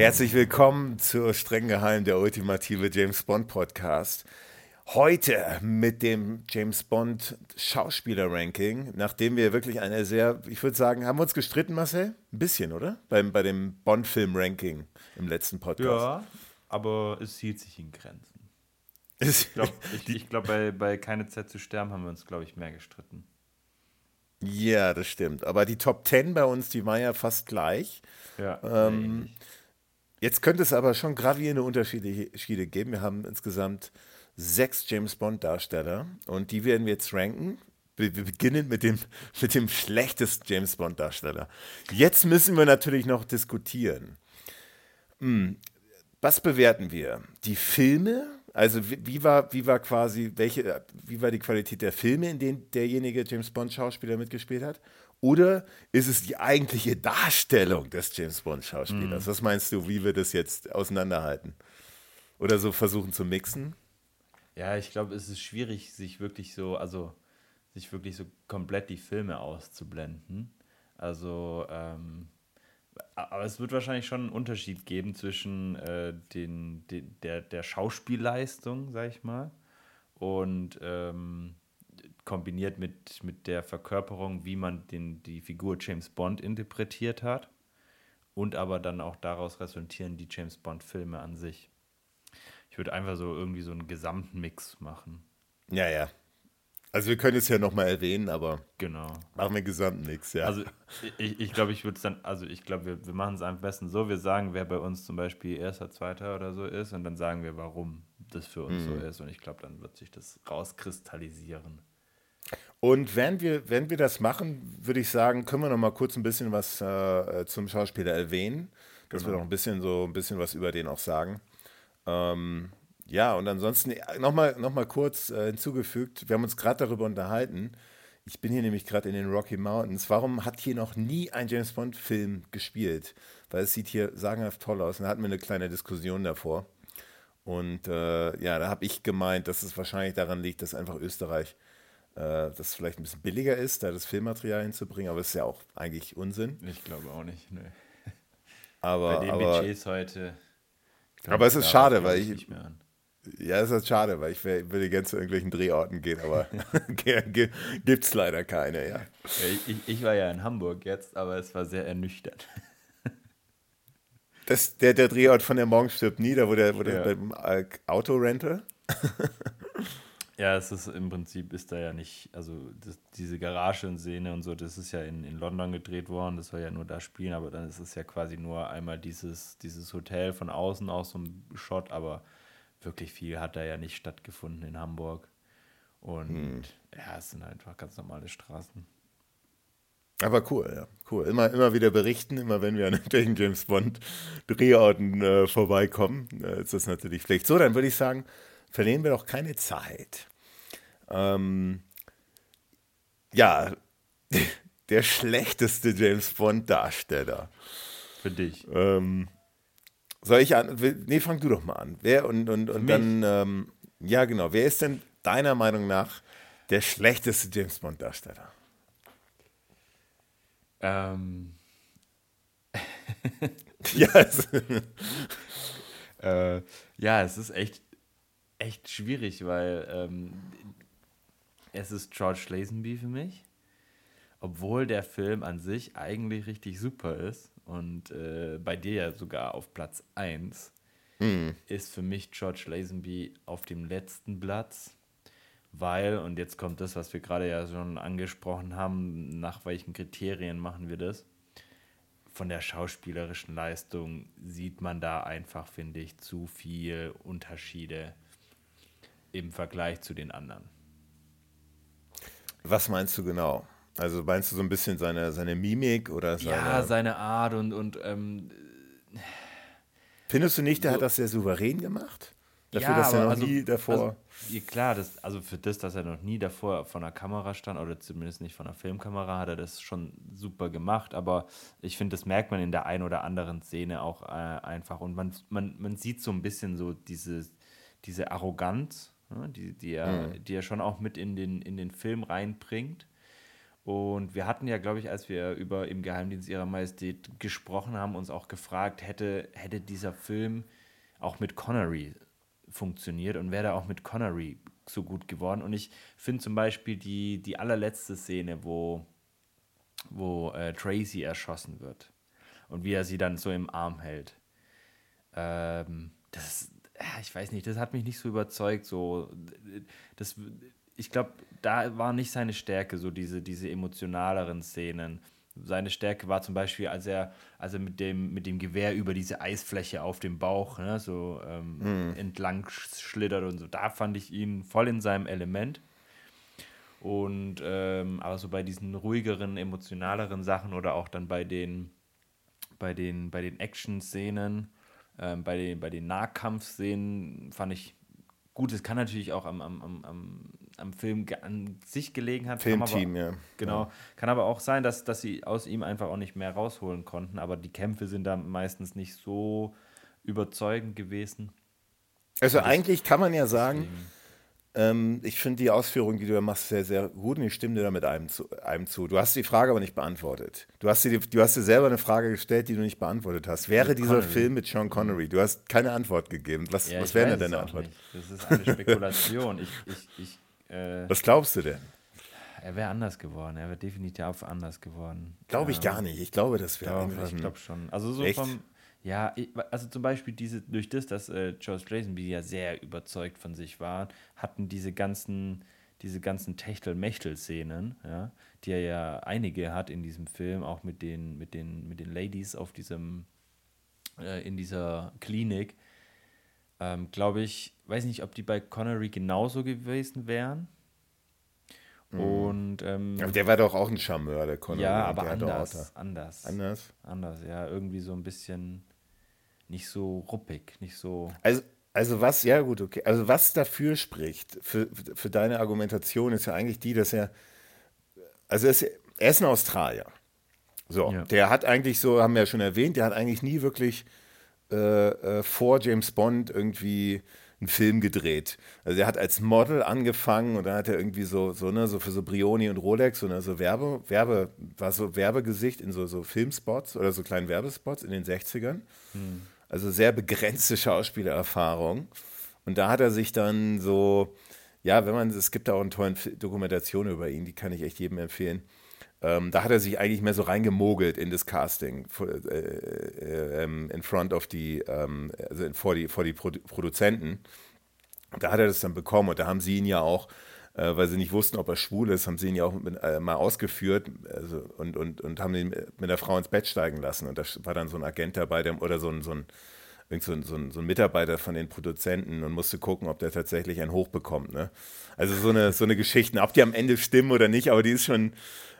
Herzlich willkommen zur streng geheim der ultimative James Bond Podcast. Heute mit dem James Bond Schauspieler Ranking, nachdem wir wirklich eine sehr, ich würde sagen, haben wir uns gestritten, Marcel? Ein bisschen, oder? Beim, bei dem Bond Film Ranking im letzten Podcast. Ja, aber es hielt sich in Grenzen. Ich glaube, glaub, bei, bei Keine Zeit zu sterben haben wir uns, glaube ich, mehr gestritten. Ja, das stimmt. Aber die Top 10 bei uns, die war ja fast gleich. Ja. Ähm, jetzt könnte es aber schon gravierende Unterschiede geben. Wir haben insgesamt sechs James Bond-Darsteller und die werden wir jetzt ranken. Wir, beginnen mit dem, mit dem schlechtesten James Bond-Darsteller. Jetzt müssen wir natürlich noch diskutieren. Hm, was bewerten wir? Die Filme? Also wie, wie, war, wie war quasi, welche, wie war die Qualität der Filme, in denen derjenige James Bond-Schauspieler mitgespielt hat? Oder ist es die eigentliche Darstellung des James Bond-Schauspielers? Mhm. Was meinst du, wie wir das jetzt auseinanderhalten? Oder so versuchen zu mixen? Ja, ich glaube, es ist schwierig, sich wirklich so, also sich wirklich so komplett die Filme auszublenden. Also, ähm, aber es wird wahrscheinlich schon einen Unterschied geben zwischen äh, den, den, der, der Schauspielleistung, sag ich mal, und ähm, kombiniert mit, mit der Verkörperung, wie man den, die Figur James Bond interpretiert hat und aber dann auch daraus resultieren die James Bond-Filme an sich. Ich würde einfach so irgendwie so einen gesamten Mix machen. Ja, ja. Also wir können es ja nochmal erwähnen, aber genau. machen wir einen gesamten Mix, ja. Also ich, ich glaube, ich würde es dann, also ich glaube, wir, wir machen es am besten so, wir sagen, wer bei uns zum Beispiel erster, zweiter oder so ist und dann sagen wir, warum das für uns mhm. so ist und ich glaube, dann wird sich das rauskristallisieren. Und wenn wir, wenn wir das machen, würde ich sagen, können wir noch mal kurz ein bisschen was äh, zum Schauspieler erwähnen, dass genau. wir noch ein bisschen so ein bisschen was über den auch sagen. Ähm, ja, und ansonsten nochmal noch mal kurz äh, hinzugefügt, wir haben uns gerade darüber unterhalten. Ich bin hier nämlich gerade in den Rocky Mountains. Warum hat hier noch nie ein James Bond-Film gespielt? Weil es sieht hier sagenhaft toll aus. Und da hatten wir eine kleine Diskussion davor. Und äh, ja, da habe ich gemeint, dass es wahrscheinlich daran liegt, dass einfach Österreich äh, das vielleicht ein bisschen billiger ist, da das Filmmaterial hinzubringen. Aber es ist ja auch eigentlich Unsinn. Ich glaube auch nicht. Nee. Aber, Bei den aber, Budgets heute. Aber es ist schade, weil ich. Ja, es ist schade, weil ich würde gerne zu irgendwelchen Drehorten gehen, aber gibt es leider keine, ja. ich, ich, war ja in Hamburg jetzt, aber es war sehr ernüchternd. Das, der, der Drehort von der Morgen stirbt nie, da wo der, ja. beim Autorental. Ja, es ist im Prinzip ist da ja nicht, also das, diese Garage und Szene und so, das ist ja in, in London gedreht worden, das soll ja nur da spielen, aber dann ist es ja quasi nur einmal dieses, dieses Hotel von außen aus so ein Shot, aber wirklich viel hat da ja nicht stattgefunden in Hamburg. Und hm. ja, es sind einfach ganz normale Straßen. Aber cool, ja, cool. Immer, immer wieder berichten, immer wenn wir an irgendwelchen James Bond Drehorten äh, vorbeikommen, äh, ist das natürlich Pflicht. So, dann würde ich sagen, verlieren wir doch keine Zeit. Ähm, ja, der schlechteste James Bond-Darsteller. Für dich. Ähm, soll ich an? Nee, fang du doch mal an. Wer und, und, und dann, ähm, ja, genau. Wer ist denn deiner Meinung nach der schlechteste James Bond-Darsteller? Ähm. ja, es, äh, ja, es ist echt, echt schwierig, weil ähm, es ist George Lazenby für mich. Obwohl der Film an sich eigentlich richtig super ist und äh, bei dir ja sogar auf Platz 1, mhm. ist für mich George Lazenby auf dem letzten Platz, weil, und jetzt kommt das, was wir gerade ja schon angesprochen haben, nach welchen Kriterien machen wir das? Von der schauspielerischen Leistung sieht man da einfach, finde ich, zu viel Unterschiede im Vergleich zu den anderen. Was meinst du genau? Also meinst du so ein bisschen seine, seine Mimik oder seine. Ja, seine Art und. und ähm, Findest du nicht, der so, hat das sehr souverän gemacht? Dafür, ja, dass er noch also, nie davor. Also, klar, das, also für das, dass er noch nie davor von der Kamera stand, oder zumindest nicht von der Filmkamera, hat er das schon super gemacht. Aber ich finde, das merkt man in der einen oder anderen Szene auch äh, einfach. Und man, man, man sieht so ein bisschen so diese, diese Arroganz, ne, die, die, er, mhm. die er schon auch mit in den, in den Film reinbringt. Und wir hatten ja, glaube ich, als wir über Im Geheimdienst ihrer Majestät gesprochen haben, uns auch gefragt, hätte, hätte dieser Film auch mit Connery funktioniert und wäre da auch mit Connery so gut geworden. Und ich finde zum Beispiel die, die allerletzte Szene, wo, wo äh, Tracy erschossen wird und wie er sie dann so im Arm hält. Ähm, das, ich weiß nicht, das hat mich nicht so überzeugt. So, das, ich glaube, da war nicht seine Stärke, so diese, diese emotionaleren Szenen. Seine Stärke war zum Beispiel, als er, als er mit, dem, mit dem Gewehr über diese Eisfläche auf dem Bauch ne, so ähm, mhm. entlang schlittert und so. Da fand ich ihn voll in seinem Element. Und ähm, aber so bei diesen ruhigeren, emotionaleren Sachen oder auch dann bei den, bei den, bei den Action-Szenen, ähm, bei, den, bei den Nahkampfszenen fand ich gut. Es kann natürlich auch am, am, am, am Film an sich gelegen haben. Filmteam, ja. Genau. Ja. Kann aber auch sein, dass, dass sie aus ihm einfach auch nicht mehr rausholen konnten. Aber die Kämpfe sind da meistens nicht so überzeugend gewesen. Also eigentlich kann man ja sagen, deswegen ähm, ich finde die Ausführung, die du da machst, sehr, sehr gut und ich stimme dir da mit einem zu, einem zu. Du hast die Frage aber nicht beantwortet. Du hast, dir, du hast dir selber eine Frage gestellt, die du nicht beantwortet hast. Wäre dieser Connery. Film mit Sean Connery? Du hast keine Antwort gegeben. Was, ja, was wäre denn deine Antwort? Nicht. Das ist eine Spekulation. ich, ich, ich, äh, was glaubst du denn? Er wäre anders geworden. Er wäre definitiv anders geworden. Glaube ich ja. gar nicht. Ich glaube, das wäre einfach. Ich glaube schon. Also so Echt? vom ja, also zum Beispiel diese, durch das, dass äh, George Lazenby ja sehr überzeugt von sich war, hatten diese ganzen, diese ganzen Techtel-Mechtel-Szenen, ja, die er ja einige hat in diesem Film, auch mit den, mit den, mit den Ladies auf diesem, äh, in dieser Klinik, ähm, glaube ich, weiß nicht, ob die bei Connery genauso gewesen wären. Mhm. Und ähm, aber der war doch auch ein Charmeur, der Connery. Ja, aber anders, anders. Anders? Anders, ja, irgendwie so ein bisschen nicht so ruppig, nicht so. Also, also was, ja gut, okay. Also was dafür spricht, für, für deine Argumentation, ist ja eigentlich die, dass er, also er ist, er ist ein Australier. So, ja. der hat eigentlich so, haben wir ja schon erwähnt, der hat eigentlich nie wirklich äh, äh, vor James Bond irgendwie einen Film gedreht. Also er hat als Model angefangen und dann hat er irgendwie so, so, ne, so für so Brioni und Rolex ne, so Werbe, Werbe, war so Werbegesicht in so, so Filmspots oder so kleinen Werbespots in den 60ern. Hm. Also sehr begrenzte Schauspielerfahrung. Und da hat er sich dann so, ja, wenn man, es gibt auch eine tolle Dokumentation über ihn, die kann ich echt jedem empfehlen. Ähm, da hat er sich eigentlich mehr so reingemogelt in das Casting, äh, äh, ähm, in front of die, ähm, also vor die, vor die Produ Produzenten. Da hat er das dann bekommen und da haben sie ihn ja auch, äh, weil sie nicht wussten, ob er schwul ist, haben sie ihn ja auch mit, äh, mal ausgeführt also, und, und, und haben ihn mit der Frau ins Bett steigen lassen. Und da war dann so ein Agent dabei, der, oder so ein, so ein so ein, so, ein, so ein, Mitarbeiter von den Produzenten und musste gucken, ob der tatsächlich ein Hoch bekommt. Ne? Also so eine, so eine Geschichte, ob die am Ende stimmen oder nicht, aber die ist schon,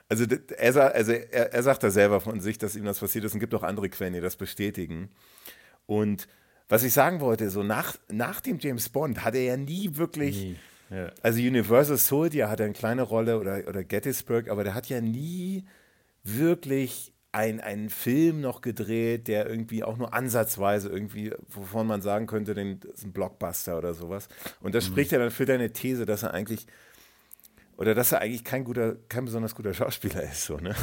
also er, also er, er sagt da selber von sich, dass ihm das passiert ist und gibt auch andere Quellen, die das bestätigen. Und was ich sagen wollte, so nach, nach dem James Bond hat er ja nie wirklich, nie. Ja. also Universal Soldier hat er eine kleine Rolle oder, oder Gettysburg, aber der hat ja nie wirklich ein, einen Film noch gedreht, der irgendwie auch nur ansatzweise irgendwie, wovon man sagen könnte, den, das ist ein Blockbuster oder sowas. Und das mhm. spricht ja dann für deine These, dass er eigentlich oder dass er eigentlich kein guter, kein besonders guter Schauspieler ist, so, ne?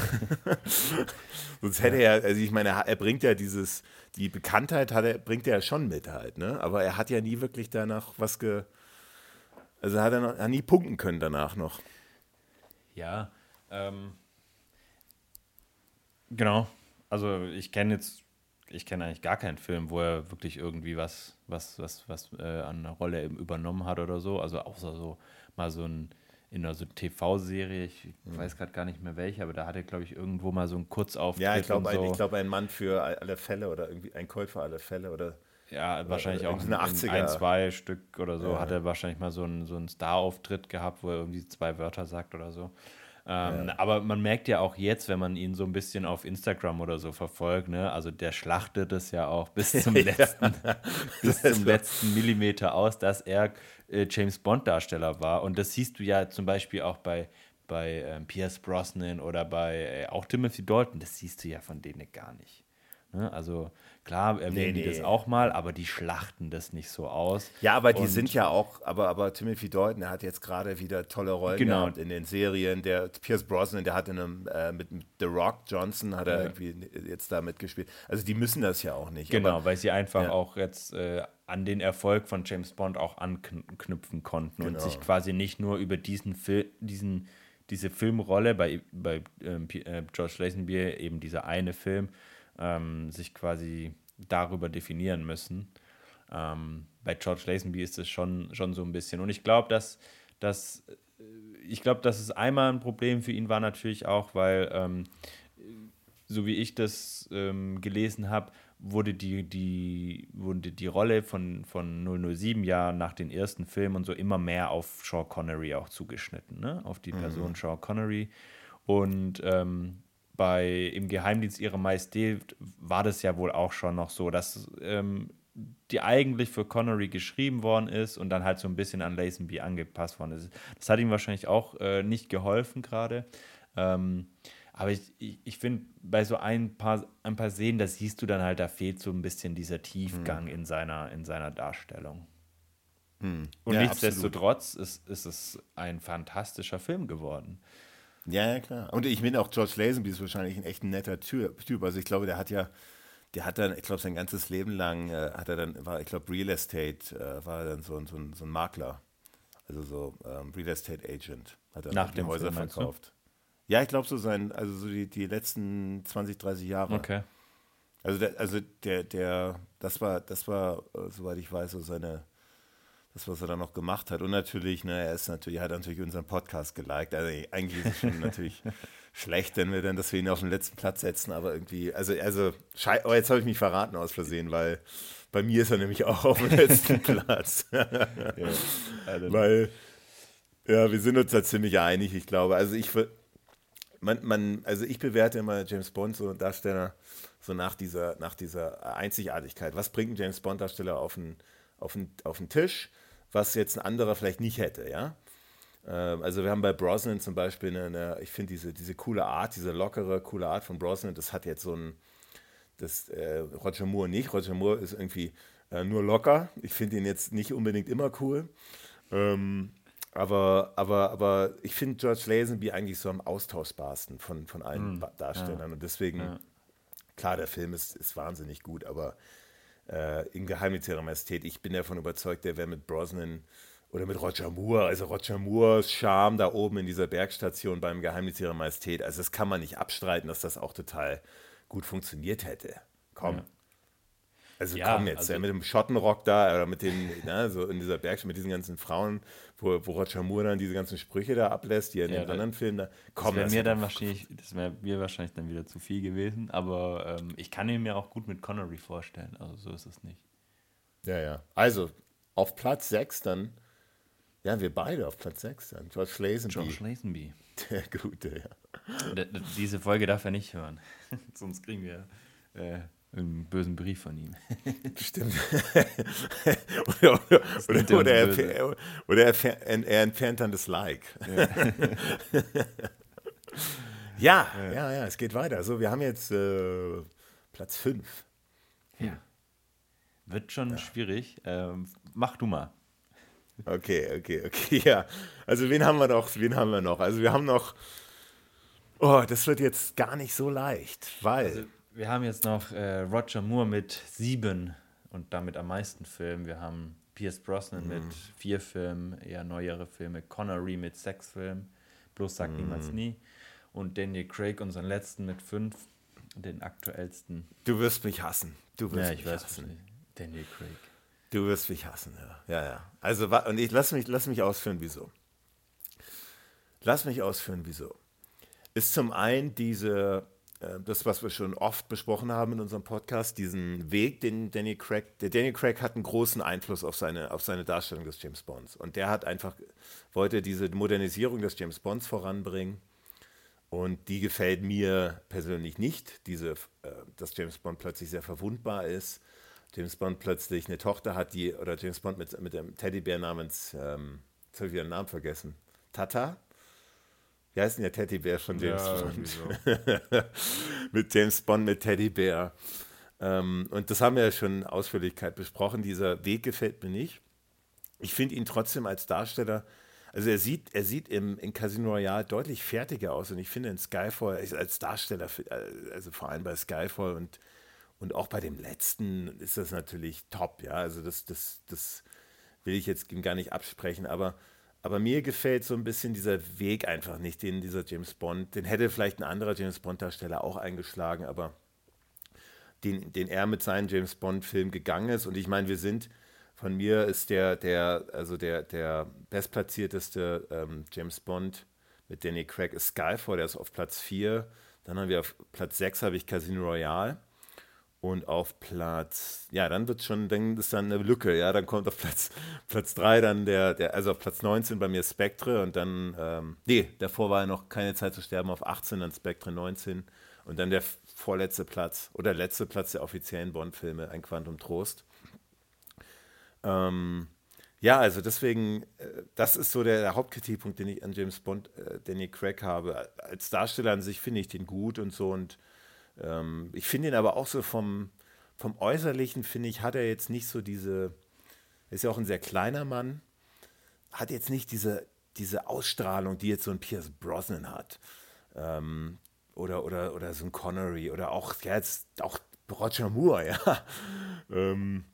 Sonst hätte er, also ich meine, er bringt ja dieses, die Bekanntheit hat er, bringt er ja schon mit halt, ne? Aber er hat ja nie wirklich danach was ge, also hat er noch, hat nie punkten können danach noch. Ja, ähm, genau. Also ich kenne jetzt, ich kenne eigentlich gar keinen Film, wo er wirklich irgendwie was, was, was, was äh, an einer Rolle übernommen hat oder so. Also außer so mal so ein in einer so TV-Serie, ich mhm. weiß gerade gar nicht mehr welche, aber da hat er, glaube ich, irgendwo mal so einen Kurzauftritt. Ja, ich glaube, so. ein, glaub, ein Mann für alle Fälle oder irgendwie ein für alle Fälle oder. Ja, oder wahrscheinlich auch eine 80er. ein, zwei Stück oder so. Ja. Hat er wahrscheinlich mal so einen, so einen Star-Auftritt gehabt, wo er irgendwie zwei Wörter sagt oder so. Ähm, ja. Aber man merkt ja auch jetzt, wenn man ihn so ein bisschen auf Instagram oder so verfolgt, ne, also der schlachtet es ja auch bis zum letzten, bis zum letzten Millimeter aus, dass er äh, James Bond-Darsteller war. Und das siehst du ja zum Beispiel auch bei, bei ähm, Pierce Brosnan oder bei äh, auch Timothy Dalton. Das siehst du ja von denen gar nicht. Ne? Also klar erwähnen Nee, die das nee. auch mal, aber die schlachten das nicht so aus. Ja, aber die Und- sind ja auch, aber, aber Timothy Dalton, der hat jetzt gerade wieder tolle Rollen Genau. gehabt in den Serien. Der Pierce Brosnan, der hat in einem, äh, mit The Rock Johnson hat er Ja. irgendwie jetzt da mitgespielt. Also die müssen das ja auch nicht. Genau, Aber, weil sie einfach Ja. auch jetzt äh, an den Erfolg von James Bond auch anknüpfen konnten und Genau. sich quasi nicht nur über diesen Film, diesen, diese Filmrolle bei, bei ähm, äh, George Lazenby, eben dieser eine Film, ähm, sich quasi darüber definieren müssen. Ähm, bei George Lazenby ist es schon, schon so ein bisschen. Und ich glaube, dass, dass äh, ich glaube, dass es einmal ein Problem für ihn war natürlich auch, weil ähm, so wie ich das ähm, gelesen habe, wurde die, die, wurde die Rolle von, von 007 ja nach den ersten Filmen und so immer mehr auf Sean Connery auch zugeschnitten, ne? auf die Person Sean Connery. Und ähm, bei Im Geheimdienst ihrer Majestät war das ja wohl auch schon noch so, dass ähm, die eigentlich für Connery geschrieben worden ist und dann halt so ein bisschen an Lazenby angepasst worden ist. Das hat ihm wahrscheinlich auch äh, nicht geholfen gerade. Ähm, aber ich, ich, ich finde, bei so ein paar, ein paar Szenen, da siehst du dann halt, da fehlt so ein bisschen dieser Tiefgang in, seiner, in seiner Darstellung. Und Ja, nichtsdestotrotz ist, ist es ein fantastischer Film geworden. Ja, ja, klar. Und ich meine auch George Lazenby ist wahrscheinlich ein echt ein netter Ty- Typ. Also ich glaube, der hat ja, der hat dann, ich glaube, sein ganzes Leben lang äh, hat er dann, war, ich glaube, Real Estate, äh, war er dann so, ein- so, ein- so ein Makler. Also so ähm, Real Estate Agent. Hat er Nach dem Häuser Film, meinst du? verkauft. Ja, ich glaube so sein, also so die, die letzten 20, 30 Jahre. Okay. Also der, also der, der, das war, das war, äh, soweit ich weiß, so seine, das, was er dann noch gemacht hat. Und natürlich, ne, er ist natürlich, hat natürlich unseren Podcast geliked. Also eigentlich ist es schon natürlich schlecht, wenn wir dann, dass wir ihn auf den letzten Platz setzen, aber irgendwie, also, also, oh, jetzt habe ich mich verraten aus Versehen, weil bei mir ist er nämlich auch auf dem letzten Platz. Also, Weil, ja, wir sind uns da ziemlich einig, ich glaube. Also ich man, man, also ich bewerte immer James Bond, so Darsteller, so nach dieser, nach dieser Einzigartigkeit. Was bringt ein James Bond-Darsteller auf den, auf, den, auf den Tisch, was jetzt ein anderer vielleicht nicht hätte, ja? Ähm, Also wir haben bei Brosnan zum Beispiel eine, ich finde diese, diese coole Art, diese lockere, coole Art von Brosnan, das hat jetzt so ein, das äh, Roger Moore nicht. Roger Moore ist irgendwie äh, nur locker. Ich finde ihn jetzt nicht unbedingt immer cool. Ähm, aber, aber, aber ich finde George Lazenby eigentlich so am austauschbarsten von, von allen Ba- Darstellern. Und deswegen, klar, der Film ist, ist wahnsinnig gut, aber äh, in Geheimnis ihrer Majestät, ich bin davon überzeugt, der wäre mit Brosnan oder mit Roger Moore, also Roger Moores Charme da oben in dieser Bergstation beim Geheimnis ihrer Majestät, also das kann man nicht abstreiten, dass das auch total gut funktioniert hätte. Komm. Ja. Also Ja, komm jetzt, also- ja, mit dem Schottenrock da oder mit den, ne, so in dieser Bergstation, mit diesen ganzen Frauen, wo, wo Roger Moore dann diese ganzen Sprüche da ablässt, die er in Ja, den anderen Filmen da. Das Komm, wäre das mir dann wahrscheinlich, das wäre mir wahrscheinlich dann wieder zu viel gewesen, aber ähm, ich kann ihn mir auch gut mit Connery vorstellen, also so ist es nicht. Ja, ja. Also, auf Platz 6 dann, ja, wir beide auf Platz 6 dann. George Lazenby, George Lazenby. der Gute, ja. D- Diese Folge darf er nicht hören, sonst kriegen wir äh, einen bösen Brief von ihm. Stimmt. oder oder, er oder, oder, er, er, oder er, er entfernt dann das Like. Ja, ja, ja, es geht weiter. So, wir haben jetzt äh, Platz 5. Ja. Wird schon schwierig. Ähm, mach du mal. Okay, okay, okay, ja. Also wen haben wir noch? Wen haben wir noch? Also wir haben noch. Oh, das wird jetzt gar nicht so leicht, weil. Also, wir haben jetzt noch äh, Roger Moore mit sieben und damit am meisten Filmen. Wir haben Pierce Brosnan mit vier Filmen, eher neuere Filme. Connery mit sechs Filmen. Bloß sagt niemals nie. Und Daniel Craig, unseren letzten mit fünf. Den aktuellsten. du wirst mich hassen. Du wirst Ja, ich mich weiß hassen. nicht. Daniel Craig. Du wirst mich hassen, ja. Ja, ja. Also, und ich lass mich, lass mich ausführen, wieso. Lass mich ausführen, wieso. Ist zum einen diese, das, was wir schon oft besprochen haben in unserem Podcast, diesen Weg, den Daniel Craig, der Daniel Craig hat einen großen Einfluss auf seine, auf seine Darstellung des James Bonds. Und der hat einfach, wollte diese Modernisierung des James Bonds voranbringen. Und die gefällt mir persönlich nicht, diese, äh, dass James Bond plötzlich sehr verwundbar ist. James Bond plötzlich eine Tochter hat, die, oder James Bond mit, mit einem Teddybär namens, ähm, jetzt habe ich wieder den Namen vergessen, Tata? Wie heißt denn der Teddybär von James Ja, Bond? so. mit James Bond mit Teddybär. Ähm, und das haben wir ja schon in Ausführlichkeit besprochen. Dieser Weg gefällt mir nicht. Ich finde ihn trotzdem als Darsteller, also er sieht, er sieht im, in Casino Royale deutlich fertiger aus und ich finde in Skyfall als Darsteller, also vor allem bei Skyfall und, und auch bei dem letzten ist das natürlich top, ja. Also das, das, das will ich jetzt gar nicht absprechen, aber, aber mir gefällt so ein bisschen dieser Weg einfach nicht, den dieser James Bond, den hätte vielleicht ein anderer James Bond-Darsteller auch eingeschlagen, aber den, den er mit seinen James Bond-Filmen gegangen ist. Und ich meine, wir sind, von mir ist der, der, also der, der bestplatzierteste ähm, James Bond mit Danny Craig ist Skyfall, der ist auf Platz 4. Dann haben wir auf Platz 6 habe ich Casino Royale. Und auf Platz, ja, dann wird schon, dann ist dann eine Lücke, ja, dann kommt auf Platz, Platz 3 dann der, der, also auf Platz 19 bei mir Spectre und dann, ähm, nee, davor war ja noch keine Zeit zu sterben, auf 18 dann Spectre 19 und dann der vorletzte Platz oder letzte Platz der offiziellen Bond-Filme, ein Quantum Trost. Ähm, ja, also deswegen, äh, das ist so der, der, Hauptkritikpunkt, den ich an James Bond, äh, Danny Craig habe. Als Darsteller an sich finde ich den gut und so und ähm, ich finde ihn aber auch so vom, vom Äußerlichen, finde ich, hat er jetzt nicht so diese, ist ja auch ein sehr kleiner Mann, hat jetzt nicht diese, diese Ausstrahlung, die jetzt so ein Pierce Brosnan hat. Ähm, oder, oder, oder so ein Connery oder auch, ja, jetzt auch Roger Moore, ja. ähm,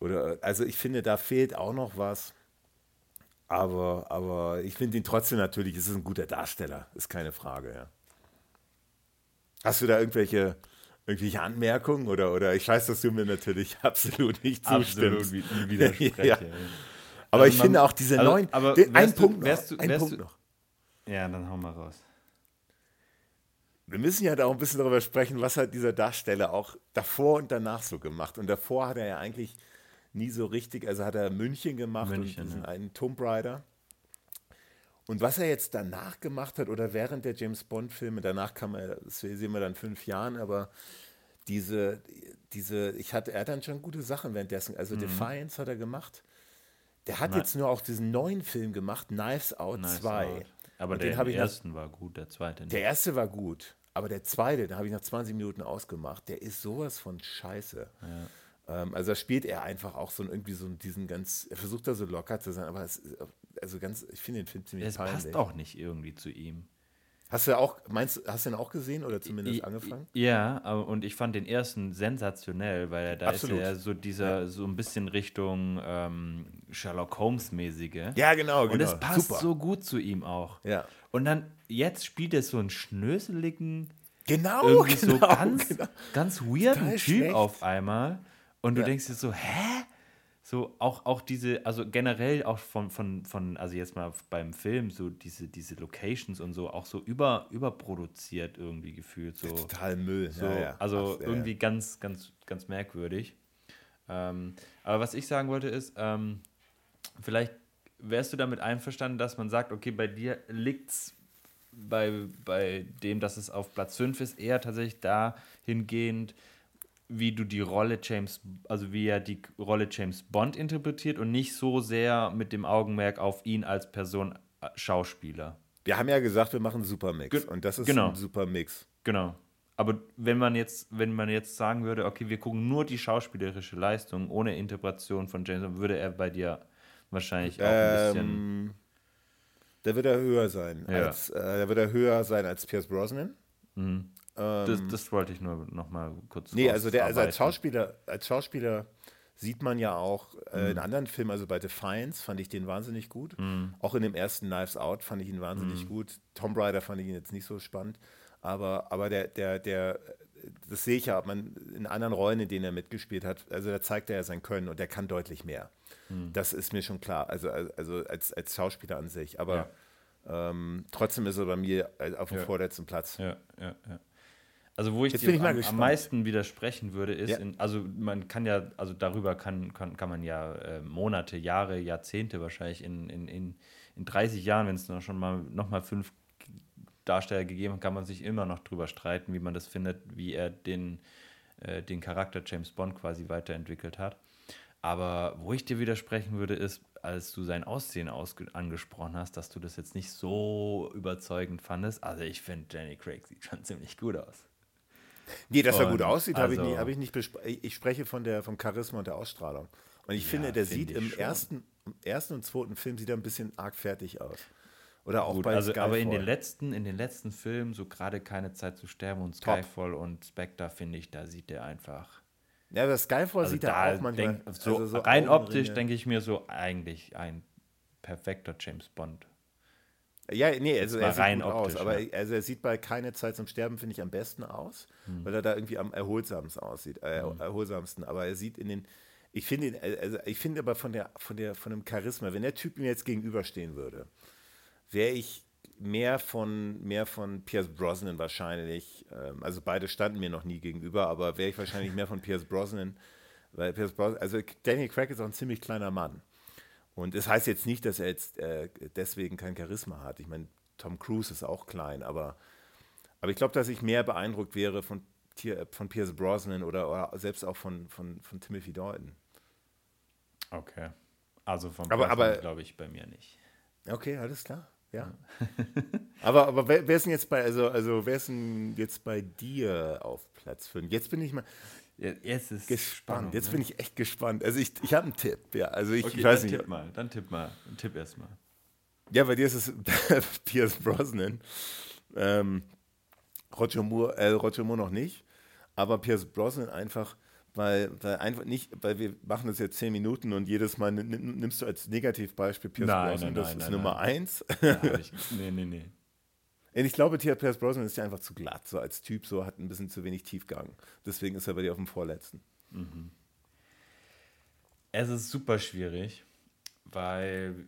oder, also ich finde, da fehlt auch noch was. Aber, aber ich finde ihn trotzdem natürlich, es ist ein guter Darsteller, ist keine Frage, ja. Hast du da irgendwelche, irgendwelche Anmerkungen oder, oder ich weiß, dass du mir natürlich absolut nicht zustimmst. Absolut widerspreche. ja. Aber also ich man, finde auch diese also, neuen, aber ein Punkt noch, du, ein Punkt du, noch. Ja, dann hau mal raus wir müssen ja da auch ein bisschen darüber sprechen, was hat dieser Darsteller auch davor und danach so gemacht. Und davor hat er ja eigentlich nie so richtig, also hat er München gemacht München, und diesen ja. einen Tomb Raider. Und was er jetzt danach gemacht hat oder während der James Bond-Filme, danach kam er, das sehen wir dann fünf Jahren, aber diese, diese, ich hatte, er hat dann schon gute Sachen währenddessen. Also mhm. Defiance hat er gemacht. Der hat Na, jetzt nur auch diesen neuen Film gemacht, Knives Out Knives 2. Out. Aber der erste war gut, der zweite nicht. Der erste war gut, aber der zweite, da habe ich nach 20 Minuten ausgemacht, der ist sowas von scheiße. Ja. Ähm, also da spielt er einfach auch so irgendwie so diesen ganz, er versucht da so locker zu sein, aber es, also ganz, ich finde den Film ziemlich Es passt auch nicht irgendwie zu ihm. Hast du auch, meinst hast du den auch gesehen oder zumindest I, angefangen? Ja, und ich fand den ersten sensationell, weil da Absolut. ist ja so dieser, ja. so ein bisschen Richtung ähm, Sherlock Holmes-mäßige. Ja, genau, genau. Und es passt Super. so gut zu ihm auch. Ja. Und dann, jetzt spielt er so einen schnöseligen, genau, irgendwie genau, so ganz, genau. ganz weirden Typ auf einmal. Und du ja. denkst dir so, hä? So auch, auch diese, also generell auch von, von, von, also jetzt mal beim Film, so diese, diese Locations und so, auch so über, überproduziert irgendwie gefühlt. So, total Müll. So, ja, ja. Also Ach, ja, irgendwie ganz, ganz, ganz merkwürdig. Ähm, aber was ich sagen wollte ist, ähm, vielleicht wärst du damit einverstanden, dass man sagt, okay, bei dir liegt es bei, bei dem, dass es auf Platz 5 ist, eher tatsächlich dahingehend, wie du die Rolle James, also wie er die Rolle James Bond interpretiert und nicht so sehr mit dem Augenmerk auf ihn als Person äh, Schauspieler. Wir haben ja gesagt, wir machen einen Supermix Ge und das ist genau. ein Supermix. Genau. Aber wenn man jetzt, wenn man jetzt sagen würde, okay, wir gucken nur die schauspielerische Leistung ohne Interpretation von James Bond, würde er bei dir wahrscheinlich auch ein bisschen. Ähm, da wird er höher sein. Ja. Als, äh, da wird er höher sein als Pierce Brosnan. Mhm. Ähm, das, das, wollte ich nur noch mal kurz Nee, also, der, also als Schauspieler, als Schauspieler sieht man ja auch äh, mhm. in anderen Filmen, also bei Defiance fand ich den wahnsinnig gut. Mhm. Auch in dem ersten Knives Out fand ich ihn wahnsinnig mhm. gut. Tomb Raider fand ich ihn jetzt nicht so spannend. Aber, aber der, der, der, das sehe ich ja, man in anderen Rollen, in denen er mitgespielt hat, also da zeigt er ja sein Können und der kann deutlich mehr. Mhm. Das ist mir schon klar, also, also als, als Schauspieler an sich. Aber ja. ähm, trotzdem ist er bei mir auf dem ja. vorletzten Platz. Ja, ja, ja. Also wo ich Jetzt dir am, am, meisten widersprechen würde, ist, ja. in, also man kann ja, also darüber kann, kann, kann man ja äh, Monate, Jahre, Jahrzehnte wahrscheinlich in, in, in, in 30 Jahren, wenn es noch schon mal nochmal fünf Darsteller gegeben hat, kann man sich immer noch drüber streiten, wie man das findet, wie er den, äh, den Charakter James Bond quasi weiterentwickelt hat. Aber wo ich dir widersprechen würde, ist, als du sein Aussehen angesprochen hast, dass du das jetzt nicht so überzeugend fandest. Also ich finde, Danny Craig sieht schon ziemlich gut aus. Nee, dass er gut aussieht, also, habe ich nicht, hab ich nicht besprochen. Ich spreche von der, vom Charisma und der Ausstrahlung. Und ich ja, finde, der find sieht im ersten, im ersten und zweiten Film sieht er ein bisschen arg fertig aus. Oder auch Gut, bei also, Skyfall. Aber in den letzten, in den letzten Filmen, so gerade keine Zeit zu sterben und Skyfall Top. und Spectre, finde ich, da sieht er einfach. Ja, aber Skyfall also sieht er auch manchmal. Denk, so, also so rein optisch denke ich mir so eigentlich ein perfekter James Bond. Ja, nee, also er sieht gut optisch, aus, aber ja. also er sieht bei keine Zeit zum Sterben finde ich am besten aus, hm. weil er da irgendwie am erholsamsten aussieht, äh, hm. erholsamsten. Aber er sieht in den, ich finde, also ich finde aber von der, von der, von dem Charisma, wenn der Typ mir jetzt gegenüberstehen würde, wäre ich mehr von, mehr von Pierce Brosnan wahrscheinlich. Ähm, also beide standen mir noch nie gegenüber, aber wäre ich wahrscheinlich mehr von Pierce Brosnan, weil Pierce Brosnan, also Daniel Craig ist auch ein ziemlich kleiner Mann. Und das heißt jetzt nicht, dass er jetzt äh, deswegen kein Charisma hat. Ich meine, Tom Cruise ist auch klein, aber, aber ich glaube, dass ich mehr beeindruckt wäre von, von Pierce Brosnan oder, oder selbst auch von, von, von Timothy Dalton. Okay. Also von aber glaube ich bei mir nicht. Okay, alles klar. Ja. aber, aber wer, wer, ist denn jetzt bei, also, also wer ist denn jetzt bei dir auf Platz 5? Jetzt bin ich mal. Jetzt ist gespannt. Spannung, jetzt ne? bin ich echt gespannt. Also ich, ich habe einen Tipp, ja. Also ich, okay, ich weiß dann nicht. Tipp mal, dann tipp mal. Tipp erstmal. Ja, bei dir ist es Pierce Brosnan. Ähm, Roger Moore, äh, Roger Moore noch nicht. Aber Pierce Brosnan einfach weil, weil einfach nicht, weil wir machen das jetzt zehn Minuten und jedes Mal nimmst du als Negativbeispiel Pierce nein, Brosnan, nein, das nein, ist Nummer eins. Ja, ich, nee, nee, nee. Ich glaube, Pierce Brosnan ist ja einfach zu glatt, so als Typ, so hat ein bisschen zu wenig Tiefgang. Deswegen ist er bei dir auf dem Vorletzten. Mhm. Es ist super schwierig, weil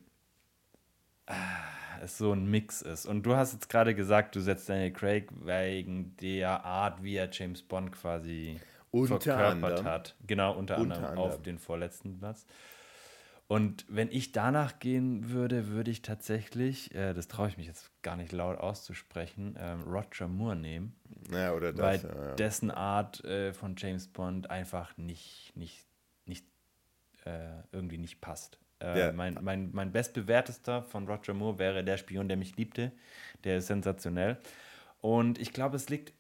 ah, es so ein Mix ist. Und du hast jetzt gerade gesagt, du setzt Daniel Craig wegen der Art, wie er James Bond quasi unter verkörpert anderem. hat. Genau, unter, unter anderem, anderem auf den vorletzten Platz. Und wenn ich danach gehen würde, würde ich tatsächlich, äh, das traue ich mich jetzt gar nicht laut auszusprechen, ähm, Roger Moore nehmen. Ja, oder das. Weil ja, ja. dessen Art äh, von James Bond einfach nicht, nicht, nicht äh, irgendwie nicht passt. Äh, ja. mein, mein, mein bestbewertester von Roger Moore wäre Der Spion, der mich liebte. Der ist sensationell. Und ich glaube, es liegt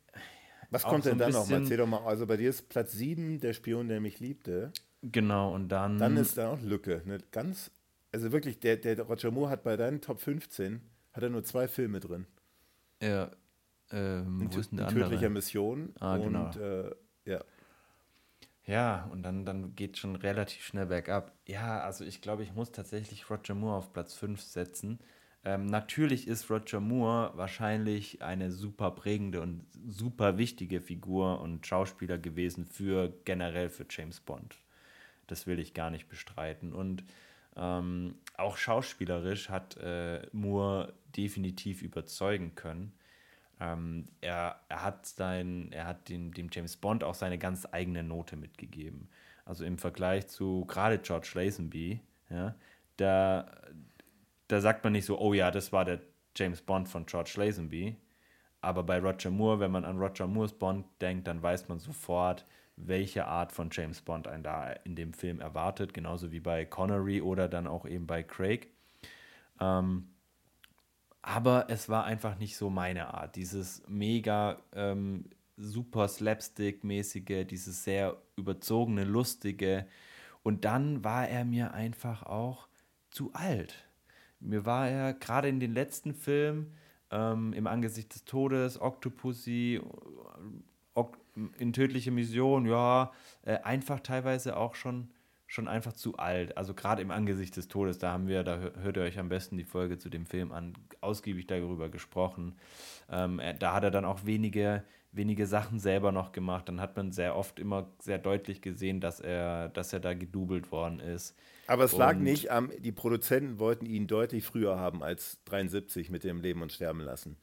was kommt denn so dann noch? Erzähl doch mal. Also bei dir ist Platz 7 der Spion, der mich liebte. Genau, und dann. Dann ist da auch Lücke. Ne? Ganz, also wirklich, der, der Roger Moore hat bei deinen Top 15 hat er nur zwei Filme drin. Ja. Ähm, wo ist denn der andere? Tödlicher Mission. Ah, genau. und, äh, ja. Ja, und dann, dann geht es schon relativ schnell bergab. Ja, also ich glaube, ich muss tatsächlich Roger Moore auf Platz 5 setzen. Ähm, natürlich ist Roger Moore wahrscheinlich eine super prägende und super wichtige Figur und Schauspieler gewesen für generell für James Bond. Das will ich gar nicht bestreiten. Und ähm, auch schauspielerisch hat äh, Moore definitiv überzeugen können. Ähm, er, er hat, sein, er hat dem, dem James Bond auch seine ganz eigene Note mitgegeben. Also im Vergleich zu gerade George Lazenby, ja, da, da sagt man nicht so, oh ja, das war der James Bond von George Lazenby. Aber bei Roger Moore, wenn man an Roger Moores Bond denkt, dann weiß man sofort, welche Art von James Bond einen da in dem Film erwartet, genauso wie bei Connery oder dann auch eben bei Craig. Ähm, aber es war einfach nicht so meine Art. Dieses mega ähm, super Slapstick-mäßige, dieses sehr überzogene, lustige. Und dann war er mir einfach auch zu alt. Mir war er gerade in den letzten Filmen, ähm, im Angesicht des Todes, Octopussy, in tödliche Mission, ja, äh, einfach teilweise auch schon, schon einfach zu alt. Also gerade im Angesicht des Todes, da haben wir, da hört ihr euch am besten die Folge zu dem Film an, ausgiebig darüber gesprochen. Ähm, da hat er dann auch wenige wenige Sachen selber noch gemacht. Dann hat man sehr oft immer sehr deutlich gesehen, dass er, dass er da gedoubelt worden ist. Aber es lag nicht am, die Produzenten wollten ihn deutlich früher haben als 73 mit dem Leben und Sterben lassen.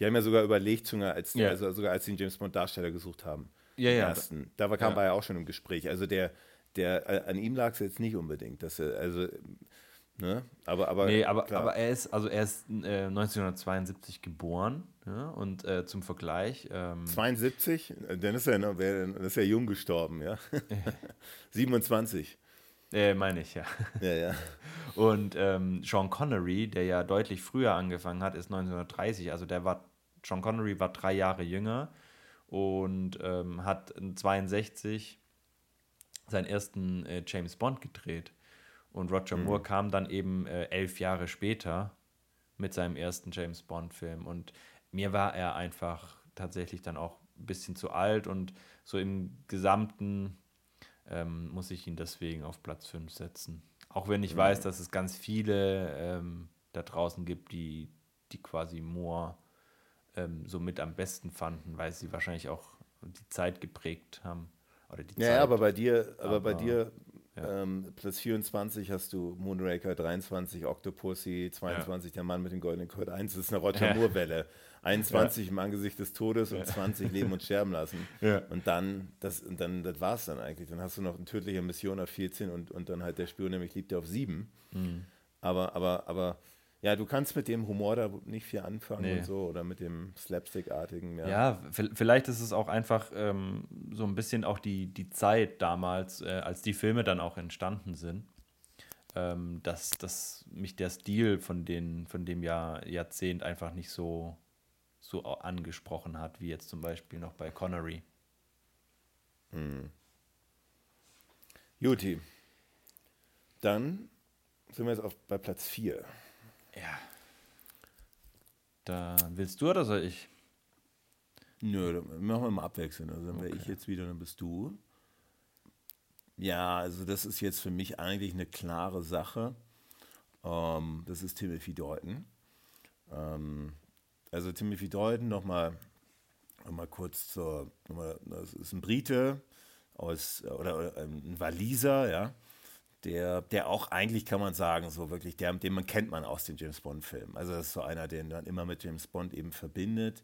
Die haben ja sogar überlegt, sogar als, ja. also sogar als sie den James Bond Darsteller gesucht haben. Ja, ja. Ersten. Da kam ja. er ja auch schon im Gespräch. Also der, der, an ihm lag es jetzt nicht unbedingt. Dass er, also Ne? Aber, aber, nee, aber, aber er ist, also er ist äh, 1972 geboren ja? und äh, zum Vergleich. Ähm, 72? Dann ist er, noch, dann ist er jung gestorben, ja. 27. Äh, meine ich, ja. Ja, ja. Und ähm, Sean Connery, der ja deutlich früher angefangen hat, ist 1930. Also der war, Sean Connery war drei Jahre jünger und ähm, hat 62 seinen ersten äh, James Bond gedreht. Und Roger mhm. Moore kam dann eben äh, elf Jahre später mit seinem ersten James Bond-Film. Und mir war er einfach tatsächlich dann auch ein bisschen zu alt und so im Gesamten ähm, muss ich ihn deswegen auf Platz 5 setzen. Auch wenn ich mhm. weiß, dass es ganz viele ähm, da draußen gibt, die, die quasi Moore ähm, so mit am besten fanden, weil sie wahrscheinlich auch die Zeit geprägt haben. Oder die ja, Zeit. aber bei dir, aber, aber bei dir ja. Ähm, Platz 24 hast du Moonraker, 23 Octopussy, 22 ja. Der Mann mit dem goldenen Code 1. Das ist eine Roger Moore-Welle. 21 im Angesicht des Todes und 20 Leben und Sterben lassen. Und dann, das, und dann, das war es dann eigentlich. Dann hast du noch eine tödliche Mission auf 14 und, und dann halt der Spion, nämlich liebt er auf 7. Mhm. Aber, aber, aber ja, du kannst mit dem Humor da nicht viel anfangen nee. und so oder mit dem Slapstick-artigen. Ja. ja, vielleicht ist es auch einfach ähm, so ein bisschen auch die, die Zeit damals, äh, als die Filme dann auch entstanden sind, ähm, dass, dass mich der Stil von, den, von dem Jahr, Jahrzehnt einfach nicht so, so angesprochen hat, wie jetzt zum Beispiel noch bei Connery. Hm. Juti. Dann sind wir jetzt auf, bei Platz 4. Ja. Da willst du oder soll ich? Nö, dann machen wir mal abwechselnd. Also dann okay. wäre ich jetzt wieder, dann bist du. Ja, also das ist jetzt für mich eigentlich eine klare Sache. Ähm, das ist Timothy Dalton. Ähm, also Timothy Dalton nochmal noch mal kurz zur, noch mal, das ist ein Brite aus, oder, oder ein Waliser, ja der, der auch eigentlich kann man sagen, so wirklich, der, den man kennt man aus den James Bond-Filmen. Also das ist so einer, den man immer mit James Bond eben verbindet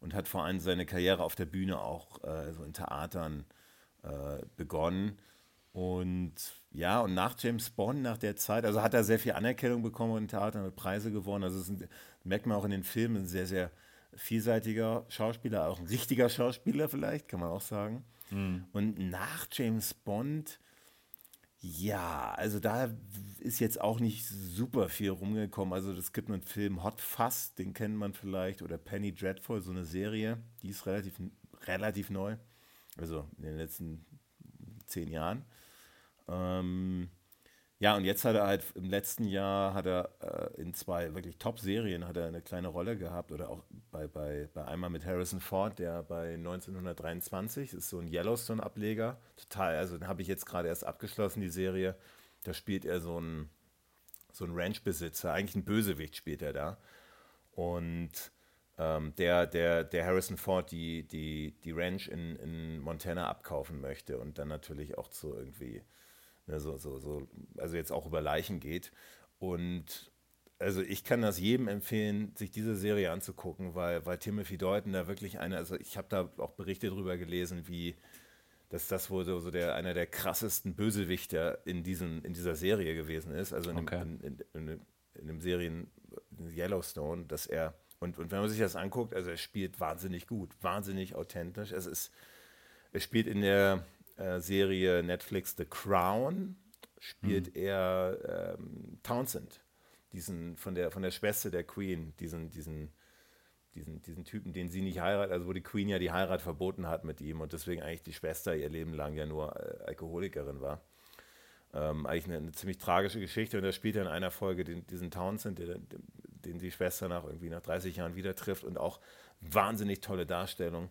und hat vor allem seine Karriere auf der Bühne auch äh, so in Theatern äh, begonnen. Und ja, und nach James Bond, nach der Zeit, also hat er sehr viel Anerkennung bekommen in Theatern, hat Preise gewonnen. Also das merkt man auch in den Filmen, ein sehr, sehr vielseitiger Schauspieler, auch ein richtiger Schauspieler vielleicht, kann man auch sagen. Mhm. Und nach James Bond ja, also da ist jetzt auch nicht super viel rumgekommen. Also es gibt einen Film Hot Fuzz, den kennt man vielleicht, oder Penny Dreadful, so eine Serie, die ist relativ, relativ neu, also in den letzten zehn Jahren. Ähm, ja, und jetzt hat er halt im letzten Jahr hat er äh, in zwei wirklich Top-Serien hat er eine kleine Rolle gehabt oder auch bei, bei, bei einmal mit Harrison Ford, der bei 1923 ist so ein Yellowstone-Ableger. Total, also den habe ich jetzt gerade erst abgeschlossen, die Serie. Da spielt er so ein, so ein Ranchbesitzer, eigentlich ein Bösewicht spielt er da. Und ähm, der, der, der Harrison Ford die, die, die Ranch in, in Montana abkaufen möchte und dann natürlich auch zu irgendwie ne, so, so, so, also jetzt auch über Leichen geht. Und also ich kann das jedem empfehlen, sich diese Serie anzugucken, weil, weil Timothy Dalton da wirklich eine, also ich habe da auch Berichte drüber gelesen, wie dass das wohl so, so der, einer der krassesten Bösewichter in, diesen, in dieser Serie gewesen ist, also in, okay. in, in, in, in dem Serien Yellowstone, dass er, und, und wenn man sich das anguckt, also er spielt wahnsinnig gut, wahnsinnig authentisch. Es ist, er spielt in der, äh, Serie Netflix The Crown spielt mhm. er ähm, Townsend, diesen von der von der Schwester der Queen, diesen diesen diesen, diesen Typen, den sie nicht heiratet, also wo die Queen ja die Heirat verboten hat mit ihm und deswegen eigentlich die Schwester ihr Leben lang ja nur äh, Alkoholikerin war. Ähm, eigentlich eine, eine, ziemlich tragische Geschichte und da spielt er in einer Folge den, diesen Townsend, den, den die Schwester nach irgendwie nach 30 Jahren wieder trifft und auch wahnsinnig tolle Darstellung.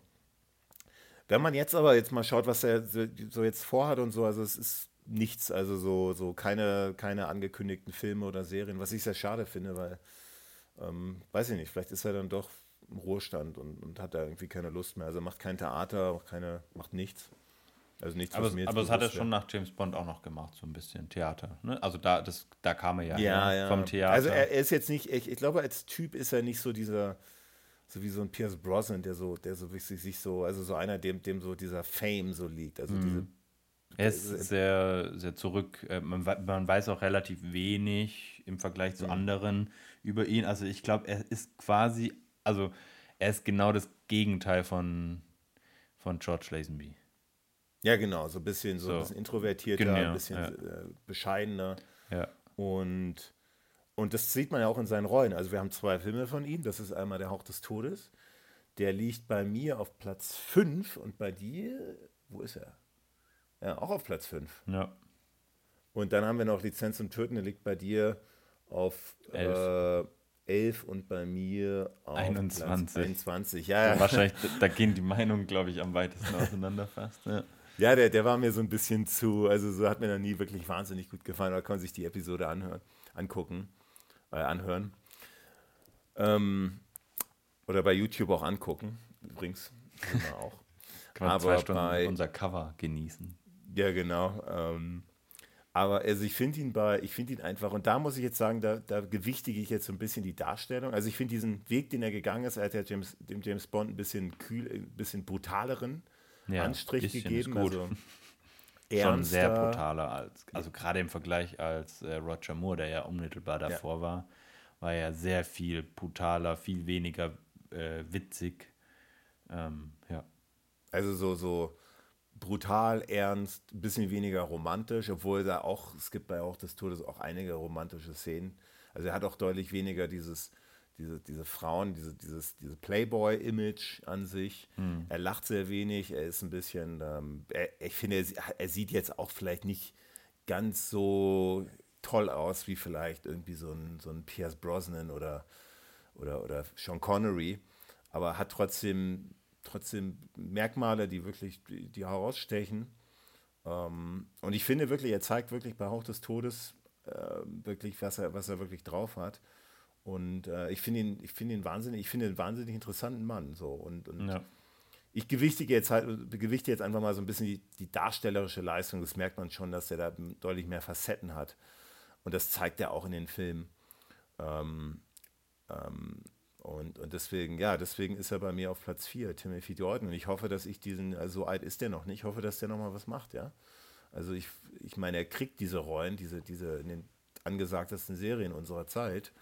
Wenn man jetzt aber jetzt mal schaut, was er so jetzt vorhat und so, also es ist nichts, also so, so keine, keine angekündigten Filme oder Serien, was ich sehr schade finde, weil, ähm, weiß ich nicht, vielleicht ist er dann doch im Ruhestand und, und hat da irgendwie keine Lust mehr. Also macht kein Theater, auch keine, macht nichts. Also nichts, aber, aber das hat er schon nach James Bond auch noch gemacht, so ein bisschen Theater. Ne? Also da, das, da kam er ja, ja, ja. vom Theater. Also er, er, ist jetzt nicht, ich, ich glaube, als Typ ist er nicht so dieser so wie so ein Pierce Brosnan, der so, der so wirklich sich so, also so einer, dem, dem so dieser Fame so liegt. Also mhm. diese er ist sehr, sehr zurück. Äh, man, man, weiß auch relativ wenig im Vergleich zu mhm. anderen über ihn. Also ich glaube, er ist quasi, also er ist genau das Gegenteil von, von George Lazenby. Ja, genau, so ein bisschen so, so. ein bisschen introvertierter, genau, ein bisschen ja. Äh, bescheidener. Ja. Und und das sieht man ja auch in seinen Rollen. Also wir haben zwei Filme von ihm. Das ist einmal Der Hauch des Todes. Der liegt bei mir auf Platz 5 und bei dir, wo ist er? Ja, auch auf Platz 5. Ja. Und dann haben wir noch Lizenz zum Töten, der liegt bei dir auf 11 äh, und bei mir auf 21. Platz 21. Ja, ja. Wahrscheinlich, da gehen die Meinungen, glaube ich, am weitesten auseinander fast. Ja. Ja, der, der war mir so ein bisschen zu, also so hat mir dann nie wirklich wahnsinnig gut gefallen, da kann man sich die Episode anhören, angucken, äh, anhören. Ähm, oder bei YouTube auch angucken, übrigens. Auch. kann man zwei Stunden bei, unser Cover genießen. Ja, genau. Ähm, aber also ich finde ihn bei, ich finde ihn einfach, und da muss ich jetzt sagen, da, da gewichtige ich jetzt so ein bisschen die Darstellung. Also ich finde diesen Weg, den er gegangen ist, er hat ja James, dem James Bond ein bisschen kühl, ein bisschen brutaleren ja, Anstrich gegeben. Also Schon sehr brutaler als, also gerade im Vergleich als äh, Roger Moore, der ja unmittelbar davor ja. war, war ja sehr viel brutaler, viel weniger äh, witzig. Ähm, ja. Also so, so brutal, ernst, ein bisschen weniger romantisch, obwohl da auch, es gibt bei auch des Todes auch einige romantische Szenen. Also er hat auch deutlich weniger dieses, diese, diese Frauen, diese, dieses, diese Playboy-Image an sich. Mhm. Er lacht sehr wenig, er ist ein bisschen, ähm, er, ich finde, er, er, sieht jetzt auch vielleicht nicht ganz so toll aus wie vielleicht irgendwie so ein, so ein Pierce Brosnan oder, oder, oder Sean Connery, aber hat trotzdem, trotzdem Merkmale, die wirklich die, die herausstechen. Ähm, und ich finde wirklich, er zeigt wirklich bei Hauch des Todes äh, wirklich, was er, was er wirklich drauf hat. Und äh, ich finde ihn, ich finde ihn wahnsinnig, ich finde einen wahnsinnig interessanten Mann. So. Und, und ja. ich gewichtige jetzt halt, gewichte jetzt einfach mal so ein bisschen die, die, darstellerische Leistung. Das merkt man schon, dass er da deutlich mehr Facetten hat. Und das zeigt er auch in den Filmen. Ähm, ähm, und, und deswegen, ja, deswegen ist er bei mir auf Platz 4, Timothy Dalton. Und ich hoffe, dass ich diesen, also so alt ist der noch nicht, ich hoffe, dass der nochmal was macht, ja. Also ich, ich meine, er kriegt diese Rollen, diese, diese in den angesagtesten Serien unserer Zeit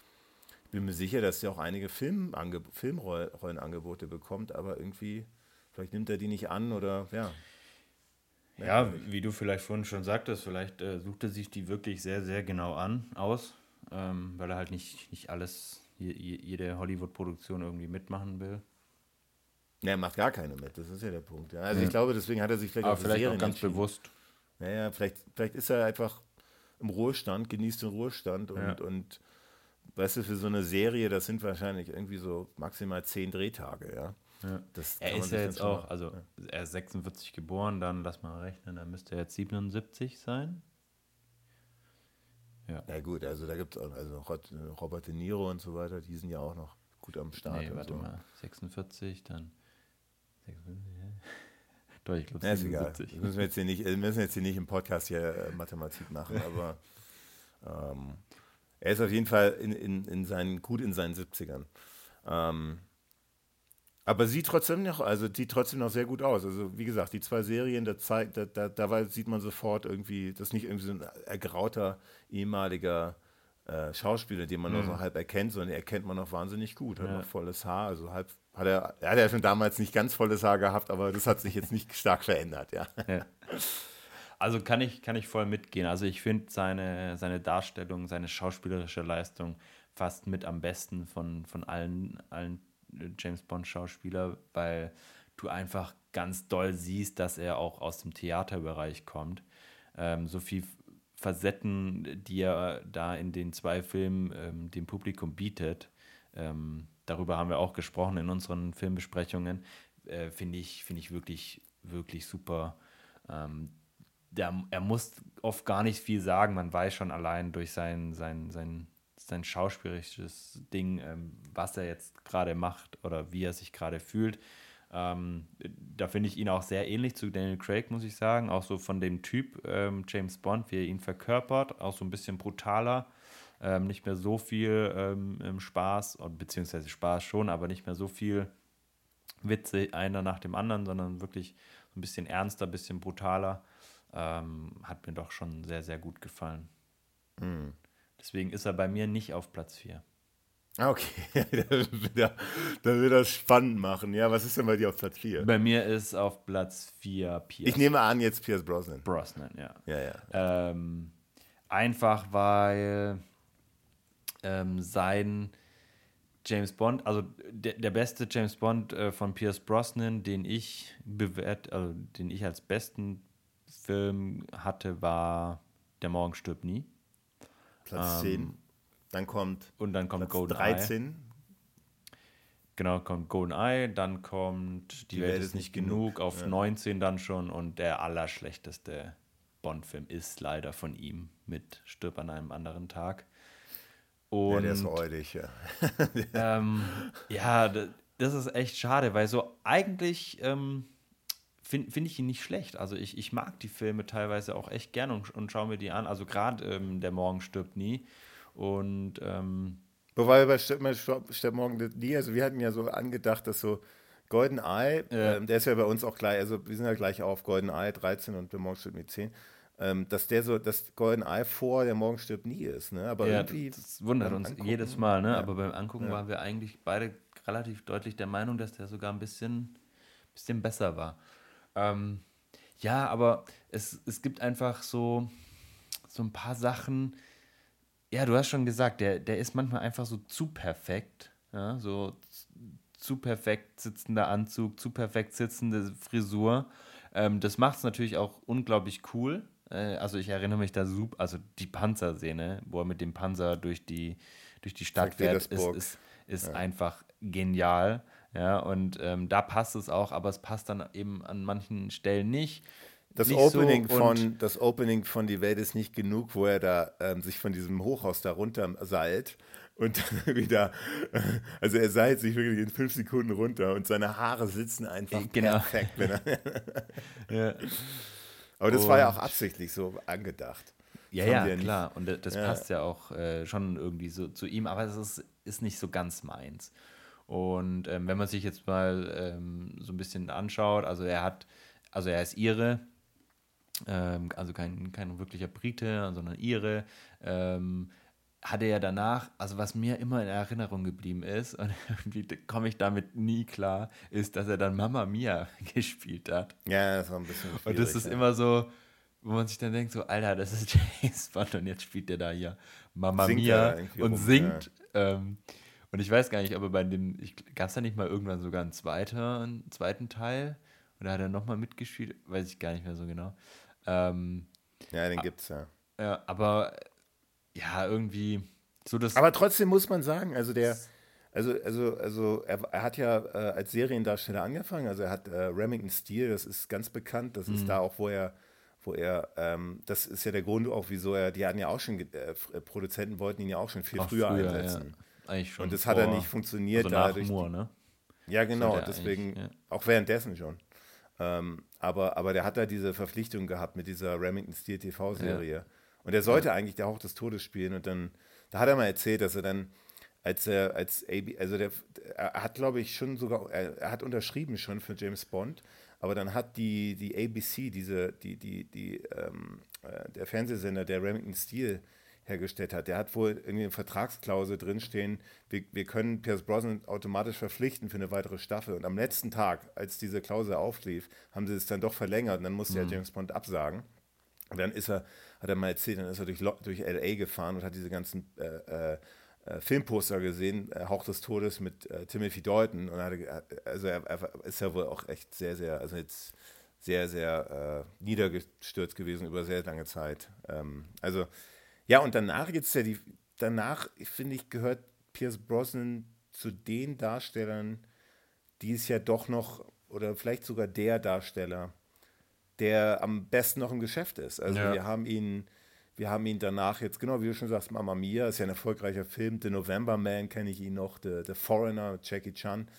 bin mir sicher, dass er auch einige Filmange Filmrollenangebote bekommt, aber irgendwie, vielleicht nimmt er die nicht an oder ja. Ja, wie du vielleicht vorhin schon sagtest, vielleicht äh, sucht er sich die wirklich sehr, sehr genau an, aus, ähm, weil er halt nicht, nicht alles, jede Hollywood-Produktion irgendwie mitmachen will. Ja, er macht gar keine mit, das ist ja der Punkt. Ja. Also ja. ich glaube, deswegen hat er sich vielleicht Aber auf vielleicht Serien auch ganz bewusst. Naja, vielleicht, vielleicht ist er einfach im Ruhestand, genießt den Ruhestand und, und weißt du, für so eine Serie, das sind wahrscheinlich irgendwie so maximal zehn Drehtage, ja. ja. er ist ja jetzt auch, also ja. er ist 46 geboren, dann lass mal rechnen, dann müsste er jetzt 77 sein. Ja. Na gut, also da gibt es auch, also Robert De Niro und so weiter, die sind ja auch noch gut am Start. Nee, warte so. mal, 46, dann 46, Doch, ich glaube ja, 77. Müssen wir, jetzt hier nicht, müssen jetzt hier nicht im Podcast hier äh, Mathematik machen, aber ähm, er ist auf jeden Fall in, in, in seinen, gut in seinen 70ern. Ähm, aber sieht trotzdem noch, also sieht trotzdem noch sehr gut aus. Also wie gesagt, die zwei Serien, da, zeigt, da, da, da sieht man sofort irgendwie, das ist nicht irgendwie so ein ergrauter ehemaliger äh, Schauspieler, den man mhm. noch so halb erkennt, sondern erkennt man noch wahnsinnig gut. Hat ja. noch volles Haar, also halb hat er, er hat ja schon damals nicht ganz volles Haar gehabt, aber das hat sich jetzt nicht stark verändert, ja. ja. Also kann ich, kann ich voll mitgehen. Also ich finde seine, seine Darstellung, seine schauspielerische Leistung fast mit am besten von, von allen, allen James Bond-Schauspieler, weil du einfach ganz doll siehst, dass er auch aus dem Theaterbereich kommt. Ähm, so viel Facetten, die er da in den zwei Filmen ähm, dem Publikum bietet, ähm, darüber haben wir auch gesprochen in unseren Filmbesprechungen, äh, finde ich, find ich wirklich, wirklich super. Ähm, der, er muss oft gar nicht viel sagen. Man weiß schon allein durch sein, sein, sein, sein schauspielerisches Ding, ähm, was er jetzt gerade macht oder wie er sich gerade fühlt. Ähm, da finde ich ihn auch sehr ähnlich zu Daniel Craig, muss ich sagen. Auch so von dem Typ ähm, James Bond, wie er ihn verkörpert. Auch so ein bisschen brutaler. Ähm, nicht mehr so viel ähm, Spaß, beziehungsweise Spaß schon, aber nicht mehr so viel Witze einer nach dem anderen, sondern wirklich so ein bisschen ernster, ein bisschen brutaler ähm, hat mir doch schon sehr, sehr gut gefallen. Mhm. Deswegen ist er bei mir nicht auf Platz 4. Ah, okay, da wird das spannend machen. Ja, was ist denn bei dir auf Platz 4? Bei mir ist auf Platz 4 Pierce. Ich nehme an, jetzt Pierce Brosnan. Brosnan, ja. Ja, ja. Ähm, einfach weil ähm, sein, James Bond, also der, der beste James Bond äh, von Pierce Brosnan, den ich bewert, also den ich als besten Film hatte, war Der Morgen stirbt nie. Platz ähm, 10. Dann kommt und dann kommt Platz Golden 13. Eye. Genau, kommt Golden Eye, dann kommt Die, Die Welt, Welt, ist nicht genug, genug auf ja. 19 dann schon und der allerschlechteste Bond-Film ist leider von ihm mit Stirb an einem anderen Tag. Und, ja, der ist räudig, ja. ähm, ja, das ist echt schade, weil so eigentlich ähm, finde find ich ihn nicht schlecht. Also ich, ich mag die Filme teilweise auch echt gern und, und schaue mir die an. Also gerade ähm, Der Morgen stirbt nie. Und ähm, Wobei bei Stirb, stirbt Morgen nie, also wir hatten ja so angedacht, dass so Golden Eye, ja. ähm, der ist ja bei uns auch gleich, also wir sind ja gleich auf Golden Eye 13 und Der Morgen stirbt nie 10 ähm, dass der so, das Golden Eye vor der Morgen stirbt nie ist. Ne? Aber ja, irgendwie. Das wundert uns Angucken, jedes Mal, ne? Ja. Aber beim Angucken waren wir eigentlich beide relativ deutlich der Meinung, dass der sogar ein bisschen, bisschen besser war. Ähm, ja, aber es, es gibt einfach so, so ein paar Sachen. Ja, du hast schon gesagt, der, der ist manchmal einfach so zu perfekt. Ja, so zu perfekt sitzender Anzug, zu perfekt sitzende Frisur. Ähm, das macht es natürlich auch unglaublich cool. Äh, also ich erinnere mich da super, also die Panzerszene, wo er mit dem Panzer durch die, durch die Stadt fährt, ist, ist, ist ja. einfach genial. Ja, und ähm, da passt es auch, aber es passt dann eben an manchen Stellen nicht. Das nicht Opening so von das Opening von Die Welt ist nicht genug, wo er da ähm, sich von diesem Hochhaus da runter seilt und wieder, also er seilt sich wirklich in fünf Sekunden runter und seine Haare sitzen einfach genau. perfekt. Wenn er ja. Aber das und war ja auch absichtlich so angedacht. Ja, ja, ja klar. Und das ja. passt ja auch äh, schon irgendwie so zu ihm, aber es ist, ist nicht so ganz meins. Und ähm, wenn man sich jetzt mal ähm, so ein bisschen anschaut, also er hat, also er ist Ire, ähm, also kein, kein wirklicher Brite, sondern Ire, ähm, hatte er danach, also was mir immer in Erinnerung geblieben ist, und irgendwie komme ich damit nie klar, ist, dass er dann Mama Mia gespielt hat. Ja, das war ein bisschen Und das ist ja. immer so, wo man sich dann denkt, so, Alter, das ist James Bond und jetzt spielt der da hier Mama singt Mia und rum, singt. Ja. Ähm, und ich weiß gar nicht, aber bei dem, gab es da nicht mal irgendwann sogar einen, zweiten, einen zweiten Teil? Oder hat er nochmal mitgespielt? Weiß ich gar nicht mehr so genau. Ähm, ja, den gibt's ja. Ja, aber ja, irgendwie so das. Aber trotzdem muss man sagen, also der, also, also, also er, er hat ja äh, als Seriendarsteller angefangen, also er hat äh, Remington Steel, das ist ganz bekannt, das mhm. ist da auch, wo er, wo er, ähm, das ist ja der Grund auch, wieso er, die hatten ja auch schon, äh, äh Produzenten wollten ihn ja auch schon viel auch früher, früher, einsetzen. Ja. Eigentlich schon Und das vor, hat er nicht funktioniert. Also nach Moore, ne? Ja, genau, deswegen, ja. auch währenddessen schon. Ähm, aber, aber der hat da diese Verpflichtung gehabt mit dieser Remington Steel TV-Serie. Ja. Und er sollte ja. eigentlich der Hauch des Todes spielen. Und dann, da hat er mal erzählt, dass er dann, als er, als AB, also der, er hat, glaube ich, schon sogar, er, er, hat unterschrieben schon für James Bond, aber dann hat die, die ABC, diese, die, die, die, ähm, äh, der Fernsehsender, der Remington Steel hergestellt hat, der hat wohl irgendwie eine Vertragsklausel drinstehen, wir, wir können Pierce Brosnan automatisch verpflichten für eine weitere Staffel. Und am letzten Tag, als diese Klausel auflief, haben sie es dann doch verlängert und dann musste mhm. ja James Bond absagen. Und dann ist er, hat er mal erzählt, dann ist er durch, durch LA gefahren und hat diese ganzen äh, äh, Filmposter gesehen, äh, Hauch des Todes mit äh, Timothy Dalton. Und hatte, also er, er, ist ja wohl auch echt sehr, sehr, also jetzt sehr, sehr äh, niedergestürzt gewesen über sehr lange Zeit. Ähm, also, ja, und danach jetzt ja die, danach, finde ich, gehört Pierce Brosnan zu den Darstellern, die es ja doch noch, oder vielleicht sogar der Darsteller, der am besten noch im Geschäft ist. Also ja. wir haben ihn, wir haben ihn danach jetzt, genau wie du schon sagst, Mama Mia ist ja ein erfolgreicher Film. The November Man kenne ich ihn noch, The, The Foreigner mit Jackie Chan.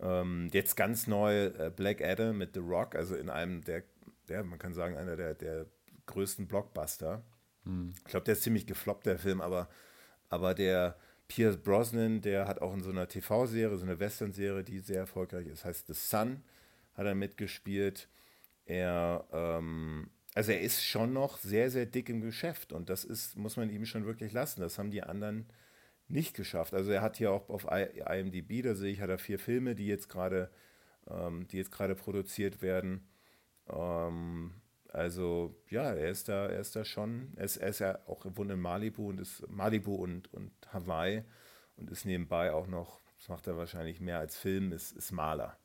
Ähm, jetzt ganz neu äh, Black Adam mit The Rock, also in einem der, der man kann sagen, einer der, der größten Blockbuster. Hm. Ich glaube, der ist ziemlich gefloppt, der Film, aber, aber der Pierce Brosnan, der hat auch in so einer TV-Serie, so einer Western-Serie, die sehr erfolgreich ist, heißt The Sun, hat er mitgespielt. Er, ähm, also er ist schon noch sehr, sehr dick im Geschäft und das ist, muss man ihm schon wirklich lassen. Das haben die anderen nicht geschafft. Also er hat hier auch auf IMDb, da sehe ich, hat er vier Filme, die jetzt gerade, ähm, die jetzt gerade produziert werden. Ähm, also ja, er ist da, er ist da schon, er ist, er ist ja auch gewohnt in Malibu und ist Malibu und, und Hawaii und ist nebenbei auch noch, das macht er wahrscheinlich mehr als Film, ist, ist Maler.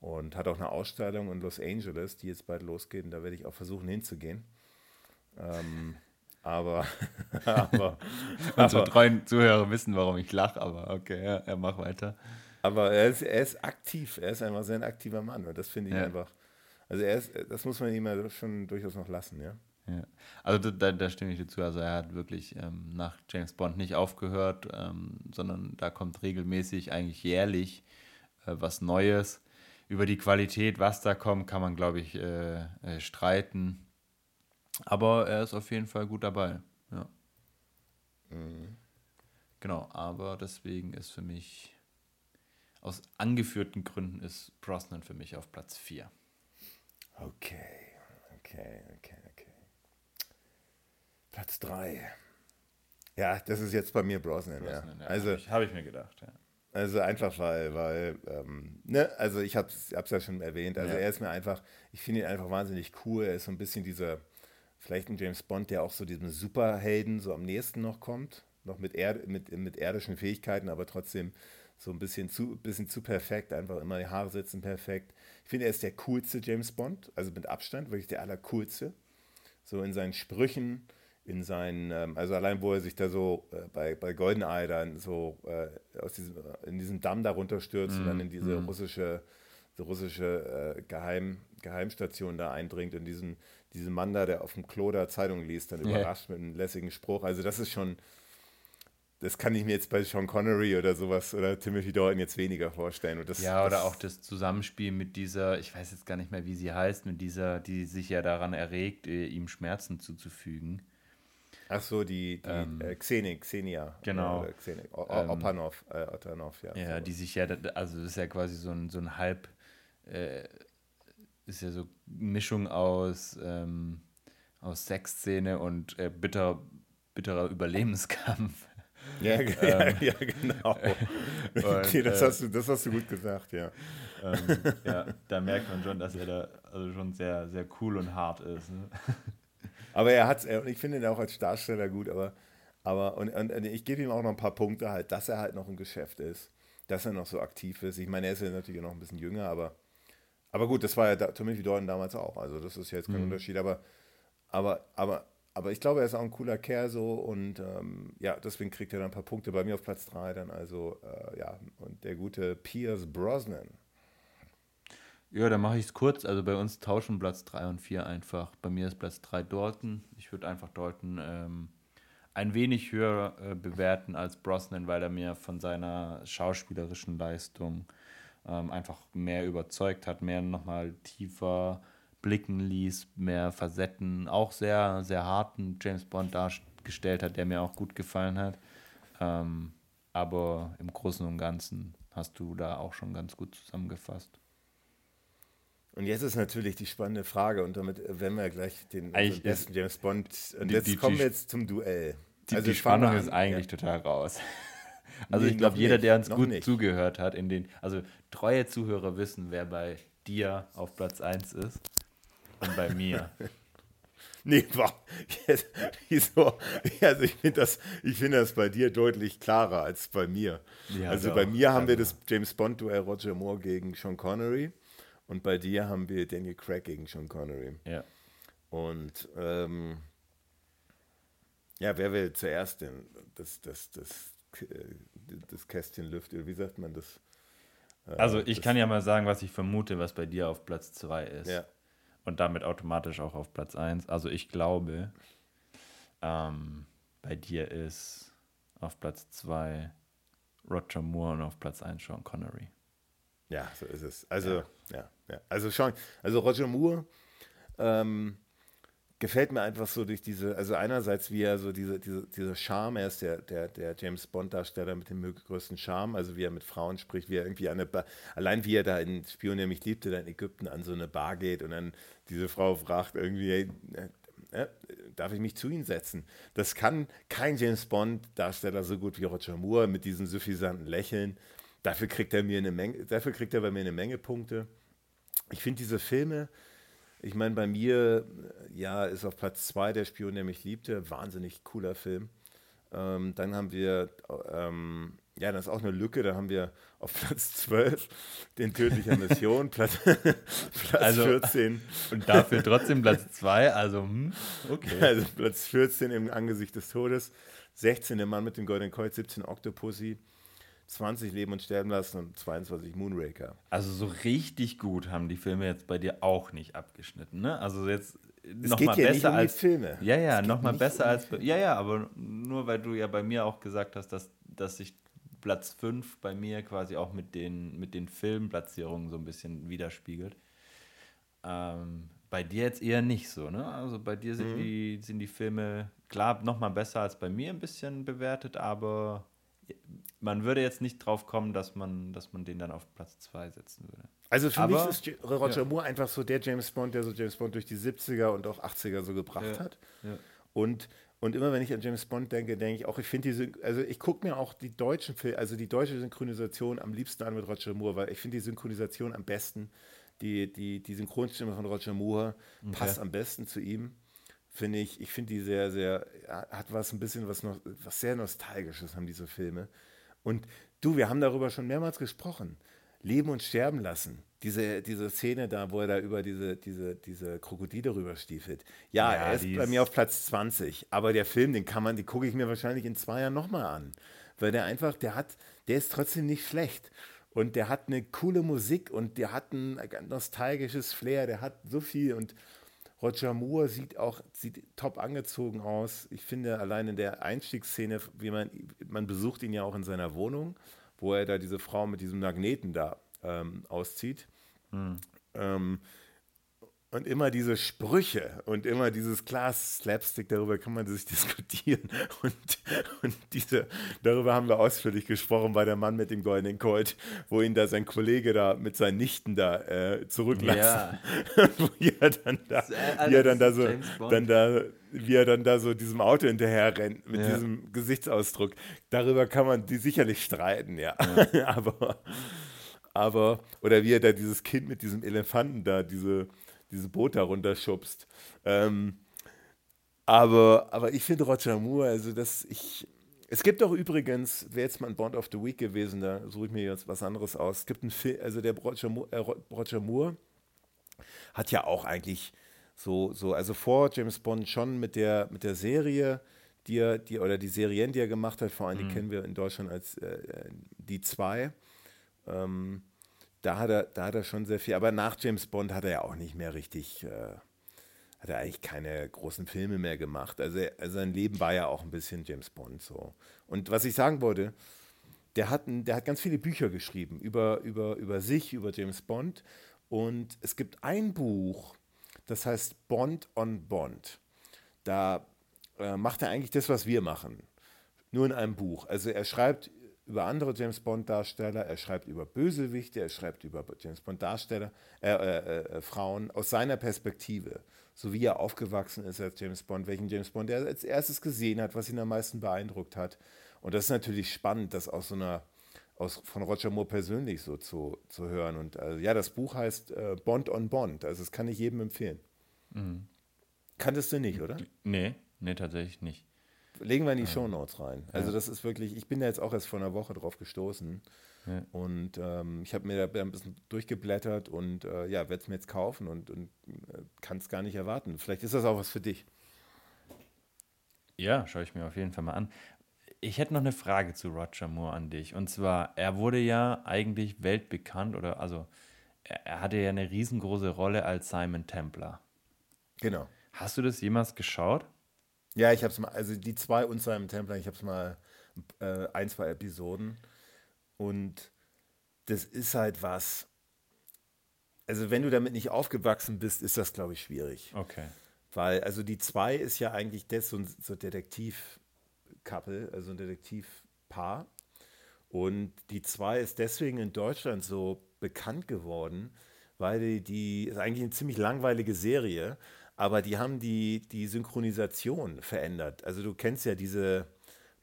Und hat auch eine Ausstellung in Los Angeles, die jetzt bald losgeht. Und da werde ich auch versuchen hinzugehen. Ähm, aber, aber unsere treuen Zuhörer wissen, warum ich lache, aber okay, ja, er macht weiter. Aber er ist, er ist aktiv, er ist einfach sehr ein aktiver Mann und das finde ich ja. einfach, also er ist, das muss man ihm ja schon durchaus noch lassen, ja. Ja. Also da, da, stimme ich dir zu. Also er hat wirklich ähm, nach James Bond nicht aufgehört, ähm, sondern da kommt regelmäßig, eigentlich jährlich, äh, was Neues. Über die Qualität, was da kommt, kann man, glaube ich, äh, äh, streiten. Aber er ist auf jeden Fall gut dabei. Ja. Mhm. Genau, aber deswegen ist für mich, aus angeführten Gründen, ist Brosnan für mich auf Platz 4. Okay, okay, okay, okay. Platz 3. Ja, das ist jetzt bei mir Brosnan, Brosnan ja. ja. Also, habe ich, hab ich, mir gedacht, ja. Also einfach, weil, weil ähm, ne, also ich habe es ja schon erwähnt, also ja. er ist mir einfach, ich finde ihn einfach wahnsinnig cool, er ist so ein bisschen dieser, vielleicht ein James Bond, der auch so diesem Superhelden so am nächsten noch kommt, noch mit, Erd, mit, mit erdischen Fähigkeiten, aber trotzdem so ein bisschen zu, bisschen zu perfekt, einfach immer die Haare sitzen perfekt. Ich finde, er ist der coolste James Bond, also mit Abstand, wirklich der allercoolste. So in seinen Sprüchen, in seinen, ähm, also allein wo er sich da so äh, bei, bei Goldeneye dann so äh, aus diesem, äh, in diesen Damm darunter stürzt mm, und dann in diese mm. russische, die russische äh, Geheim, Geheimstation da eindringt und diesen, diesen Mann da, der auf dem Klo da Zeitung liest, dann yeah. überrascht mit einem lässigen Spruch. Also das ist schon, das kann ich mir jetzt bei Sean Connery oder sowas oder Timothy Dalton jetzt weniger vorstellen. Das, ja, oder das, auch das Zusammenspiel mit dieser, ich weiß jetzt gar nicht mehr, wie sie heißt, mit dieser, die sich ja daran erregt, äh, ihm Schmerzen zuzufügen. Ach so, die, die ähm, äh, Xeni, Xenia. Genau. Äh, Xeni, ähm, Opanov, äh, Opanov, ja. Ja, so. die sich ja, also das ist ja quasi so ein, so ein halb, äh, ist ja so Mischung aus, ähm, aus Sexszene und äh, bitter, bitterer Überlebenskampf. Ja, ja, ähm, ja genau. Und, okay, das, äh, hast du, das hast du gut gesagt, ja. Ähm, ja, da merkt man schon, dass er da also schon sehr, sehr cool und hart ist. Ne? Aber er hat es, ich finde ihn auch als Darsteller gut, aber, aber und, und, und ich gebe ihm auch noch ein paar Punkte halt, dass er halt noch im Geschäft ist, dass er noch so aktiv ist. Ich meine, er ist ja natürlich noch ein bisschen jünger, aber, aber gut, das war ja da, Timothy Dalton damals auch, also das ist jetzt kein mhm. Unterschied, aber, aber, aber, aber ich glaube, er ist auch ein cooler Kerl so und ähm, ja, deswegen kriegt er dann ein paar Punkte bei mir auf Platz 3 dann also, äh, ja, und der gute Pierce Brosnan. Ja, dann mache ich es kurz. Also bei uns tauschen Platz 3 und 4 einfach. Bei mir ist Platz 3 Dalton. Ich würde einfach Dalton ähm, ein wenig höher äh, bewerten als Brosnan, weil er mir von seiner schauspielerischen Leistung ähm, einfach mehr überzeugt hat, mehr nochmal tiefer blicken ließ, mehr Facetten, auch sehr, sehr harten James Bond dargestellt hat, der mir auch gut gefallen hat. Ähm, aber im Großen und Ganzen hast du da auch schon ganz gut zusammengefasst. Und jetzt ist natürlich die spannende Frage, und damit werden wir gleich den besten James Bond. Und die, jetzt die, kommen wir jetzt zum Duell. Die, also die Spannung ist eigentlich ja. total raus. Also nee, ich glaube, jeder, der uns gut nicht. zugehört hat, in den, also treue Zuhörer wissen, wer bei dir auf Platz 1 ist und bei mir. nee, wow. Jetzt, wieso? Also ich finde das, find das bei dir deutlich klarer als bei mir. Ja, also bei mir haben wir das James Bond-Duell Roger Moore gegen Sean Connery. Und bei dir haben wir Daniel Craig gegen Sean Connery. Ja. Und ähm, ja, wer will zuerst denn das, das, das, das Kästchen lüften? Wie sagt man das? Äh, also ich das, kann ja mal sagen, was ich vermute, was bei dir auf Platz 2 ist. Ja. Und damit automatisch auch auf Platz 1. Also ich glaube, ähm, bei dir ist auf Platz 2 Roger Moore und auf Platz 1 Sean Connery. Ja, so ist es. Also, ja, ja. ja. Also schon, also Roger Moore ähm, gefällt mir einfach so durch diese, also einerseits wie er so diese, diese, dieser Charme, er ist der, der, der James Bond-Darsteller mit dem größten Charme, also wie er mit Frauen spricht, wie er irgendwie an eine Bar, allein wie er da in Spion, der mich liebte, da in Ägypten an so eine Bar geht und dann diese Frau fragt irgendwie, hey, äh, darf ich mich zu ihm setzen? Das kann kein James Bond-Darsteller so gut wie Roger Moore mit diesem suffisanten Lächeln. Dafür kriegt er mir eine Menge, dafür kriegt er bei mir eine Menge Punkte. Ich finde diese Filme, ich meine, bei mir, ja, ist auf Platz zwei der Spion, der mich liebte. Wahnsinnig cooler Film. Ähm, dann haben wir ähm, ja, das ist auch eine Lücke. Da haben wir auf Platz 12 den tödlicher Mission, Platz, Platz Also- 14. Und dafür trotzdem Platz 2, also, hm, okay. Also Platz 14 im Angesicht des Todes, 16 der Mann mit dem goldenen Kreuz, 17 Octopussy, 20 Leben und sterben lassen und 22 Moonraker. Also so richtig gut haben die Filme jetzt bei dir auch nicht abgeschnitten, ne? Also jetzt Es noch geht mal ja besser um die als Filme. Ja, ja, nochmal besser um- als. Ja, ja, aber nur weil du ja bei mir auch gesagt hast, dass, dass sich Platz 5 bei mir quasi auch mit den, mit den Filmplatzierungen so ein bisschen widerspiegelt. Ähm, bei dir jetzt eher nicht so, ne? Also bei dir Mhm. sind, die, sind die Filme, klar, nochmal besser als bei mir ein bisschen bewertet, aber man würde jetzt nicht drauf kommen, dass man, dass man den dann auf Platz 2 setzen würde. Also für Aber- mich ist Roger ja. Moore einfach so der James Bond, der so James Bond durch die 70er und auch 80er so gebracht Ja. hat. Ja. Und, und immer wenn ich an James Bond denke, denke ich auch, ich finde diese, also ich gucke mir auch die deutschen Filme, also die deutsche Synchronisation am liebsten an mit Roger Moore, weil ich finde die Synchronisation am besten, die, die, die Synchronstimme von Roger Moore passt am besten zu ihm. Finde ich, ich finde die sehr, sehr, hat was ein bisschen was noch, was sehr Nostalgisches haben diese Filme. Und du, wir haben darüber schon mehrmals gesprochen. Leben und sterben lassen. Diese, diese Szene da, wo er da über diese, diese, diese Krokodile rüberstiefelt. Ja, Ja, er ist bei mir auf Platz 20. Aber der Film, den kann man, den gucke ich mir wahrscheinlich in zwei Jahren nochmal an. Weil der einfach, der hat, der ist trotzdem nicht schlecht. Und der hat eine coole Musik und der hat ein nostalgisches Flair, der hat so viel und Roger Moore sieht auch sieht top angezogen aus. Ich finde allein in der Einstiegsszene, wie man, man besucht ihn ja auch in seiner Wohnung, wo er da diese Frau mit diesem Magneten da ähm, auszieht. Ähm, und immer diese Sprüche und immer dieses Glas Slapstick, darüber kann man sich diskutieren. Und, und diese, darüber haben wir ausführlich gesprochen bei der Mann mit dem goldenen Colt, wo ihn da sein Kollege da mit seinen Nichten da äh, zurücklassen. Ja. wo er dann da, wie er dann da so, dann da, wie er dann da so diesem Auto hinterher rennt mit Ja. diesem Gesichtsausdruck. Darüber kann man die sicherlich streiten, ja. aber, aber, oder wie er da dieses Kind mit diesem Elefanten da, diese, diese Boot da runterschubst. Ähm, aber, aber ich finde Roger Moore, also das, ich, es gibt doch übrigens, wäre jetzt mal ein Bond of the Week gewesen, da suche ich mir jetzt was anderes aus. Es gibt einen Film, also der Roger Moore, äh, Roger Moore hat ja auch eigentlich so, so, also vor James Bond schon mit der, mit der Serie, die er, die, oder die Serien, die er gemacht hat, vor allem die kennen wir in Deutschland als äh, äh, die zwei. Ähm, da hat er, da hat er schon sehr viel, aber nach James Bond hat er ja auch nicht mehr richtig, äh, hat er eigentlich keine großen Filme mehr gemacht. Also, also sein Leben war ja auch ein bisschen James Bond so. Und was ich sagen wollte, der hat, der hat ganz viele Bücher geschrieben über, über, über sich, über James Bond. Und es gibt ein Buch, das heißt Bond on Bond. Da äh, macht er eigentlich das, was wir machen. Nur in einem Buch. Also er schreibt über andere James Bond-Darsteller, er schreibt über Bösewichte, er schreibt über James Bond-Darsteller, äh, äh, äh, Frauen aus seiner Perspektive. So wie er aufgewachsen ist als James Bond, welchen James Bond er als erstes gesehen hat, was ihn am meisten beeindruckt hat. Und das ist natürlich spannend, das aus so einer aus, von Roger Moore persönlich so zu, zu hören. Und äh, ja, das Buch heißt äh, Bond on Bond. Also das kann ich jedem empfehlen. Kanntest du nicht, oder? Nee, nee, tatsächlich nicht. Legen wir in die Shownotes rein. Also das ist wirklich, ich bin da jetzt auch erst vor einer Woche drauf gestoßen. Ja. Und ähm, ich habe mir da ein bisschen durchgeblättert und äh, ja, werde es mir jetzt kaufen und, und äh, kann es gar nicht erwarten. Vielleicht ist das auch was für dich. Ja, schaue ich mir auf jeden Fall mal an. Ich hätte noch eine Frage zu Roger Moore an dich. Und zwar, er wurde ja eigentlich weltbekannt oder also er, er hatte ja eine riesengroße Rolle als Simon Templar. Genau. Hast du das jemals geschaut? Ja, ich habe es mal, also die zwei und Simon Templar, ich habe es mal äh, ein, zwei Episoden und das ist halt was. Also wenn du damit nicht aufgewachsen bist, ist das, glaube ich, schwierig. Okay. Weil, also die zwei ist ja eigentlich das so ein so Detektiv-Couple, also ein Detektivpaar. Und die zwei ist deswegen in Deutschland so bekannt geworden, weil die, die ist eigentlich eine ziemlich langweilige Serie, aber die haben die, die Synchronisation verändert. Also du kennst ja diese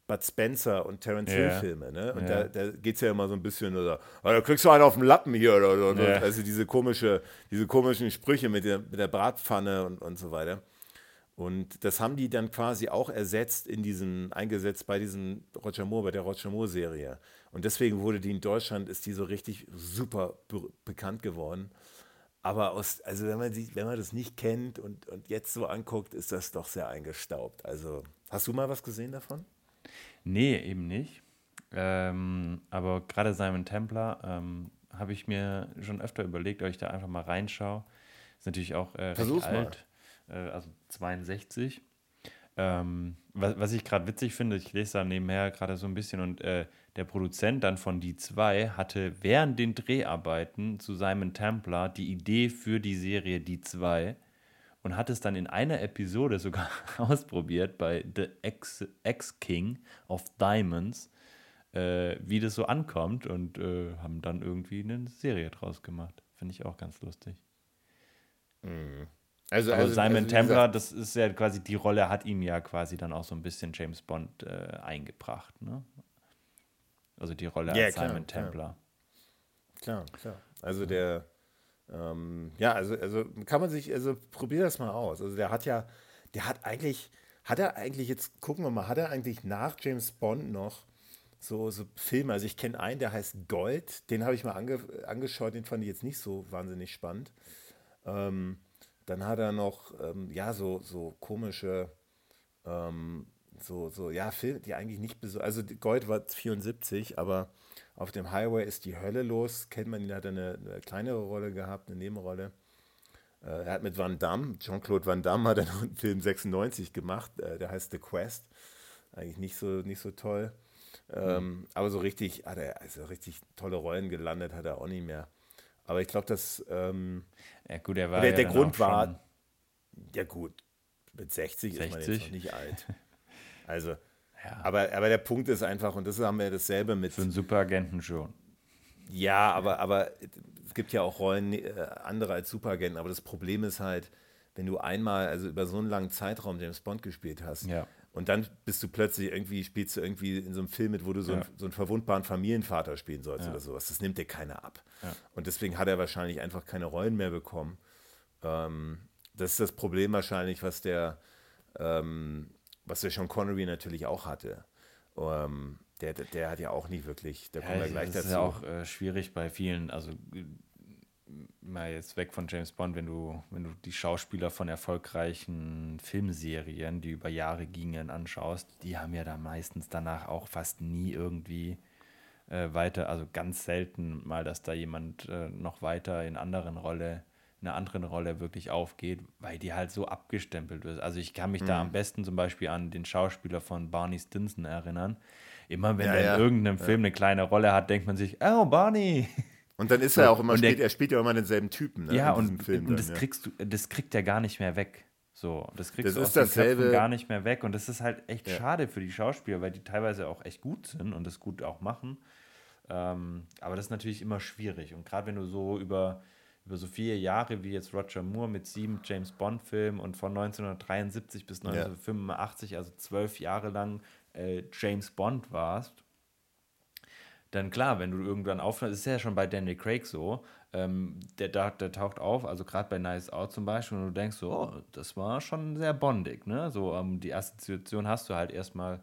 Bud Spencer und Terence Ja. Hill-Filme, ne? Und Ja. da, da geht es ja immer so ein bisschen, oder, "Ah, da kriegst du einen auf den Lappen hier, oder, oder, Ja. also diese komische, diese komischen Sprüche mit der, mit der Bratpfanne und, und so weiter. Und das haben die dann quasi auch ersetzt in diesen, eingesetzt bei diesem Roger Moore, bei der Roger Moore-Serie. Und deswegen wurde die in Deutschland, ist die so richtig super be bekannt geworden. Aber aus, also wenn man, die, wenn man das nicht kennt und, und jetzt so anguckt, ist das doch sehr eingestaubt. Also, hast du mal was gesehen davon? Nee, eben nicht. Ähm, aber gerade Simon Templar ähm, habe ich mir schon öfter überlegt, ob ich da einfach mal reinschaue. Ist natürlich auch äh, recht alt, äh, also 62. Ähm, was, was ich gerade witzig finde, ich lese da nebenher gerade so ein bisschen und äh, der Produzent dann von Die 2 hatte während den Dreharbeiten zu Simon Templar die Idee für die Serie Die 2 und hat es dann in einer Episode sogar ausprobiert bei The Ex-King of Diamonds, äh, wie das so ankommt und äh, haben dann irgendwie eine Serie draus gemacht. Finde ich auch ganz lustig. Mhm. Also, also, also, Simon also, Templar, das ist ja quasi, die Rolle hat ihm ja quasi dann auch so ein bisschen James Bond äh, eingebracht, ne? Also die Rolle ja, als klar, Simon Templar. Klar, klar. Also der, ähm, ja, also, also kann man sich, also probier das mal aus. Also der hat ja, der hat eigentlich, hat er eigentlich, jetzt gucken wir mal, hat er eigentlich nach James Bond noch so, so Filme, also ich kenne einen, der heißt Gold, den habe ich mal ange, angeschaut, den fand ich jetzt nicht so wahnsinnig spannend. Ähm, dann hat er noch, ähm, ja, so, so komische, ähm, so, so, ja, Filme, die eigentlich nicht besonders, also Gold war 74, aber auf dem Highway ist die Hölle los, kennt man ihn, hat eine, eine kleinere Rolle gehabt, eine Nebenrolle. Äh, er hat mit Van Damme, Jean-Claude Van Damme hat er einen Film 96 gemacht, äh, der heißt The Quest. Eigentlich nicht so, nicht so toll. Ähm, mhm. Aber so richtig, hat er, also richtig tolle Rollen gelandet, hat er auch nicht mehr. Aber ich glaube, dass ähm, ja, gut, er war der, ja der Grund war, ja gut, mit 60, 60, ist man jetzt noch nicht alt. Also, ja. aber, aber der Punkt ist einfach, und das haben wir dasselbe mit. Für einen Superagenten schon. Ja, aber, aber es gibt ja auch Rollen äh, andere als Superagenten, aber das Problem ist halt, wenn du einmal, also über so einen langen Zeitraum James Bond gespielt hast, ja. Und dann bist du plötzlich irgendwie, spielst du irgendwie in so einem Film mit, wo du so, ja. einen, so einen verwundbaren Familienvater spielen sollst ja. oder sowas. Das nimmt dir keiner ab. Und deswegen hat er wahrscheinlich einfach keine Rollen mehr bekommen. Ähm, das ist das Problem wahrscheinlich, was der, ähm, was der Sean Connery natürlich auch hatte. Ähm, der, der, hat ja auch nicht wirklich, da kommen wir gleich dazu. Das ist ja auch äh, schwierig bei vielen, also mal jetzt weg von James Bond, wenn du, wenn du die Schauspieler von erfolgreichen Filmserien, die über Jahre gingen, anschaust, die haben ja da meistens danach auch fast nie irgendwie äh, weiter, also ganz selten mal, dass da jemand äh, noch weiter in anderen Rolle, einer anderen Rolle wirklich aufgeht, weil die halt so abgestempelt wird. Also ich kann mich mhm. da am besten zum Beispiel an den Schauspieler von Barney Stinson erinnern. Immer wenn ja, er in irgendeinem ja. Film eine kleine Rolle hat, denkt man sich, oh, Barney. Und dann ist er auch immer, spielt, er spielt ja immer denselben Typen. Ne, ja, und, Film und das, ja. kriegst du, das kriegt er gar nicht mehr weg. So, das kriegst das du aus dasselbe. gar nicht mehr weg. Und das ist halt echt ja. schade für die Schauspieler, weil die teilweise auch echt gut sind und das gut auch machen. Ähm, aber das ist natürlich immer schwierig. Und gerade wenn du so über, über so vier Jahre wie jetzt Roger Moore mit sieben James Bond-Filmen und von 1973 bis 1985, ja. also zwölf Jahre lang äh, James Bond warst dann klar, wenn du irgendwann aufhörst, ist ja schon bei Daniel Craig so, ähm, der, der, der, taucht auf, also gerade bei Nice Out zum Beispiel, und du denkst so, oh, das war schon sehr bondig, ne? So, ähm, die Assoziation hast du halt erstmal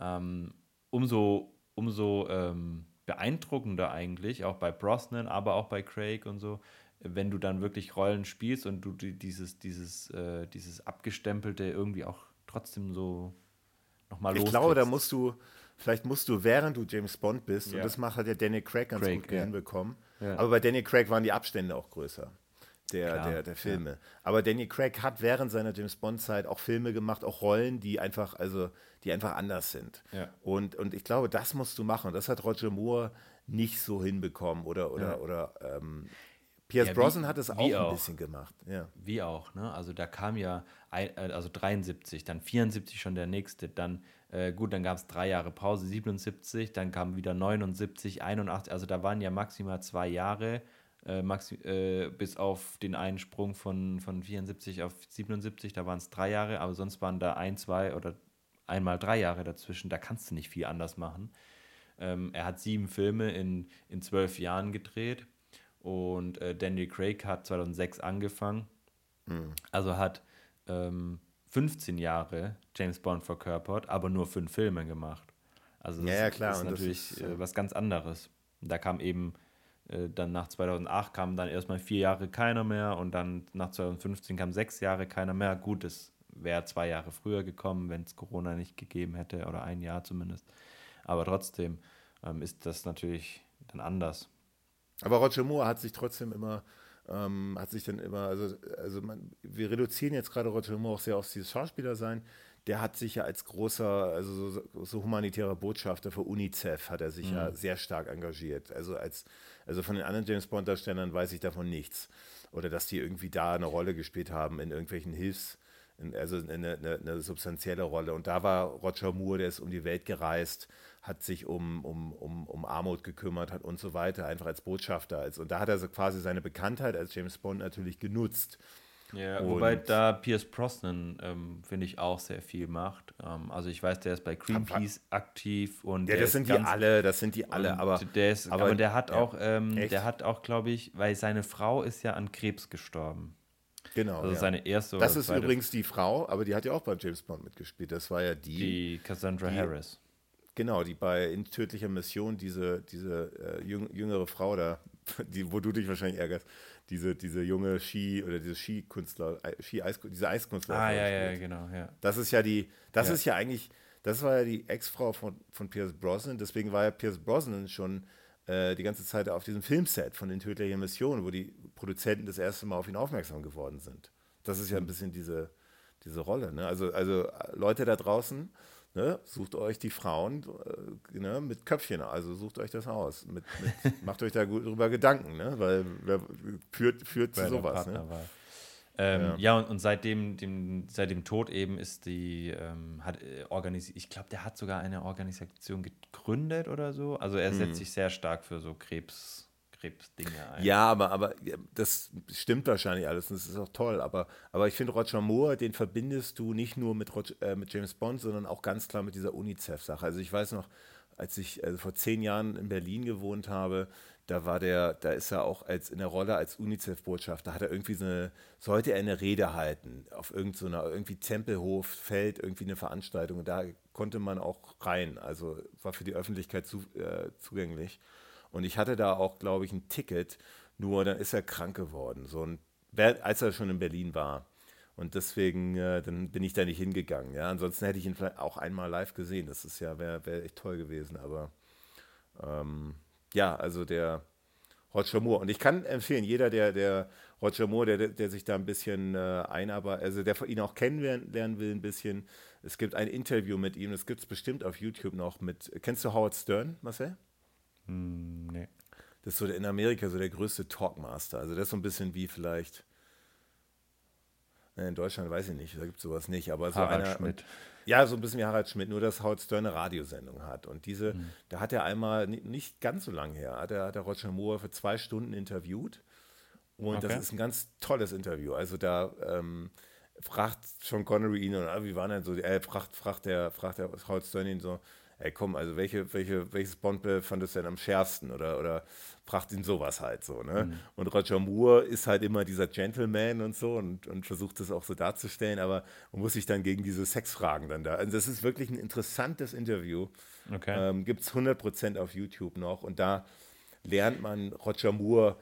ähm, umso, umso ähm, beeindruckender eigentlich, auch bei Brosnan, aber auch bei Craig und so, wenn du dann wirklich Rollen spielst und du dieses, dieses, äh, dieses Abgestempelte irgendwie auch trotzdem so nochmal los. Ich glaube, da musst du Vielleicht musst du, während du James Bond bist, ja. und das macht hat ja Daniel Craig ganz Craig, gut ja. hinbekommen, ja. aber bei Daniel Craig waren die Abstände auch größer. Der, der, der Filme. Aber Daniel Craig hat während seiner James Bond-Zeit auch Filme gemacht, auch Rollen, die einfach, also, die einfach anders sind. Und, und ich glaube, das musst du machen. Das hat Roger Moore nicht so hinbekommen. Oder, oder, oder ähm, Pierce ja, Brosnan hat es auch ein auch. bisschen gemacht. Ja. Wie auch, ne? Also da kam ja, ein, äh, also 73, dann 74 schon der nächste, dann äh, gut, dann gab es drei Jahre Pause, 77, dann kam wieder 79, 81, also da waren ja maximal zwei Jahre, äh, maxi äh, bis auf den einen Sprung von, von 74 auf 77, da waren es drei Jahre, aber sonst waren da ein, zwei oder einmal drei Jahre dazwischen, da kannst du nicht viel anders machen. Ähm, er hat sieben Filme in, in zwölf Jahren gedreht und äh, Daniel Craig hat 2006 angefangen, mhm. also hat ähm, 15 Jahre James Bond verkörpert, aber nur fünf Filme gemacht. Also das Ja, ja, klar, ist natürlich ist, äh, äh, was ganz anderes. Da kam eben äh, dann nach 2008 kam dann erstmal vier Jahre keiner mehr und dann nach 2015 kam sechs Jahre keiner mehr. Gut, es wäre zwei Jahre früher gekommen, wenn es Corona nicht gegeben hätte oder ein Jahr zumindest. Aber trotzdem ähm, ist das natürlich dann anders. Aber Roger Moore hat sich trotzdem immer, ähm, hat sich dann immer, also, also man, wir reduzieren jetzt gerade Roger Moore auch sehr auf dieses Schauspieler sein. Der hat sich ja als großer, also so, so humanitärer Botschafter für UNICEF hat er sich ja sehr stark engagiert. Also als, also von den anderen James Bond Darstellern weiß ich davon nichts. Oder dass die irgendwie da eine Rolle gespielt haben in irgendwelchen Hilfs, also eine, eine, eine substanzielle Rolle. Und da war Roger Moore, der ist um die Welt gereist, hat sich um, um, um, um Armut gekümmert hat und so weiter, einfach als Botschafter. Als, und da hat er so quasi seine Bekanntheit als James Bond natürlich genutzt. Ja, Und- wobei da Pierce Brosnan, ähm, finde ich, auch sehr viel macht. Ähm, also ich weiß, der ist bei Greenpeace aktiv und Ja, das sind die alle, das sind die alle, und aber, der ist, aber, der hat ja, auch, ähm, der hat auch, glaube ich, weil seine Frau ist ja an Krebs gestorben. genau. Also ja. seine erste das ist übrigens die Frau, aber die hat ja auch bei James Bond mitgespielt. Das war ja die, die Cassandra die- Harris. Genau, die bei in tödlicher Mission diese, diese äh, jüng, jüngere Frau da, die, wo du dich wahrscheinlich ärgerst, diese, diese junge Ski oder diese Skikünstler, äh, Ski -Eis, diese Eiskünstler. Ah, ja, ja, genau, ja. Das ist ja die, das Ja. ist ja eigentlich, das war ja die Ex-Frau von, von Pierce Brosnan, deswegen war ja Pierce Brosnan schon äh, die ganze Zeit auf diesem Filmset von den tödlichen Missionen, wo die Produzenten das erste Mal auf ihn aufmerksam geworden sind. Das ist ja ein bisschen diese, diese Rolle. Ne? Also, also äh, Leute da draußen, ne? sucht euch die Frauen äh, ne? mit Köpfchen, also sucht euch das aus. Mit, mit, macht euch da gut drüber Gedanken, ne? weil wer führt, führt zu sowas. Ne? Ähm, Ja. ja. und, und seit, dem, dem, seit dem Tod eben ist die, ähm, hat äh, organisiert, ich glaube, der hat sogar eine Organisation gegründet oder so. Also er Mhm. setzt sich sehr stark für so Krebs, Krebsdinge ein. Ja, aber, aber das stimmt wahrscheinlich alles und das ist auch toll. Aber, aber ich finde, Roger Moore, den verbindest du nicht nur mit, Roger, äh, mit James Bond, sondern auch ganz klar mit dieser UNICEF-Sache. Also ich weiß noch, als ich also vor zehn Jahren in Berlin gewohnt habe, da war der, da ist er auch als in der Rolle als UNICEF-Botschafter, hat er irgendwie so eine, sollte er eine Rede halten auf irgendeiner, irgendwie Tempelhof, Feld, irgendwie eine Veranstaltung. Und da konnte man auch rein. Also war für die Öffentlichkeit zu, äh, zugänglich. Und ich hatte da auch, glaube ich, ein Ticket, nur dann ist er krank geworden, so ein, als er schon in Berlin war. Und deswegen, äh, dann bin ich da nicht hingegangen. Ja? Ansonsten hätte ich ihn vielleicht auch einmal live gesehen. Das ist ja, wäre wär echt toll gewesen. Aber ähm, ja, also der Roger Moore. Und ich kann empfehlen, jeder, der, der Roger Moore, der, der sich da ein bisschen äh, einarbeitet, also der ihn auch kennenlernen will, ein bisschen. Es gibt ein Interview mit ihm, das gibt es bestimmt auf YouTube noch mit. Kennst du Howard Stern, Marcel? Hm, nee. Das ist so der, in Amerika so der größte Talkmaster. Also das ist so ein bisschen wie vielleicht. Ne, In Deutschland weiß ich nicht, da gibt es sowas nicht, aber so Harald einer, Schmidt. Ja, so ein bisschen wie Harald Schmidt, nur dass Howard Stern eine Radiosendung hat. Und diese, da hat er einmal, ni- nicht ganz so lange her, hat er, hat er Roger Moore für zwei Stunden interviewt. Und Okay. das ist ein ganz tolles Interview. Also da ähm, fragt Sean Connery ihn, und, ah, wie war denn so, äh, fragt, fragt der, fragt der Howard Stern ihn so, ey komm, also welche, welche, welches Bondbild fandest du denn am schärfsten? Oder, oder fragt ihn sowas halt so, ne? Und Roger Moore ist halt immer dieser Gentleman und so und, und versucht das auch so darzustellen, aber man muss sich dann gegen diese Sexfragen dann da. Also das ist wirklich ein interessantes Interview. Okay. Ähm, Gibt es 100% auf YouTube noch und da lernt man Roger Moore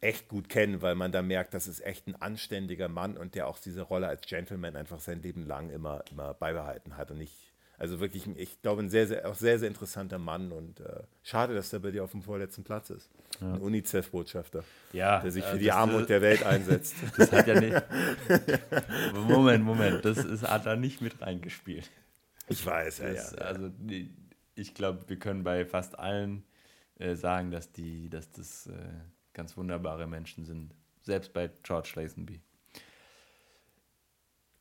echt gut kennen, weil man da merkt, das ist echt ein anständiger Mann und der auch diese Rolle als Gentleman einfach sein Leben lang immer, immer beibehalten hat und nicht, also wirklich, ich glaube, ein sehr, sehr, auch sehr, sehr interessanter Mann und äh, schade, dass der bei dir auf dem vorletzten Platz ist. Ein UNICEF-Botschafter, Ja, der sich äh, für die das- Armut der Welt einsetzt. Das hat ja nicht. Moment, Moment, das ist, hat da nicht mit reingespielt. Ich weiß, ja, Das, ja. Also ich glaube, wir können bei fast allen äh, sagen, dass die, dass das äh, ganz wunderbare Menschen sind. Selbst bei George Lazenby.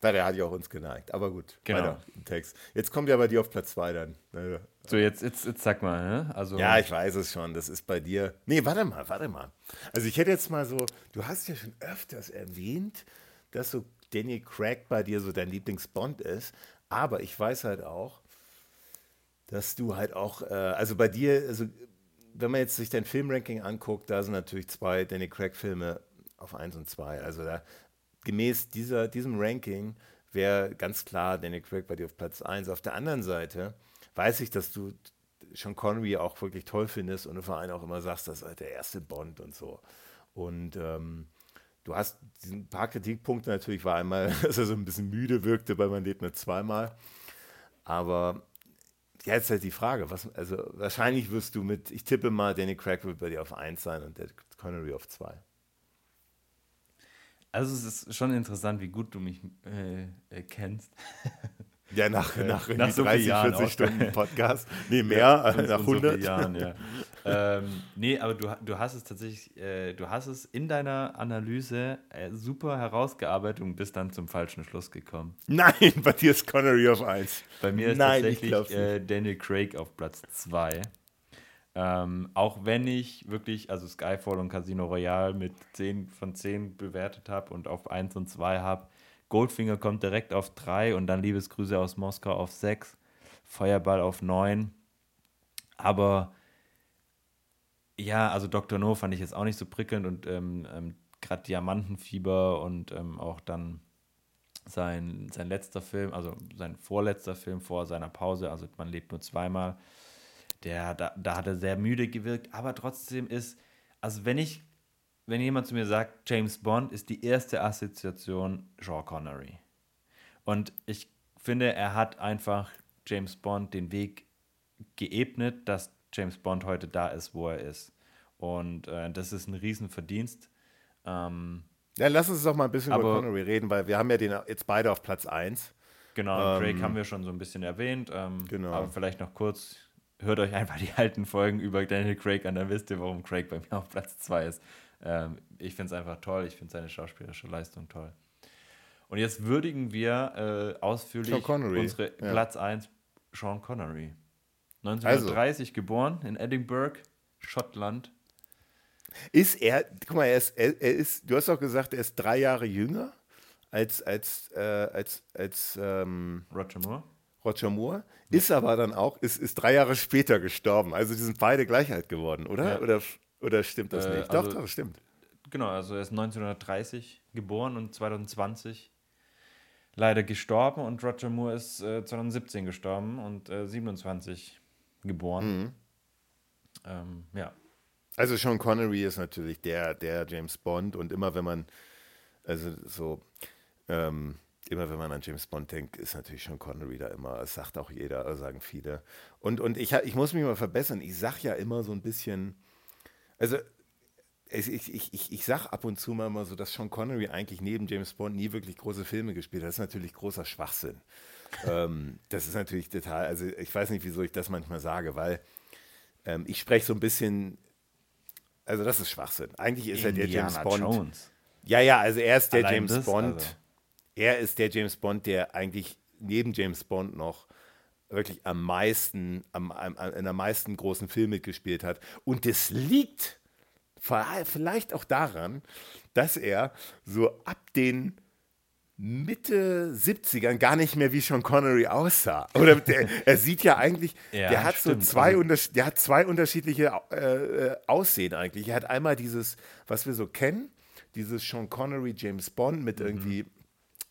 Weil der hat ja auch uns geneigt. Aber gut, Genau. weiter im Text. Jetzt kommt ja bei dir auf Platz 2 dann. Äh, So, jetzt, jetzt, jetzt sag mal, ne? Also, Ja, ich weiß es schon. Das ist bei dir. Nee, warte mal, warte mal. Also ich hätte jetzt mal so, du hast ja schon öfters erwähnt, dass so Danny Craig bei dir so dein Lieblingsbond ist. Aber ich weiß halt auch, dass du halt auch, äh, also bei dir, also wenn man jetzt sich dein Filmranking anguckt, da sind natürlich zwei Danny Craig-Filme auf 1 und 2. Also da gemäß dieser, diesem Ranking wäre ganz klar Danny Craig bei dir auf Platz 1. Auf der anderen Seite weiß ich, dass du Sean Connery auch wirklich toll findest und vor allem auch immer sagst, das ist der erste Bond und so. Und ähm, du hast ein paar Kritikpunkte natürlich, war einmal, dass er so ein bisschen müde wirkte, weil man lebt nur zweimal. Aber ja, jetzt halt die Frage, was, also wahrscheinlich wirst du mit, ich tippe mal, Danny Craig wird bei dir auf 1 sein und der Connery auf 2. Also es ist schon interessant, wie gut du mich äh, äh kennst. Ja, nach, äh, nach, nach so 30, Jahren 40 Stunden Podcast. Nee, mehr, ja, nach 100. So Jahren, ja. ähm, nee, aber du, du hast es tatsächlich, äh, du hast es in deiner Analyse äh, super herausgearbeitet und bist dann zum falschen Schluss gekommen. Nein, bei dir ist Connery auf 1. Bei mir ist Nein, tatsächlich äh, Daniel Craig auf Platz 2. Ähm, auch wenn ich wirklich, also Skyfall und Casino Royale mit 10 von 10 bewertet habe und auf 1 und 2 habe, Goldfinger kommt direkt auf 3 und dann Liebesgrüße aus Moskau auf 6, Feuerball auf 9. Aber ja, also Dr. No fand ich jetzt auch nicht so prickelnd und ähm, ähm, gerade Diamantenfieber und ähm, auch dann sein, sein letzter Film, also sein vorletzter Film vor seiner Pause, also man lebt nur zweimal, der, da, da hat er sehr müde gewirkt, aber trotzdem ist, also wenn ich wenn jemand zu mir sagt, James Bond ist die erste Assoziation Sean Connery. Und ich finde, er hat einfach James Bond den Weg geebnet, dass James Bond heute da ist, wo er ist. Und äh, das ist ein Riesenverdienst. Ähm, ja, lass uns doch mal ein bisschen aber, über Connery reden, weil wir haben ja den jetzt beide auf Platz 1. Genau, ähm, Drake haben wir schon so ein bisschen erwähnt. Ähm, genau. Aber vielleicht noch kurz, hört euch einfach die alten Folgen über Daniel Craig an, dann wisst ihr, warum Craig bei mir auf Platz 2 ist. Ähm, ich finde es einfach toll, ich finde seine schauspielerische Leistung toll. Und jetzt würdigen wir äh, ausführlich unsere ja. Platz 1 Sean Connery. 1930 also. geboren in Edinburgh, Schottland. Ist er, guck mal, er ist, er, er ist, du hast auch gesagt, er ist drei Jahre jünger als, als, äh, als, als ähm, Roger Moore. Roger Moore, ist aber dann auch, ist, ist drei Jahre später gestorben. Also die sind beide gleich alt geworden, oder? Ja. Oder oder stimmt das äh, nicht? Also, doch, doch, stimmt. Genau, also er ist 1930 geboren und 2020 leider gestorben und Roger Moore ist äh, 2017 gestorben und äh, 27 geboren. Mhm. Ähm, ja. Also Sean Connery ist natürlich der, der James Bond und immer wenn man, also so, ähm, immer wenn man an James Bond denkt, ist natürlich Sean Connery da immer, das sagt auch jeder, sagen viele. Und, und ich, ich muss mich mal verbessern, ich sag ja immer so ein bisschen, also ich, ich, ich, ich sag ab und zu mal so, dass Sean Connery eigentlich neben James Bond nie wirklich große Filme gespielt hat. Das ist natürlich großer Schwachsinn. ähm, das ist natürlich total, also ich weiß nicht, wieso ich das manchmal sage, weil ähm, ich spreche so ein bisschen, also das ist Schwachsinn. Eigentlich ist Indiana er der James Bond. Jones. Ja, ja, also er ist der Allein James das, Bond. Also. Er ist der James Bond, der eigentlich neben James Bond noch wirklich am meisten, am, am, in der meisten großen Film mitgespielt hat. Und das liegt vielleicht auch daran, dass er so ab den Mitte 70ern gar nicht mehr wie Sean Connery aussah. Oder der, er sieht ja eigentlich, ja, der hat stimmt. so zwei, also, der hat zwei unterschiedliche äh, äh, Aussehen eigentlich. Er hat einmal dieses, was wir so kennen, dieses Sean Connery James Bond mit mhm.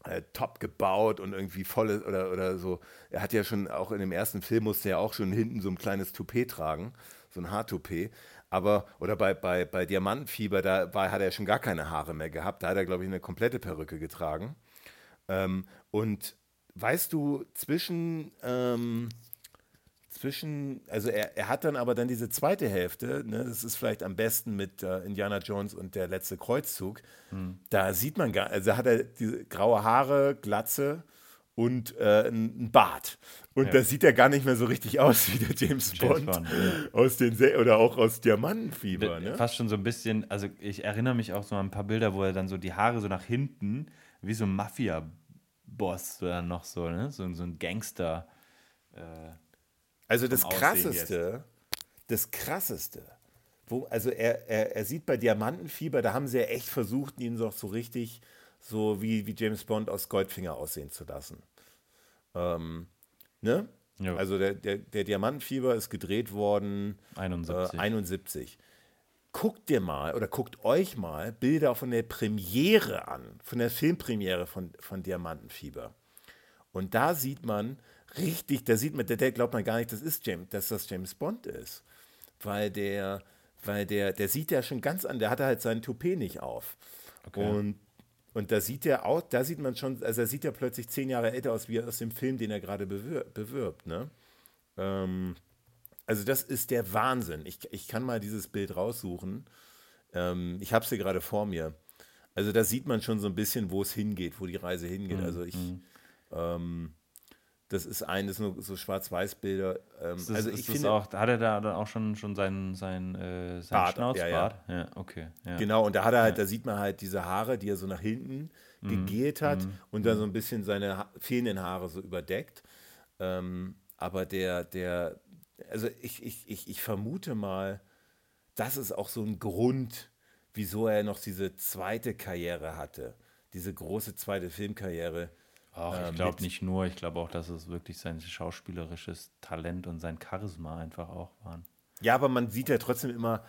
Äh, top gebaut und irgendwie volle oder, oder so. Er hat ja schon auch in dem ersten Film musste er auch schon hinten so ein kleines Toupet tragen, so ein Haartoupet. Aber, oder bei, bei, bei Diamantenfieber, da war, hat er schon gar keine Haare mehr gehabt. Da hat er, glaube ich, eine komplette Perücke getragen. Ähm, und weißt du, zwischen ähm, zwischen, also er, er hat dann aber dann diese zweite Hälfte, ne, das ist vielleicht am besten mit äh, Indiana Jones und der letzte Kreuzzug, hm. da sieht man gar, also hat er diese graue Haare, Glatze und äh, ein Bart. Und ja. da sieht er gar nicht mehr so richtig aus wie der James, James Bond, Bond ja. aus den Se oder auch aus Diamantenfieber. Ne? Fast schon so ein bisschen, also ich erinnere mich auch so an ein paar Bilder, wo er dann so die Haare so nach hinten, wie so ein Mafia-Boss oder noch so, ne? so, so ein Gangster. Äh, also das krasseste, das krasseste, wo, also er, er, er sieht bei Diamantenfieber, da haben sie ja echt versucht, ihn doch so richtig so wie, wie James Bond aus Goldfinger aussehen zu lassen. Ähm, ne? Ja. Also der, der, der, Diamantenfieber ist gedreht worden 71. Äh, 71. Guckt dir mal oder guckt euch mal Bilder von der Premiere an, von der Filmpremiere von, von Diamantenfieber. Und da sieht man richtig, da sieht man, der, der glaubt man gar nicht, das ist James, dass das James Bond ist. Weil der, weil der, der sieht ja schon ganz an, der hatte halt seinen Toupet nicht auf. Okay. Und, und da sieht er auch, da sieht man schon, also er sieht ja plötzlich zehn Jahre älter aus, wie aus dem Film, den er gerade bewirbt, bewirbt ne? Ähm, also das ist der Wahnsinn. Ich, ich kann mal dieses Bild raussuchen. Ähm, ich habe es hier gerade vor mir. Also da sieht man schon so ein bisschen, wo es hingeht, wo die Reise hingeht. Mhm. Also ich, mhm. ähm, das ist ein, das sind nur so Schwarz-Weiß-Bilder. Ähm, ist also ich finde, auch, hat er da dann auch schon, schon seinen, seinen, äh, seinen Bart, Schnauzbart? Ja, ja. ja okay. Ja. Genau, und da hat er halt, da sieht man halt diese Haare, die er so nach hinten mhm. gegelt hat mhm. und dann so ein bisschen seine ha fehlenden Haare so überdeckt. Ähm, aber der, der, also ich, ich, ich, ich vermute mal, das ist auch so ein Grund, wieso er noch diese zweite Karriere hatte. Diese große zweite Filmkarriere Ach, ich ähm, glaube nicht nur, ich glaube auch, dass es wirklich sein schauspielerisches Talent und sein Charisma einfach auch waren. Ja, aber man sieht ja trotzdem immer,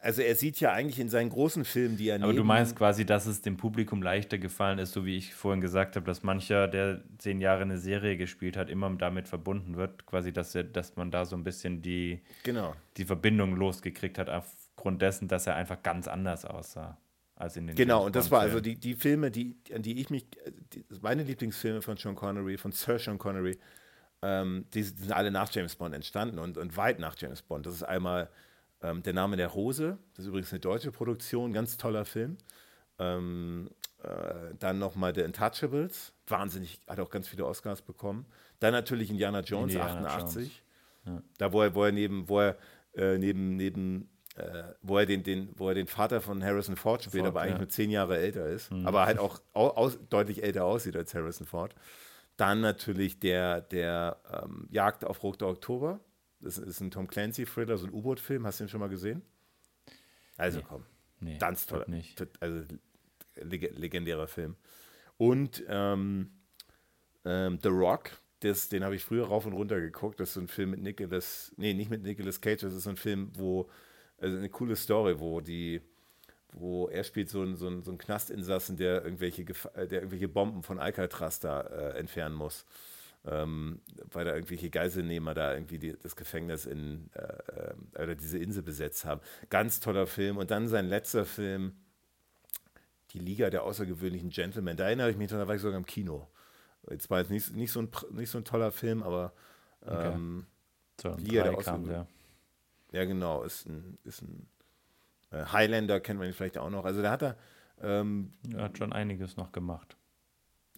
also er sieht ja eigentlich in seinen großen Filmen, die er Aber du meinst quasi, dass es dem Publikum leichter gefallen ist, so wie ich vorhin gesagt habe, dass mancher, der zehn Jahre eine Serie gespielt hat, immer damit verbunden wird, quasi, dass, er, dass man da so ein bisschen die, genau. die Verbindung losgekriegt hat, aufgrund dessen, dass er einfach ganz anders aussah als in den Genau, und das war also die, die Filme, die, an die ich mich, die, meine Lieblingsfilme von Sean Connery, von Sir Sean Connery, ähm, die, die, sind alle nach James Bond entstanden und, und weit nach James Bond. Das ist einmal ähm, Der Name der Rose, das ist übrigens eine deutsche Produktion, ganz toller Film. Ähm, äh, dann nochmal The Untouchables, wahnsinnig, hat auch ganz viele Oscars bekommen. Dann natürlich Indiana Jones, Indiana 88. Jones. Ja. Da, wo er, wo er neben, wo er äh, neben, neben wo, er den, den, wo er den Vater von Harrison Ford spielt, Ford, aber eigentlich ja. nur zehn Jahre älter ist, mhm. aber halt auch aus, deutlich älter aussieht als Harrison Ford. Dann natürlich der, der ähm, Jagd auf Roter Oktober. Das ist ein Tom Clancy-Thriller, so ein U-Boot-Film. Hast du den schon mal gesehen? Also nee. komm. Nee, ganz toll. Nicht. Also leg legendärer Film. Und ähm, ähm, The Rock, das, den habe ich früher rauf und runter geguckt. Das ist so ein Film mit Nicolas, nee, nicht mit Nicolas Cage, das ist so ein Film, wo also eine coole Story, wo die, wo er spielt so einen, so einen, so einen Knastinsassen, der irgendwelche, äh, der irgendwelche Bomben von Alcatraz da äh, entfernen muss. Ähm, weil da irgendwelche Geiselnehmer da irgendwie die, das Gefängnis in äh, äh, oder diese Insel besetzt haben. Ganz toller Film. Und dann sein letzter Film, Die Liga der außergewöhnlichen Gentlemen. Da erinnere ich mich, da war ich sogar im Kino. Jetzt war es nicht, nicht, so ein, nicht so ein toller Film, aber ähm, okay. so, Liga der außergewöhnlichen. Ja, genau, ist ein, ist ein äh, Highlander, kennt man ihn vielleicht auch noch. Also da hat er. Ähm, er hat schon einiges noch gemacht.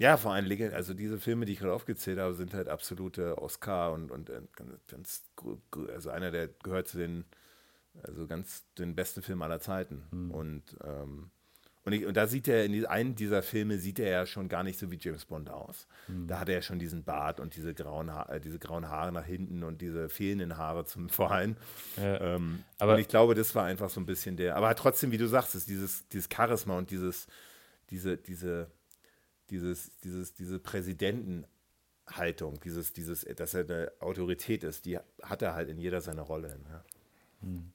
Ja, vor allem, also diese Filme, die ich gerade aufgezählt habe, sind halt absolute Oscar und, und äh, ganz, also einer, der gehört zu den, also ganz den besten Filmen aller Zeiten. Mhm. Und ähm, und, ich, und da sieht er, in einem dieser Filme sieht er ja schon gar nicht so wie James Bond aus. Mhm. Da hat er ja schon diesen Bart und diese grauen, ha äh, diese grauen Haare nach hinten und diese fehlenden Haare zum Vorhin. Ja. Ähm, aber und ich glaube, das war einfach so ein bisschen der, aber trotzdem, wie du sagst, ist dieses, dieses Charisma und dieses, diese, diese, dieses, dieses, diese Präsidentenhaltung, dieses, dieses, dass er eine Autorität ist, die hat er halt in jeder seiner Rolle. Ja. Mhm.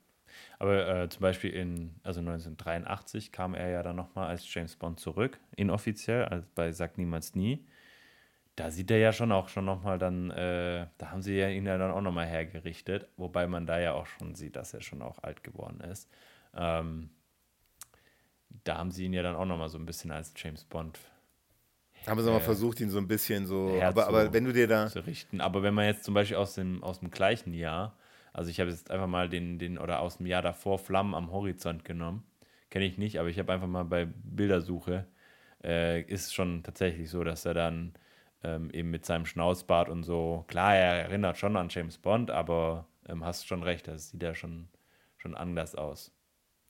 Aber äh, zum Beispiel in, also 1983 kam er ja dann nochmal als James Bond zurück, inoffiziell, also bei Sag Niemals Nie. Da sieht er ja schon auch schon nochmal dann, äh, da haben sie ja ihn ja dann auch nochmal hergerichtet, wobei man da ja auch schon sieht, dass er schon auch alt geworden ist. Ähm, da haben sie ihn ja dann auch nochmal so ein bisschen als James Bond haben sie äh, mal versucht, ihn so ein bisschen so. Aber, aber wenn du dir da. Zu richten. Aber wenn man jetzt zum Beispiel aus dem, aus dem gleichen Jahr also ich habe jetzt einfach mal den, den, oder aus dem Jahr davor Flammen am Horizont genommen. Kenne ich nicht, aber ich habe einfach mal bei Bildersuche, äh, ist schon tatsächlich so, dass er dann ähm, eben mit seinem Schnauzbart und so, klar, er erinnert schon an James Bond, aber ähm, hast schon recht, das sieht ja schon, schon anders aus.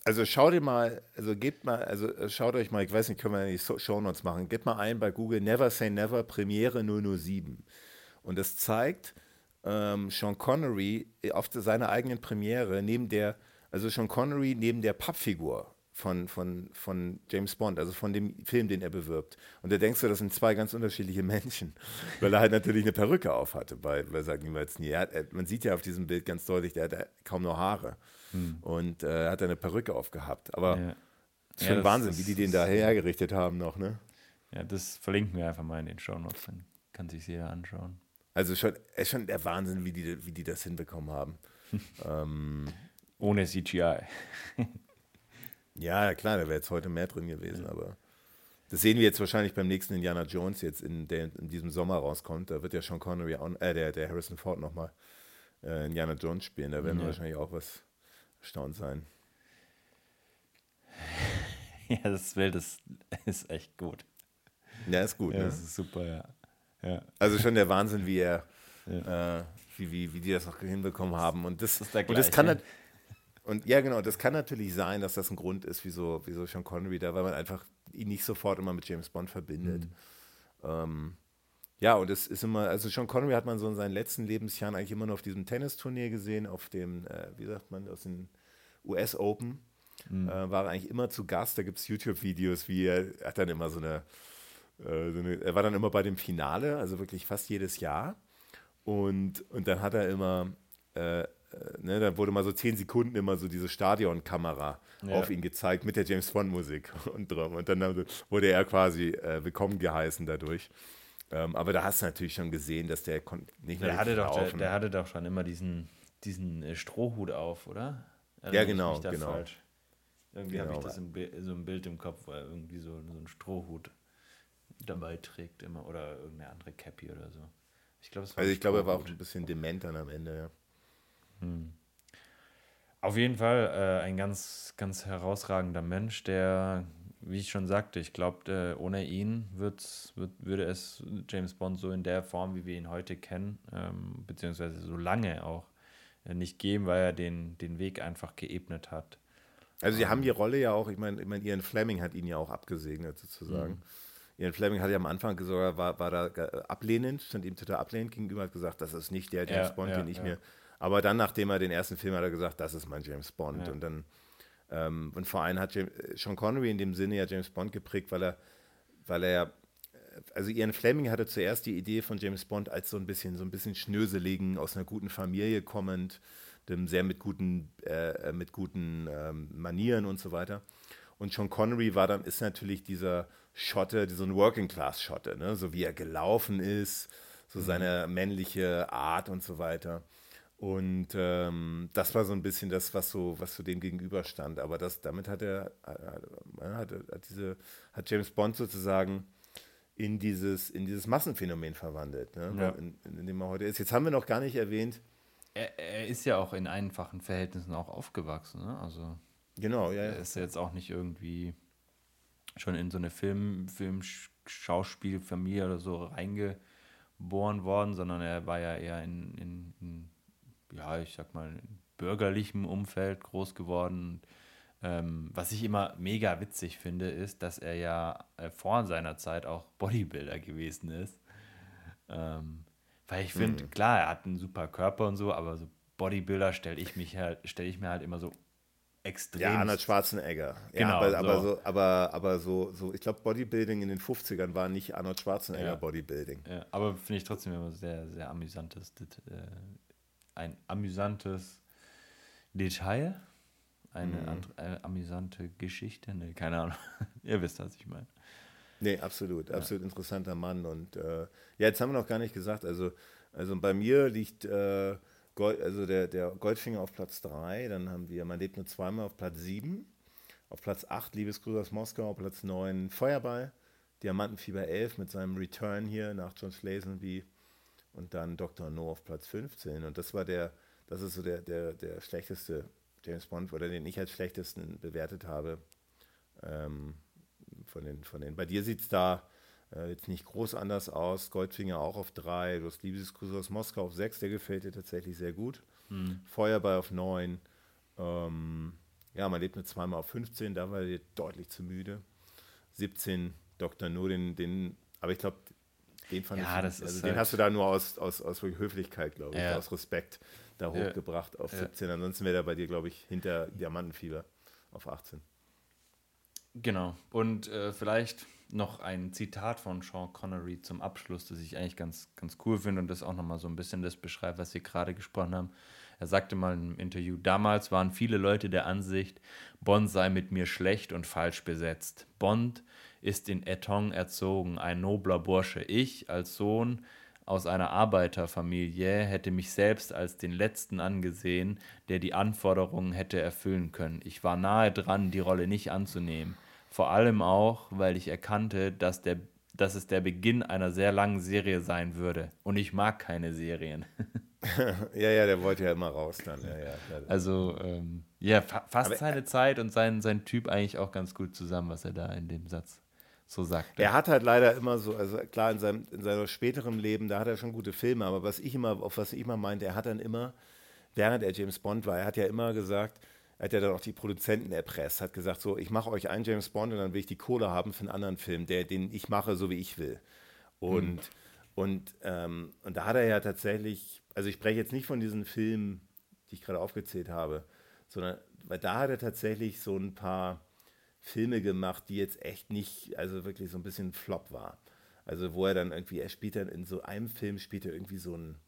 Also schau dir mal, also gebt mal, also äh, schaut euch mal, ich weiß nicht, können wir die Show Notes machen, gebt mal ein bei Google Never Say Never Premiere 007. Und das zeigt, ähm, Sean Connery auf seiner eigenen Premiere neben der, also Sean Connery neben der Pappfigur von, von, von James Bond, also von dem Film, den er bewirbt. Und da denkst du, das sind zwei ganz unterschiedliche Menschen, weil er halt natürlich eine Perücke auf hatte, bei, bei Sag niemals nie. Hat, man sieht ja auf diesem Bild ganz deutlich, der hat kaum noch Haare hm. und äh, hat eine Perücke aufgehabt. Aber ja. schon ja, Wahnsinn, wie die den da hergerichtet haben noch, ne? Ja, das verlinken wir einfach mal in den Show Notes. kann sich jeder anschauen. Also schon, ist schon der Wahnsinn, wie die, wie die das hinbekommen haben. ähm, Ohne CGI. ja, klar, da wäre jetzt heute mehr drin gewesen, ja. aber das sehen wir jetzt wahrscheinlich beim nächsten Indiana Jones jetzt, in, der in diesem Sommer rauskommt. Da wird ja Sean Connery, auch, äh, der, der Harrison Ford nochmal äh, Indiana Jones spielen. Da werden ja. wir wahrscheinlich auch was erstaunt sein. Ja, das Bild ist, ist echt gut. Ja, ist gut. Ja, ne? das ist super, ja. Ja. Also schon der Wahnsinn, wie er, ja. äh, wie, wie, wie die das noch hinbekommen haben. Und das, das ist der und das kann halt, und ja, genau, das kann natürlich sein, dass das ein Grund ist, wieso, wieso Sean Connery da, weil man einfach ihn nicht sofort immer mit James Bond verbindet. Mhm. Ähm, ja, und es ist immer, also Sean Connery hat man so in seinen letzten Lebensjahren eigentlich immer nur auf diesem Tennisturnier gesehen, auf dem, äh, wie sagt man, aus den US Open. Mhm. Äh, war eigentlich immer zu Gast. Da gibt es YouTube-Videos, wie er hat dann immer so eine, er war dann immer bei dem Finale, also wirklich fast jedes Jahr. Und, und dann hat er immer, äh, äh ne, dann wurde mal so zehn Sekunden immer so diese Stadionkamera ja. auf ihn gezeigt mit der James Bond Musik und drum. Und dann wurde er quasi äh, willkommen geheißen dadurch. Ähm, aber da hast du natürlich schon gesehen, dass der nicht mehr der hatte doch, der, der, hatte doch schon immer diesen, diesen äh, Strohhut auf, oder? ja, genau, genau. Falsch. Irgendwie genau. habe ich das im so ein Bild im Kopf, er irgendwie so, so einen Strohhut dabei trägt immer oder irgendeine andere Cappy oder so. Ich glaube, Also ich glaube, er war auch ein bisschen dement dann am Ende, ja. Hm. Auf jeden Fall äh, ein ganz, ganz herausragender Mensch, der, wie ich schon sagte, ich glaube, äh, ohne ihn wird, würde es James Bond so in der Form, wie wir ihn heute kennen, ähm, beziehungsweise so lange auch, äh, nicht geben, weil er den, den Weg einfach geebnet hat. Also sie haben die Rolle ja auch, ich meine, ich mein, Ian Fleming hat ihn ja auch abgesegnet sozusagen. Mhm. Ian Fleming hat ja am Anfang gesagt, war, war da ablehnend, stand ihm total ablehnend gegenüber, hat gesagt, das ist nicht der James ja, Bond, ja, den ich ja. mir. Aber dann, nachdem er den ersten Film hat, hat er gesagt, das ist mein James Bond. Und dann, ähm, und vor allem hat James, Sean Connery in dem Sinne ja James Bond geprägt, weil er, weil er also Ian Fleming hatte zuerst die Idee von James Bond als so ein bisschen, so ein bisschen schnöseligen, aus einer guten Familie kommend, dem sehr mit guten, äh, mit guten ähm, Manieren und so weiter. Und Sean Connery war dann, ist natürlich dieser Schotte, so ein Working-Class-Schotte, ne? so wie er gelaufen ist, so mhm. seine männliche Art und so weiter. Und ähm, das war so ein bisschen das, was so, was so dem gegenüberstand. Aber das, damit hat er, hat, hat, diese, hat James Bond sozusagen in dieses, in dieses Massenphänomen verwandelt, ne? ja. in, in, dem er heute ist. Jetzt haben wir noch gar nicht erwähnt, er, er, ist ja auch in einfachen Verhältnissen auch aufgewachsen, ne? Also genau, ja. Er ist jetzt auch nicht irgendwie schon in so eine Film, Film Schauspielfamilie oder so reingeboren worden, sondern er war ja eher in, in, in ja, ich sag mal, in bürgerlichem Umfeld groß geworden. Ähm, was ich immer mega witzig finde, ist, dass er ja äh, vor seiner Zeit auch Bodybuilder gewesen ist. Ähm, weil ich finde, mhm. klar, er hat einen super Körper und so, aber so Bodybuilder stelle ich mich halt, stelle ich mir halt immer so extrem. Ja, Arnold Schwarzenegger. Genau. Ja, aber, aber, so. aber, aber so, so ich glaube, Bodybuilding in den 50ern war nicht Arnold Schwarzenegger ja. Bodybuilding. Ja, aber finde ich trotzdem immer sehr, sehr amüsantes, äh, ein amüsantes Detail. Eine, mhm. andere, eine amüsante Geschichte. Ne, keine Ahnung. Ihr wisst, was ich meine. Nee, absolut, absolut ja. interessanter Mann. Und äh, ja, jetzt haben wir noch gar nicht gesagt, also, also bei mir liegt äh, Gold, also der, der Goldfinger auf Platz 3, dann haben wir Man lebt nur zweimal auf Platz 7, auf Platz 8 Liebesgrüße aus Moskau, auf Platz 9 Feuerball, Diamantenfieber 11 mit seinem Return hier nach John Lazenby und dann Dr. No auf Platz 15. Und das war der, das ist so der, der, der schlechteste James Bond, oder den ich als schlechtesten bewertet habe. Ähm, von den, von den. Bei dir sieht es da äh, jetzt nicht groß anders aus. Goldfinger auch auf drei. Du hast Liebesgruß aus Moskau auf sechs, der gefällt dir tatsächlich sehr gut. Mhm. Feuerball auf neun. Ähm, ja, man lebt nur zweimal auf 15, da war dir deutlich zu müde. 17 Dr. No, den, den aber ich glaube, den fand ja, ich, also den halt hast du da nur aus, aus, aus Höflichkeit, glaube ich, ja. aus Respekt da hochgebracht ja. auf 17. Ansonsten wäre er bei dir, glaube ich, hinter Diamantenfieber auf 18. Genau. Und äh, vielleicht noch ein Zitat von Sean Connery zum Abschluss, das ich eigentlich ganz, ganz cool finde und das auch nochmal so ein bisschen das beschreibt, was wir gerade gesprochen haben. Er sagte mal im Interview, damals waren viele Leute der Ansicht, Bond sei mit mir schlecht und falsch besetzt. Bond ist in Eton erzogen, ein nobler Bursche. Ich als Sohn aus einer Arbeiterfamilie hätte mich selbst als den Letzten angesehen, der die Anforderungen hätte erfüllen können. Ich war nahe dran, die Rolle nicht anzunehmen. Vor allem auch, weil ich erkannte, dass, der, dass es der Beginn einer sehr langen Serie sein würde. Und ich mag keine Serien. ja, ja, der wollte ja immer raus dann. Ja, ja, also, ähm, ja, fa fasst Aber, seine Zeit und sein, sein Typ eigentlich auch ganz gut zusammen, was er da in dem Satz so sagt. Er hat halt leider immer so, also klar, in seinem, in seinem späteren Leben, da hat er schon gute Filme, aber was ich immer, auf was ich immer meinte, er hat dann immer, während er James Bond war, er hat ja immer gesagt, hat ja dann auch die Produzenten erpresst, hat gesagt, so, ich mache euch einen James Bond und dann will ich die Kohle haben für einen anderen Film, der, den ich mache, so wie ich will. Und, mhm. und, ähm, und da hat er ja tatsächlich, also ich spreche jetzt nicht von diesen Filmen, die ich gerade aufgezählt habe, sondern, weil da hat er tatsächlich so ein paar Filme gemacht, die jetzt echt nicht, also wirklich so ein bisschen Flop war. Also wo er dann irgendwie, er spielt dann in so einem Film, spielt er irgendwie so ein,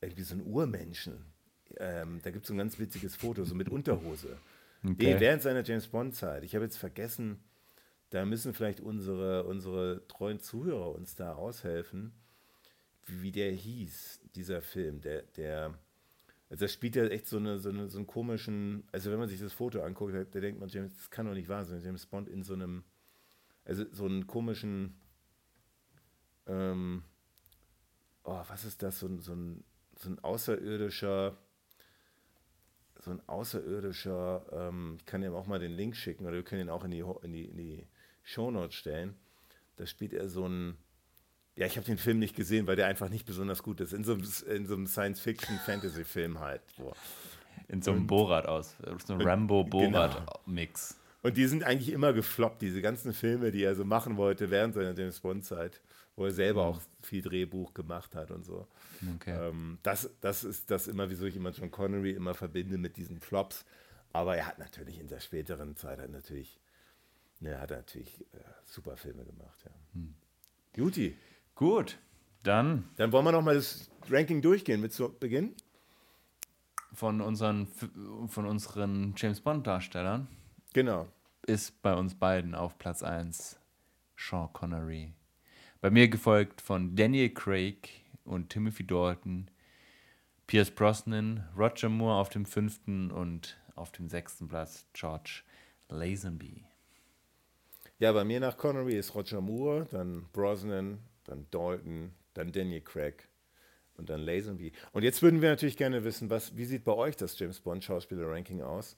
irgendwie so ein Urmenschen ähm, da gibt es so ein ganz witziges Foto, so mit Unterhose. Okay. Während seiner James Bond-Zeit. Ich habe jetzt vergessen, da müssen vielleicht unsere, unsere treuen Zuhörer uns da aushelfen, wie, wie der hieß, dieser Film. Der, der, also das spielt ja echt so, eine, so, eine, so einen komischen, also wenn man sich das Foto anguckt, da, da denkt man, James, das kann doch nicht wahr sein, James Bond in so einem, also so einen komischen, ähm, oh, was ist das, so, so, ein, so ein außerirdischer, so ein außerirdischer, ähm, ich kann ihm auch mal den Link schicken oder wir können ihn auch in die, in die, in die Shownotes stellen. Da spielt er so ein, ja, ich habe den Film nicht gesehen, weil der einfach nicht besonders gut ist. In so einem, in so einem Science-Fiction-Fantasy-Film halt. Boah. In so einem Borat aus, so einem Rambo-Borat-Mix. Genau. Und die sind eigentlich immer gefloppt, diese ganzen Filme, die er so machen wollte während seiner James Bond-Zeit wo er selber auch viel Drehbuch gemacht hat und so. Okay. Ähm, das, das ist das immer, wieso ich immer John Connery immer verbinde mit diesen Flops. Aber er hat natürlich in der späteren Zeit hat natürlich, ne, hat natürlich äh, super Filme gemacht. Ja. Hm. Juti. Gut, dann. Dann wollen wir noch mal das Ranking durchgehen mit zu Beginn. Von unseren, von unseren James Bond-Darstellern. Genau. Ist bei uns beiden auf Platz 1 Sean Connery. Bei mir gefolgt von Daniel Craig und Timothy Dalton, Pierce Brosnan, Roger Moore auf dem fünften und auf dem sechsten Platz George Lazenby. Ja, bei mir nach Connery ist Roger Moore, dann Brosnan, dann Dalton, dann Daniel Craig und dann Lazenby. Und jetzt würden wir natürlich gerne wissen, was, wie sieht bei euch das James Bond Schauspieler-Ranking aus?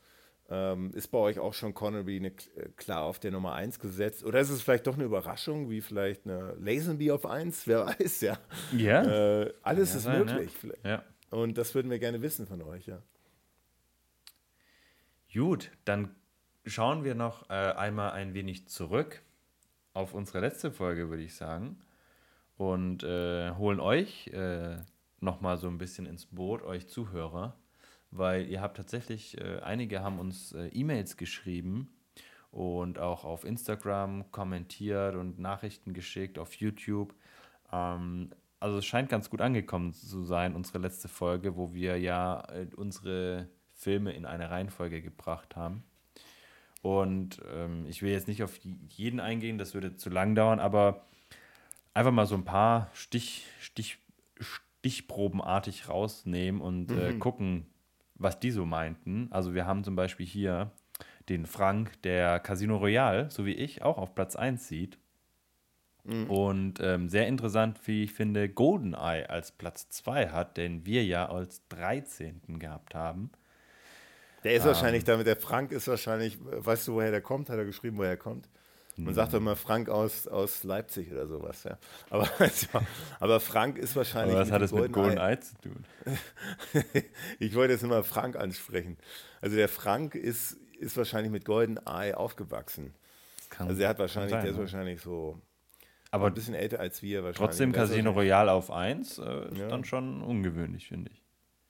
Ähm, ist bei euch auch schon Connery eine, äh, klar auf der Nummer 1 gesetzt? Oder ist es vielleicht doch eine Überraschung, wie vielleicht eine Lazenby auf 1? Wer weiß, ja. Ja. Äh, alles ja, ist sein, möglich. Ne? Ja. Und das würden wir gerne wissen von euch, ja. Gut, dann schauen wir noch äh, einmal ein wenig zurück auf unsere letzte Folge, würde ich sagen. Und äh, holen euch äh, nochmal so ein bisschen ins Boot, euch Zuhörer weil ihr habt tatsächlich, äh, einige haben uns äh, E-Mails geschrieben und auch auf Instagram kommentiert und Nachrichten geschickt, auf YouTube. Ähm, also es scheint ganz gut angekommen zu sein, unsere letzte Folge, wo wir ja äh, unsere Filme in eine Reihenfolge gebracht haben. Und ähm, ich will jetzt nicht auf jeden eingehen, das würde zu lang dauern, aber einfach mal so ein paar Stich, Stich, Stichprobenartig rausnehmen und äh, mhm. gucken, was die so meinten. Also wir haben zum Beispiel hier den Frank, der Casino Royale, so wie ich, auch auf Platz 1 sieht. Mhm. Und ähm, sehr interessant, wie ich finde, GoldenEye als Platz 2 hat, den wir ja als 13. gehabt haben. Der ist ähm, wahrscheinlich damit, der Frank ist wahrscheinlich, weißt du, woher der kommt? Hat er geschrieben, woher er kommt? Man sagt doch immer Frank aus, aus Leipzig oder sowas, ja. Aber, aber Frank ist wahrscheinlich. Aber was hat das mit Golden Eye zu tun? ich wollte jetzt immer Frank ansprechen. Also der Frank ist, ist wahrscheinlich mit Golden Eye aufgewachsen. also er hat wahrscheinlich, sein, der ist wahrscheinlich so aber ein bisschen älter als wir wahrscheinlich. Trotzdem Casino Royale auf 1 äh, ist ja. dann schon ungewöhnlich, finde ich.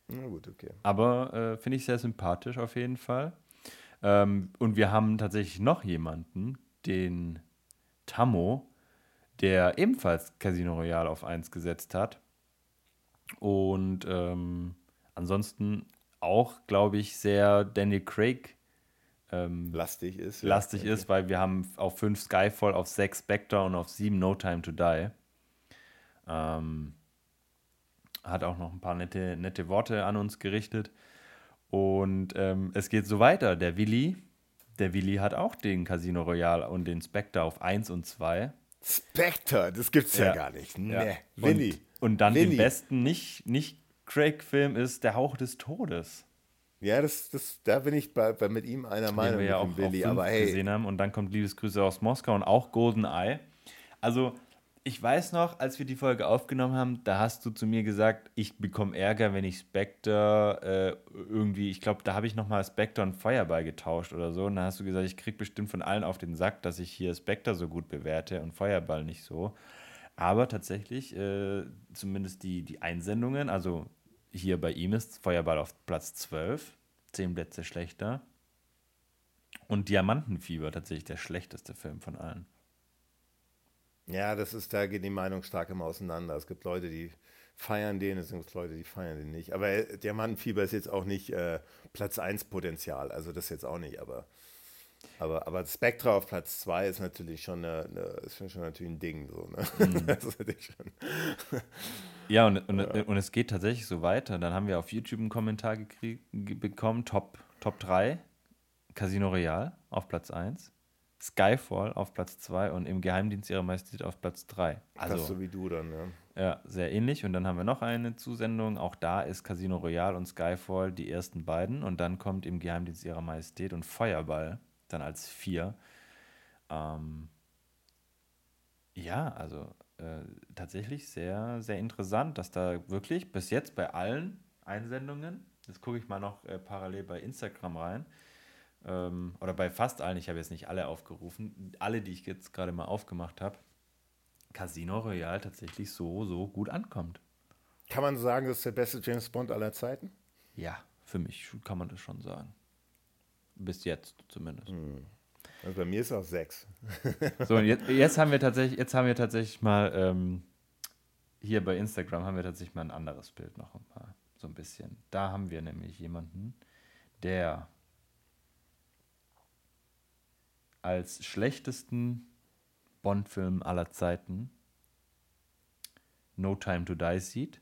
Na gut, okay. Aber äh, finde ich sehr sympathisch auf jeden Fall. Ähm, und wir haben tatsächlich noch jemanden, den Tammo, der ebenfalls Casino Royale auf 1 gesetzt hat. Und ähm, ansonsten auch, glaube ich, sehr Daniel Craig ähm, lastig ist. Lastig ja. ist, weil wir haben auf 5 Skyfall, auf 6 Spectre und auf 7 No Time to Die. Ähm, hat auch noch ein paar nette, nette Worte an uns gerichtet. Und ähm, es geht so weiter. Der Willi, der Willi hat auch den Casino Royale und den Spectre auf 1 und 2. Spectre, das gibt's ja, ja gar nicht. Nee, ja. Willi. Und, und dann Willi. den besten nicht, nicht Craig-Film ist Der Hauch des Todes. Ja, das, das, da bin ich bei, bei mit ihm einer Meinung wir ja auch, Willi, aber hey. gesehen haben. Und dann kommt Liebesgrüße aus Moskau und auch Golden Eye. Also, ich weiß noch, als wir die Folge aufgenommen haben, da hast du zu mir gesagt, ich bekomme Ärger, wenn ich Spectre äh, irgendwie, ich glaube, da habe ich nochmal Spectre und Feuerball getauscht oder so. Und dann hast du gesagt, ich kriege bestimmt von allen auf den Sack, dass ich hier Spectre so gut bewerte und Feuerball nicht so. Aber tatsächlich, äh, zumindest die, die Einsendungen, also hier bei ihm ist Feuerball auf Platz 12, 10 Plätze schlechter. Und Diamantenfieber tatsächlich der schlechteste Film von allen. Ja, das ist, da geht die Meinung stark immer auseinander. Es gibt Leute, die feiern den, es gibt Leute, die feiern den nicht. Aber äh, Diamantenfieber ist jetzt auch nicht äh, Platz 1 Potenzial, also das jetzt auch nicht, aber aber, aber Spectra auf Platz 2 ist natürlich schon, eine, eine, ist schon natürlich ein Ding. So, ne? Mhm. das ist natürlich schon ja, und, und, ja. und es geht tatsächlich so weiter. Dann haben wir auf YouTube einen Kommentar bekommen, Top, Top 3, Casino Royale auf Platz 1. Skyfall auf Platz 2 und im Geheimdienst ihrer Majestät auf Platz 3. Also, das so wie du dann, ja. Ja, sehr ähnlich. Und dann haben wir noch eine Zusendung. Auch da ist Casino Royale und Skyfall die ersten beiden. Und dann kommt im Geheimdienst ihrer Majestät und Feuerball dann als 4. Ähm, ja, also äh, tatsächlich sehr, sehr interessant, dass da wirklich bis jetzt bei allen Einsendungen, jetzt gucke ich mal noch äh, parallel bei Instagram rein, ähm, oder bei fast allen, ich habe jetzt nicht alle aufgerufen, alle, die ich jetzt gerade mal aufgemacht habe, Casino Royale tatsächlich so, so gut ankommt. Kann man sagen, das ist der beste James Bond aller Zeiten? Ja, für mich kann man das schon sagen. Bis jetzt zumindest. Hm. Also bei mir ist es auch sechs. so, und jetzt, jetzt, haben wir tatsächlich, jetzt haben wir tatsächlich mal ähm, hier bei Instagram haben wir tatsächlich mal ein anderes Bild noch ein paar, so ein bisschen. Da haben wir nämlich jemanden, der als schlechtesten Bond-Film aller Zeiten No Time to Die sieht.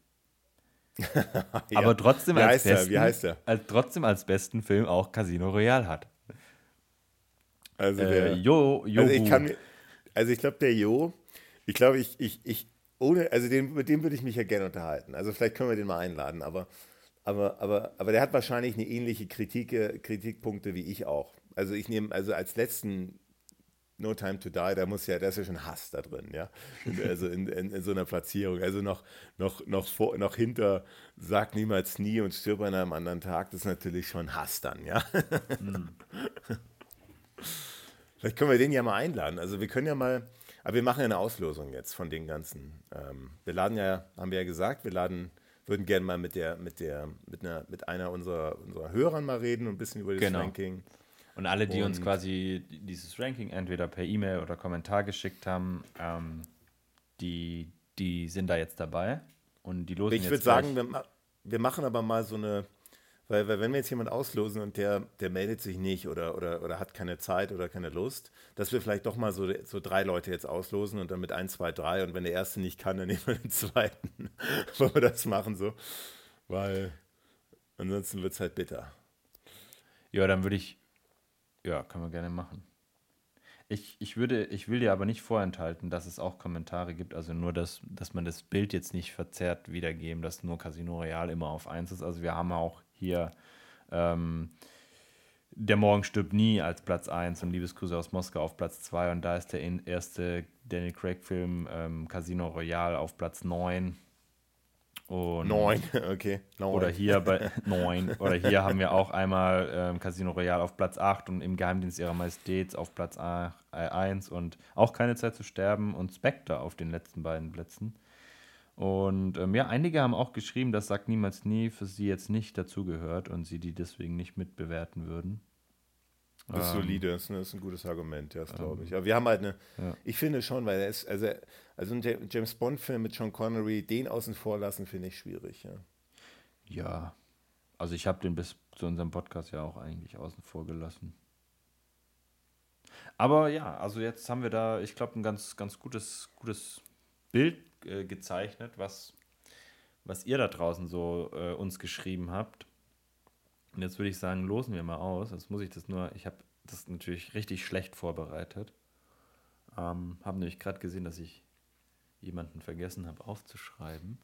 ja. Aber trotzdem Wie als, besten, er? als trotzdem als besten Film auch Casino Royale hat. Also, der, äh, jo, jo, also ich kann also ich glaube, der Jo, ich glaube, ich, ich, ich, ohne, also den, mit dem würde ich mich ja gerne unterhalten. Also vielleicht können wir den mal einladen, aber, aber, aber, aber der hat wahrscheinlich eine ähnliche Kritik, Kritikpunkte wie ich auch also ich nehme, also als letzten No Time to Die, da muss ja, da ist ja schon Hass da drin, ja. Also in, in, in, so einer Platzierung. Also noch, noch, noch, vor, noch hinter Sag niemals nie und stirb an einem anderen Tag, das ist natürlich schon Hass dann, ja. Mhm. Vielleicht können wir den ja mal einladen. Also wir können ja mal, aber wir machen ja eine Auslosung jetzt von den ganzen. Ähm, wir laden ja, haben wir ja gesagt, wir laden, würden gerne mal mit der, mit der, mit einer, mit einer unserer, unserer Hörern mal reden und ein bisschen über das genau. Ranking. Und alle, die und uns quasi dieses Ranking entweder per E-Mail oder Kommentar geschickt haben, ähm, die, die sind da jetzt dabei. Und die losen Ich würde sagen, wir, wir, machen aber mal so eine, weil, weil, wenn wir jetzt jemanden auslosen und der, der meldet sich nicht oder, oder, oder hat keine Zeit oder keine Lust, dass wir vielleicht doch mal so, so drei Leute jetzt auslosen und dann mit ein, zwei, drei und wenn der erste nicht kann, dann nehmen wir den zweiten. Wollen wir das machen so? Weil ansonsten wird es halt bitter. Ja, dann würde ich, ja, können wir gerne machen. Ich, ich, würde, ich will dir aber nicht vorenthalten, dass es auch Kommentare gibt, also nur, dass, dass man das Bild jetzt nicht verzerrt wiedergeben, dass nur Casino Royale immer auf 1 ist. Also wir haben auch hier ähm, Der Morgen stirbt nie als Platz 1 und Liebesgrüße aus Moskau auf Platz 2 und da ist der erste Daniel Craig-Film ähm, Casino Royale auf Platz 9 und neun, okay. Neun. Oder hier bei neun. Oder hier haben wir auch einmal ähm, Casino Royale auf Platz 8 und im Geheimdienst ihrer Majestät auf Platz 1 und auch keine Zeit zu sterben und Spectre auf den letzten beiden Plätzen. Und ähm, ja, einige haben auch geschrieben, dass Sagt niemals nie für sie jetzt nicht dazugehört und sie die deswegen nicht mitbewerten würden. Das ist Ähm, solide, das ist, ein- das ist ein gutes Argument, ja, das glaube ich. Aber wir haben halt eine, Ja. ich finde schon, weil er ist, also, also ein Ja- James Bond-Film mit Sean Connery, den außen vor lassen, finde ich schwierig, ja. Ja, also ich habe den bis zu unserem Podcast ja auch eigentlich außen vor gelassen. Aber ja, also jetzt haben wir da, ich glaube, ein ganz, ganz gutes, gutes Bild äh, gezeichnet, was, was ihr da draußen so äh, uns geschrieben habt. Und jetzt würde ich sagen, losen wir mal aus. Jetzt muss ich das nur, ich habe das natürlich richtig schlecht vorbereitet. Ähm, habe nämlich gerade gesehen, dass ich jemanden vergessen habe aufzuschreiben.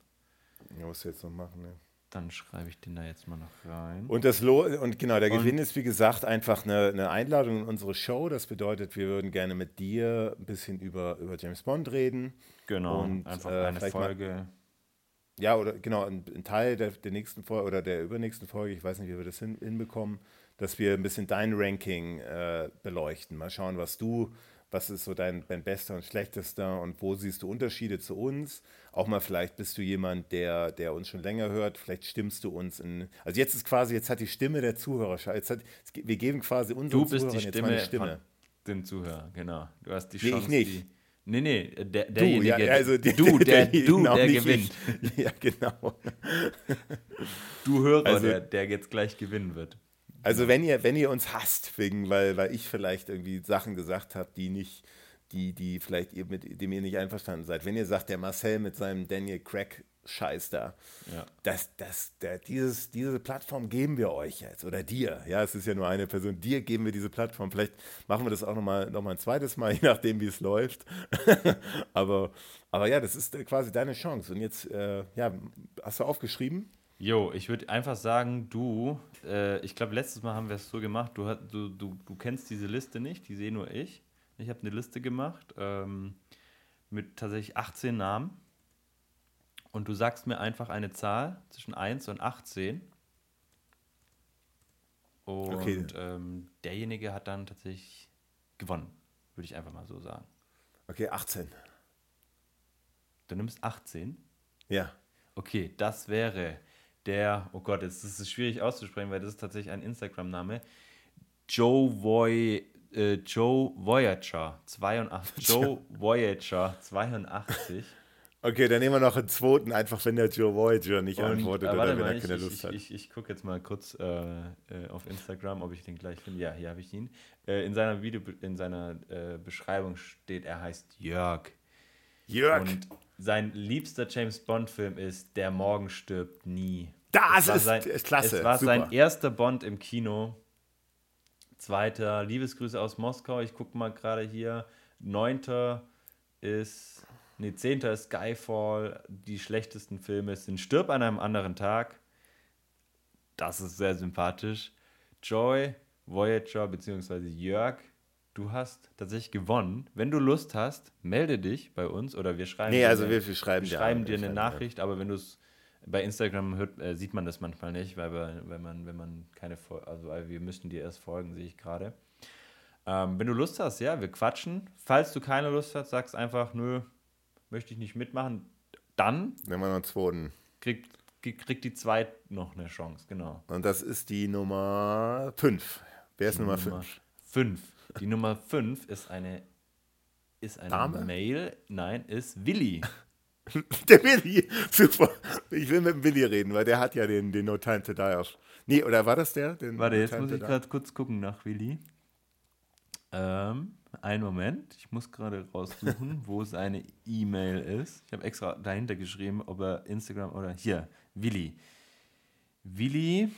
Ja, was jetzt noch machen, ne? Dann schreibe ich den da jetzt mal noch rein. Und das Lo und genau, der Und- Gewinn ist wie gesagt einfach eine, eine Einladung in unsere Show. Das bedeutet, wir würden gerne mit dir ein bisschen über, über James Bond reden. Genau, Und, einfach äh, eine vielleicht mal- Folge. Ja, oder genau, ein, ein Teil der, der nächsten Folge oder der übernächsten Folge, ich weiß nicht, wie wir das hin, hinbekommen, dass wir ein bisschen dein Ranking äh, beleuchten. Mal schauen, was du, was ist so dein, dein bester und schlechtester und wo siehst du Unterschiede zu uns. Auch mal vielleicht bist du jemand, der, der uns schon länger hört, vielleicht stimmst du uns in. Also jetzt ist quasi, jetzt hat die Stimme der Zuhörer, jetzt hat, wir geben quasi unseren Du bist die Zuhörern jetzt mal Stimme, eine Stimme. von den Zuhörern, genau. Du hast die Nee, ich Chance, nicht. Nee, nee, der, Du, derjenige, ja, also der, du, der, du, genau, der nicht gewinnt. Ich. Ja, genau. Du Hörer, Also- der, der jetzt gleich gewinnen wird. Also wenn ihr, wenn ihr uns hasst, wegen, weil, weil ich vielleicht irgendwie Sachen gesagt habe, die nicht, die, die vielleicht ihr mit dem ihr nicht einverstanden seid. Wenn ihr sagt, der Marcel mit seinem Daniel Craig Scheiß da, Ja. das, das, der, dieses, diese Plattform geben wir euch jetzt oder dir. Ja, es ist ja nur eine Person. Dir geben wir diese Plattform. Vielleicht machen wir das auch nochmal noch mal ein zweites Mal, je nachdem, wie es läuft. aber, aber ja, das ist quasi deine Chance. Und jetzt, äh, ja, hast du aufgeschrieben? Jo, ich würde einfach sagen, du, äh, ich glaube, letztes Mal haben wir es so gemacht, du, du, du, du kennst diese Liste nicht, die sehe nur ich. Ich habe eine Liste gemacht ähm, mit tatsächlich 18 Namen. Und du sagst mir einfach eine Zahl zwischen 1 und 18. Und Okay. ähm, derjenige hat dann tatsächlich gewonnen, würde ich einfach mal so sagen. Okay, 18. Du nimmst 18. Ja. Okay, das wäre der, oh Gott, jetzt ist es schwierig auszusprechen, weil das ist tatsächlich ein Instagram-Name. Joe Voy, äh, Joe Voyager 82. Joe Voyager 82. Okay, dann nehmen wir noch einen zweiten, einfach wenn der Joe Voyager nicht Und, antwortet äh, oder wenn mal, er ich, keine ich, Lust ich, hat. Ich, ich gucke jetzt mal kurz äh, äh, auf Instagram, ob ich den gleich finde. Ja, hier habe ich ihn. Äh, in seiner Video, in seiner äh, Beschreibung steht, er heißt Jörg. Jörg, Und sein liebster James Bond-Film ist Der Morgen stirbt nie. das ist, sein, ist klasse. Es war super. sein erster Bond im Kino. Zweiter, Liebesgrüße aus Moskau. Ich gucke mal gerade hier. Neunter ist, nee, zehnter ist Skyfall. Die schlechtesten Filme sind Stirb an einem anderen Tag. Das ist sehr sympathisch. Joy, Voyager bzw. Jörg, du hast tatsächlich gewonnen. Wenn du Lust hast, melde dich bei uns oder wir schreiben Nee, dir also wir- wir schreiben wir dir schreiben dir wir eine schreiben dir an. Nachricht, aber wenn du es bei Instagram hört, äh, sieht man das manchmal nicht, weil, wir, wenn, man, wenn man keine Fol- also weil wir müssen dir erst folgen, sehe ich gerade. Ähm, wenn du Lust hast, ja, wir quatschen. Falls du keine Lust hast, sagst einfach, nö, möchte ich nicht mitmachen. Dann Nehmen wir noch einen zweiten. kriegt, kriegt die zweite noch eine Chance, genau. Und das ist die Nummer 5. Wer ist Nummer 5? 5. Die Nummer 5 ist eine ist eine Dame? Mail, nein, ist Willi. Der Willi. Super. Ich will mit dem Willi reden, weil der hat ja den, den No Time to Die auf. Nee, oder war das der? Den Warte, No jetzt muss ich Die? gerade kurz gucken nach Willi. Ähm, einen Moment, ich muss gerade raussuchen, wo seine E-Mail ist. Ich habe extra dahinter geschrieben, ob er Instagram oder hier, Willi. Willi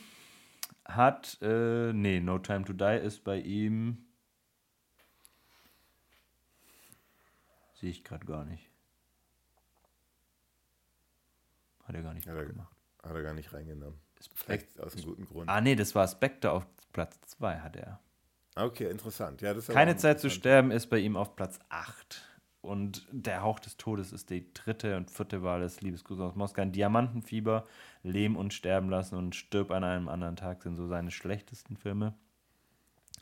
hat, äh, nee, No Time to Die ist bei ihm. Sehe ich gerade gar nicht. Hat er gar nicht Hat er, gemacht. hat er gar nicht reingenommen. Ist Vielleicht aus einem guten Grund. Ah, nee, das war Spectre auf Platz 2 hat er. Okay, interessant. Ja, das ist aber Keine Zeit zu sterben ist bei ihm auf Platz 8. Und der Hauch des Todes ist die dritte und vierte Wahl des Liebesgruß aus Moskau. Ein Diamantenfieber, Leben und Sterben lassen und Stirb an einem anderen Tag sind so seine schlechtesten Filme.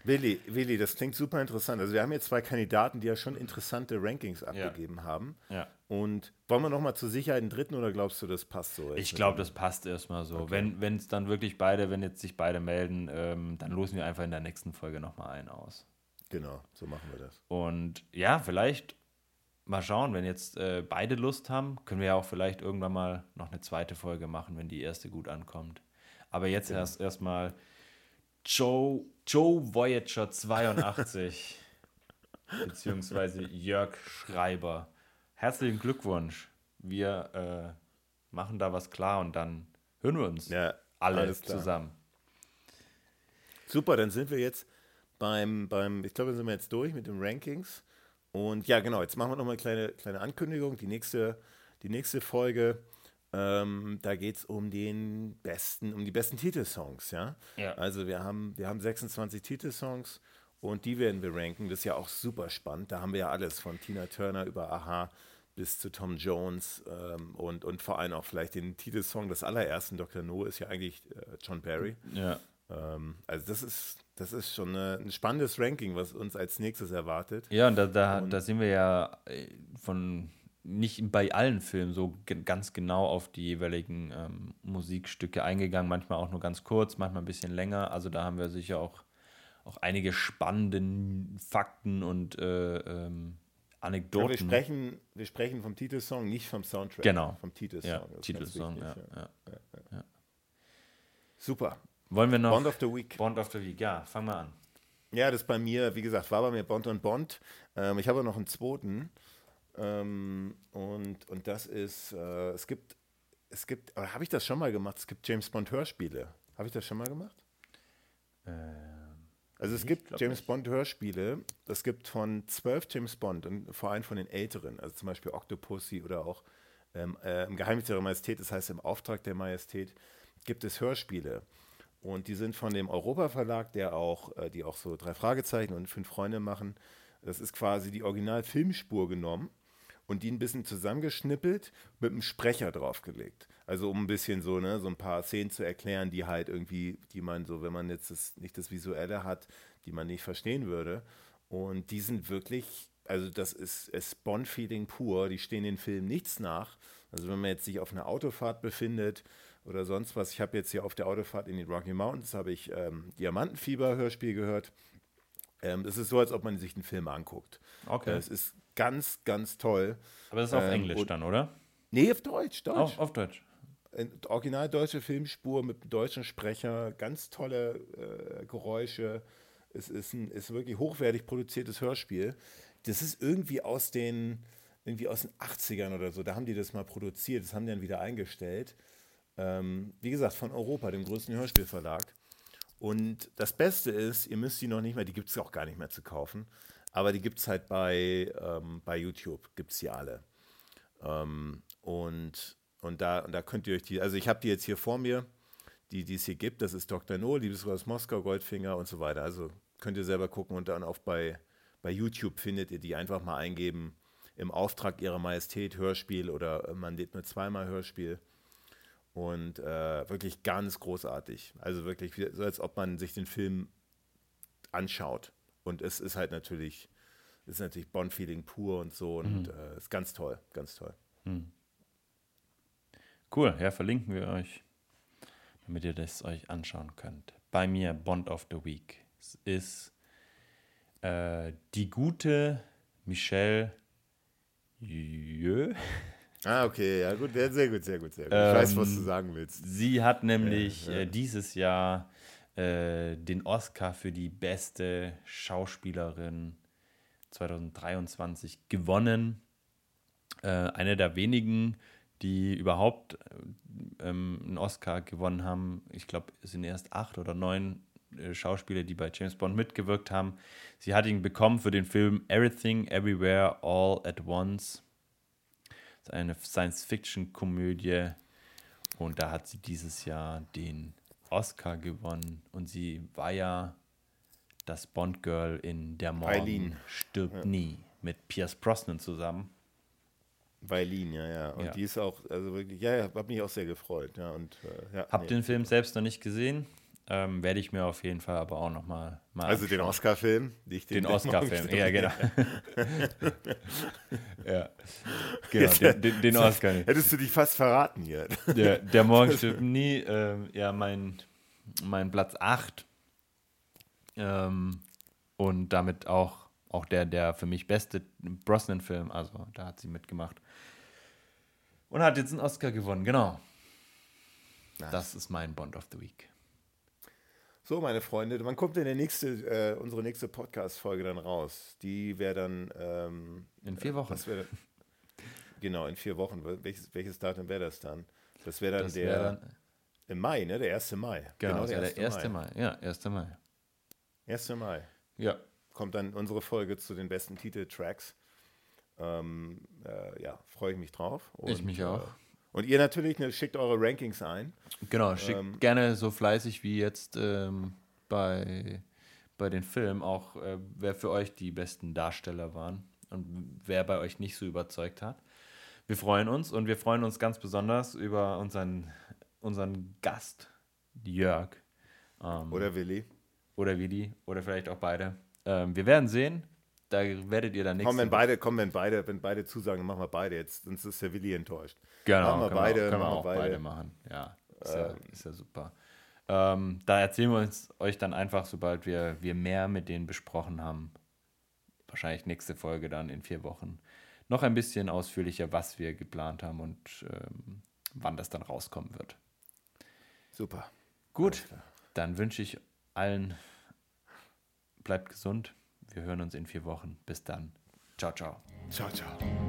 Willi, Willi, das klingt super interessant. Also wir haben jetzt zwei Kandidaten, die ja schon interessante Rankings abgegeben ja. haben. Ja. Und wollen wir nochmal zur Sicherheit einen dritten oder glaubst du, das passt so? Ich glaube, das passt erstmal so. Okay. Wenn es dann wirklich beide, wenn jetzt sich beide melden, ähm, dann losen wir einfach in der nächsten Folge nochmal einen aus. Genau, so machen wir das. Und ja, vielleicht mal schauen, wenn jetzt äh, beide Lust haben, können wir ja auch vielleicht irgendwann mal noch eine zweite Folge machen, wenn die erste gut ankommt. Aber jetzt genau. erst erstmal Joe, Joe Voyager 82 beziehungsweise Jörg Schreiber. Herzlichen Glückwunsch. Wir äh, machen da was klar und dann hören wir uns ja, alle zusammen. Super, dann sind wir jetzt beim, beim ich glaube, dann sind wir jetzt durch mit den Rankings. Und ja, genau, jetzt machen wir nochmal eine kleine, kleine Ankündigung. Die nächste, die nächste Folge, ähm, da geht es um den besten, um die besten Titelsongs, ja? ja. Also wir haben, wir haben 26 Titelsongs und die werden wir ranken. Das ist ja auch super spannend. Da haben wir ja alles von Tina Turner über Aha bis zu Tom Jones ähm, und, und vor allem auch vielleicht den Titelsong des allerersten Dr. No ist ja eigentlich äh, John Barry. Ja. Ähm, also das ist, das ist schon eine, ein spannendes Ranking, was uns als nächstes erwartet. Ja, und da, da, und da sind wir ja äh, von nicht bei allen Filmen so ganz genau auf die jeweiligen ähm, Musikstücke eingegangen, manchmal auch nur ganz kurz, manchmal ein bisschen länger. Also da haben wir sicher auch, auch einige spannende Fakten und äh, ähm, Anekdoten. Ja, wir, sprechen, wir sprechen vom Titelsong, nicht vom Soundtrack. Genau. Vom Titelsong. Ja, Titelsong, ja, ja. Super. Wollen wir noch. Bond of the Week. Bond of the Week, ja, fang mal an. Ja, das bei mir, wie gesagt, war bei mir Bond und Bond. Ähm, ich habe noch einen zweiten. Ähm, und, und das ist, äh, es gibt, es gibt, habe ich das schon mal gemacht? Es gibt James Bond Hörspiele. Habe ich das schon mal gemacht? Ähm, also es gibt James nicht. Bond Hörspiele. Es gibt von zwölf James Bond und vor allem von den älteren, also zum Beispiel Octopussy oder auch ähm, äh, im Geheimnis der Majestät, das heißt im Auftrag der Majestät, gibt es Hörspiele. Und die sind von dem Europa Verlag, der auch, äh, die auch so drei Fragezeichen und fünf Freunde machen. Das ist quasi die Original-Filmspur genommen und die ein bisschen zusammengeschnippelt mit einem Sprecher draufgelegt. Also um ein bisschen so, ne, so ein paar Szenen zu erklären, die halt irgendwie, die man so, wenn man jetzt das, nicht das Visuelle hat, die man nicht verstehen würde. Und die sind wirklich, also das ist, ist Bond-Feeling pur, die stehen den Film nichts nach. Also wenn man jetzt sich auf einer Autofahrt befindet oder sonst was. Ich habe jetzt hier auf der Autofahrt in die Rocky Mountains habe ich ähm, Diamantenfieber-Hörspiel gehört. Ähm, das ist so, als ob man sich einen Film anguckt. Okay. Es ist ganz, ganz toll. Aber das ist auf ähm, Englisch dann, oder? Nee, auf Deutsch. Deutsch. Auf, auf Deutsch. Original deutsche Filmspur mit deutschen Sprecher, ganz tolle äh, Geräusche. Es ist, ein, ist wirklich hochwertig produziertes Hörspiel. Das ist irgendwie aus den, irgendwie aus den 80ern oder so. Da haben die das mal produziert, das haben die dann wieder eingestellt. Ähm, wie gesagt, von Europa, dem größten Hörspielverlag. Und das Beste ist, ihr müsst die noch nicht mehr, die gibt es auch gar nicht mehr zu kaufen, aber die gibt es halt bei, ähm, bei YouTube, gibt es die alle. Ähm, und, und, da, und da könnt ihr euch die, also ich habe die jetzt hier vor mir, die, die es hier gibt, das ist Dr. No, Liebesgott Moskau, Goldfinger und so weiter. Also könnt ihr selber gucken und dann auch bei, bei YouTube findet ihr die einfach mal eingeben, im Auftrag ihrer Majestät Hörspiel oder man lädt nur zweimal Hörspiel. Und äh, wirklich ganz großartig. Also wirklich so, als ob man sich den Film anschaut. Und es ist halt natürlich, ist natürlich Bond-Feeling pur und so. Und mhm. äh, ist ganz toll, ganz toll. Mhm. Cool, ja, verlinken wir euch, damit ihr das euch anschauen könnt. Bei mir Bond of the Week. Es ist äh, die gute Michelle Jö. Ah, okay, ja gut, sehr gut, sehr gut, sehr gut. Ich ähm, weiß, was du sagen willst. Sie hat nämlich ja, ja. Äh, dieses Jahr äh, den Oscar für die beste Schauspielerin 2023 gewonnen. Äh, eine der wenigen, die überhaupt äh, ähm, einen Oscar gewonnen haben. Ich glaube, es sind erst acht oder neun äh, Schauspieler, die bei James Bond mitgewirkt haben. Sie hat ihn bekommen für den Film Everything, Everywhere, All at Once eine Science-Fiction-Komödie. Und da hat sie dieses Jahr den Oscar gewonnen. Und sie war ja das Bond-Girl in Der Morgen Eileen. stirbt ja. nie mit Pierce Brosnan zusammen. Weilin, ja, ja. Und Ja. die ist auch, also wirklich, ja, ja, hat mich auch sehr gefreut. Ja, und, äh, ja, Hab nee. den Film selbst noch nicht gesehen. Ähm, Werde ich mir auf jeden Fall aber auch nochmal mal Also den. Oscar-Film? Den den Oscar-Film, ja, genau. ja, genau, Jetzt, den, den, den Oscar nicht. Hättest du dich fast verraten hier. Der, der Morgen stirbt nie, ähm, ja, mein, mein Platz 8. Ähm, und damit auch, auch der, der für mich beste Brosnan-Film, also da hat sie mitgemacht. Und hat jetzt einen Oscar gewonnen, genau. Das ist mein Bond of the Week. So, meine Freunde, wann kommt denn der nächste, äh, unsere nächste Podcast-Folge dann raus? Die wäre dann. Ähm, In vier Wochen. was wär, genau, in vier Wochen. Welches, welches Datum wäre das dann? Das wäre dann Das der. wäre dann, Im Mai, ne? Der 1. Mai. genau, das wär der 1. Mai. Ja, 1. Mai. 1. Mai. Ja, Kommt dann unsere Folge zu den besten Titeltracks. Ähm, äh, ja, freue ich mich drauf. Ich mich auch. Äh, und ihr natürlich, ne, schickt eure Rankings ein. Genau, schickt Ähm, gerne so fleißig wie jetzt ähm, bei, bei den Filmen auch, äh, wer für euch die besten Darsteller waren und wer bei euch nicht so überzeugt hat. Wir freuen uns und wir freuen uns ganz besonders über unseren, unseren Gast, Jörg. Ähm, Oder Willi. oder Willi oder vielleicht auch beide. Ähm, wir werden sehen. Da werdet ihr dann nächste Komm, wenn beide, komm, wenn beide, wenn beide zusagen, machen wir beide jetzt, sonst ist der Willi enttäuscht. Genau, Machen wir können beide, wir, können wir auch beide. beide. machen. Ja, ist, ja, ist ja super. Ähm, da erzählen wir uns euch dann einfach, sobald wir, wir mehr mit denen besprochen haben. Wahrscheinlich nächste Folge dann in vier Wochen. Noch ein bisschen ausführlicher, was wir geplant haben und ähm, wann das dann rauskommen wird. Super. Gut, dann wünsche ich allen, bleibt gesund. Wir hören uns in vier Wochen. Bis dann. Ciao, ciao. Ciao, ciao.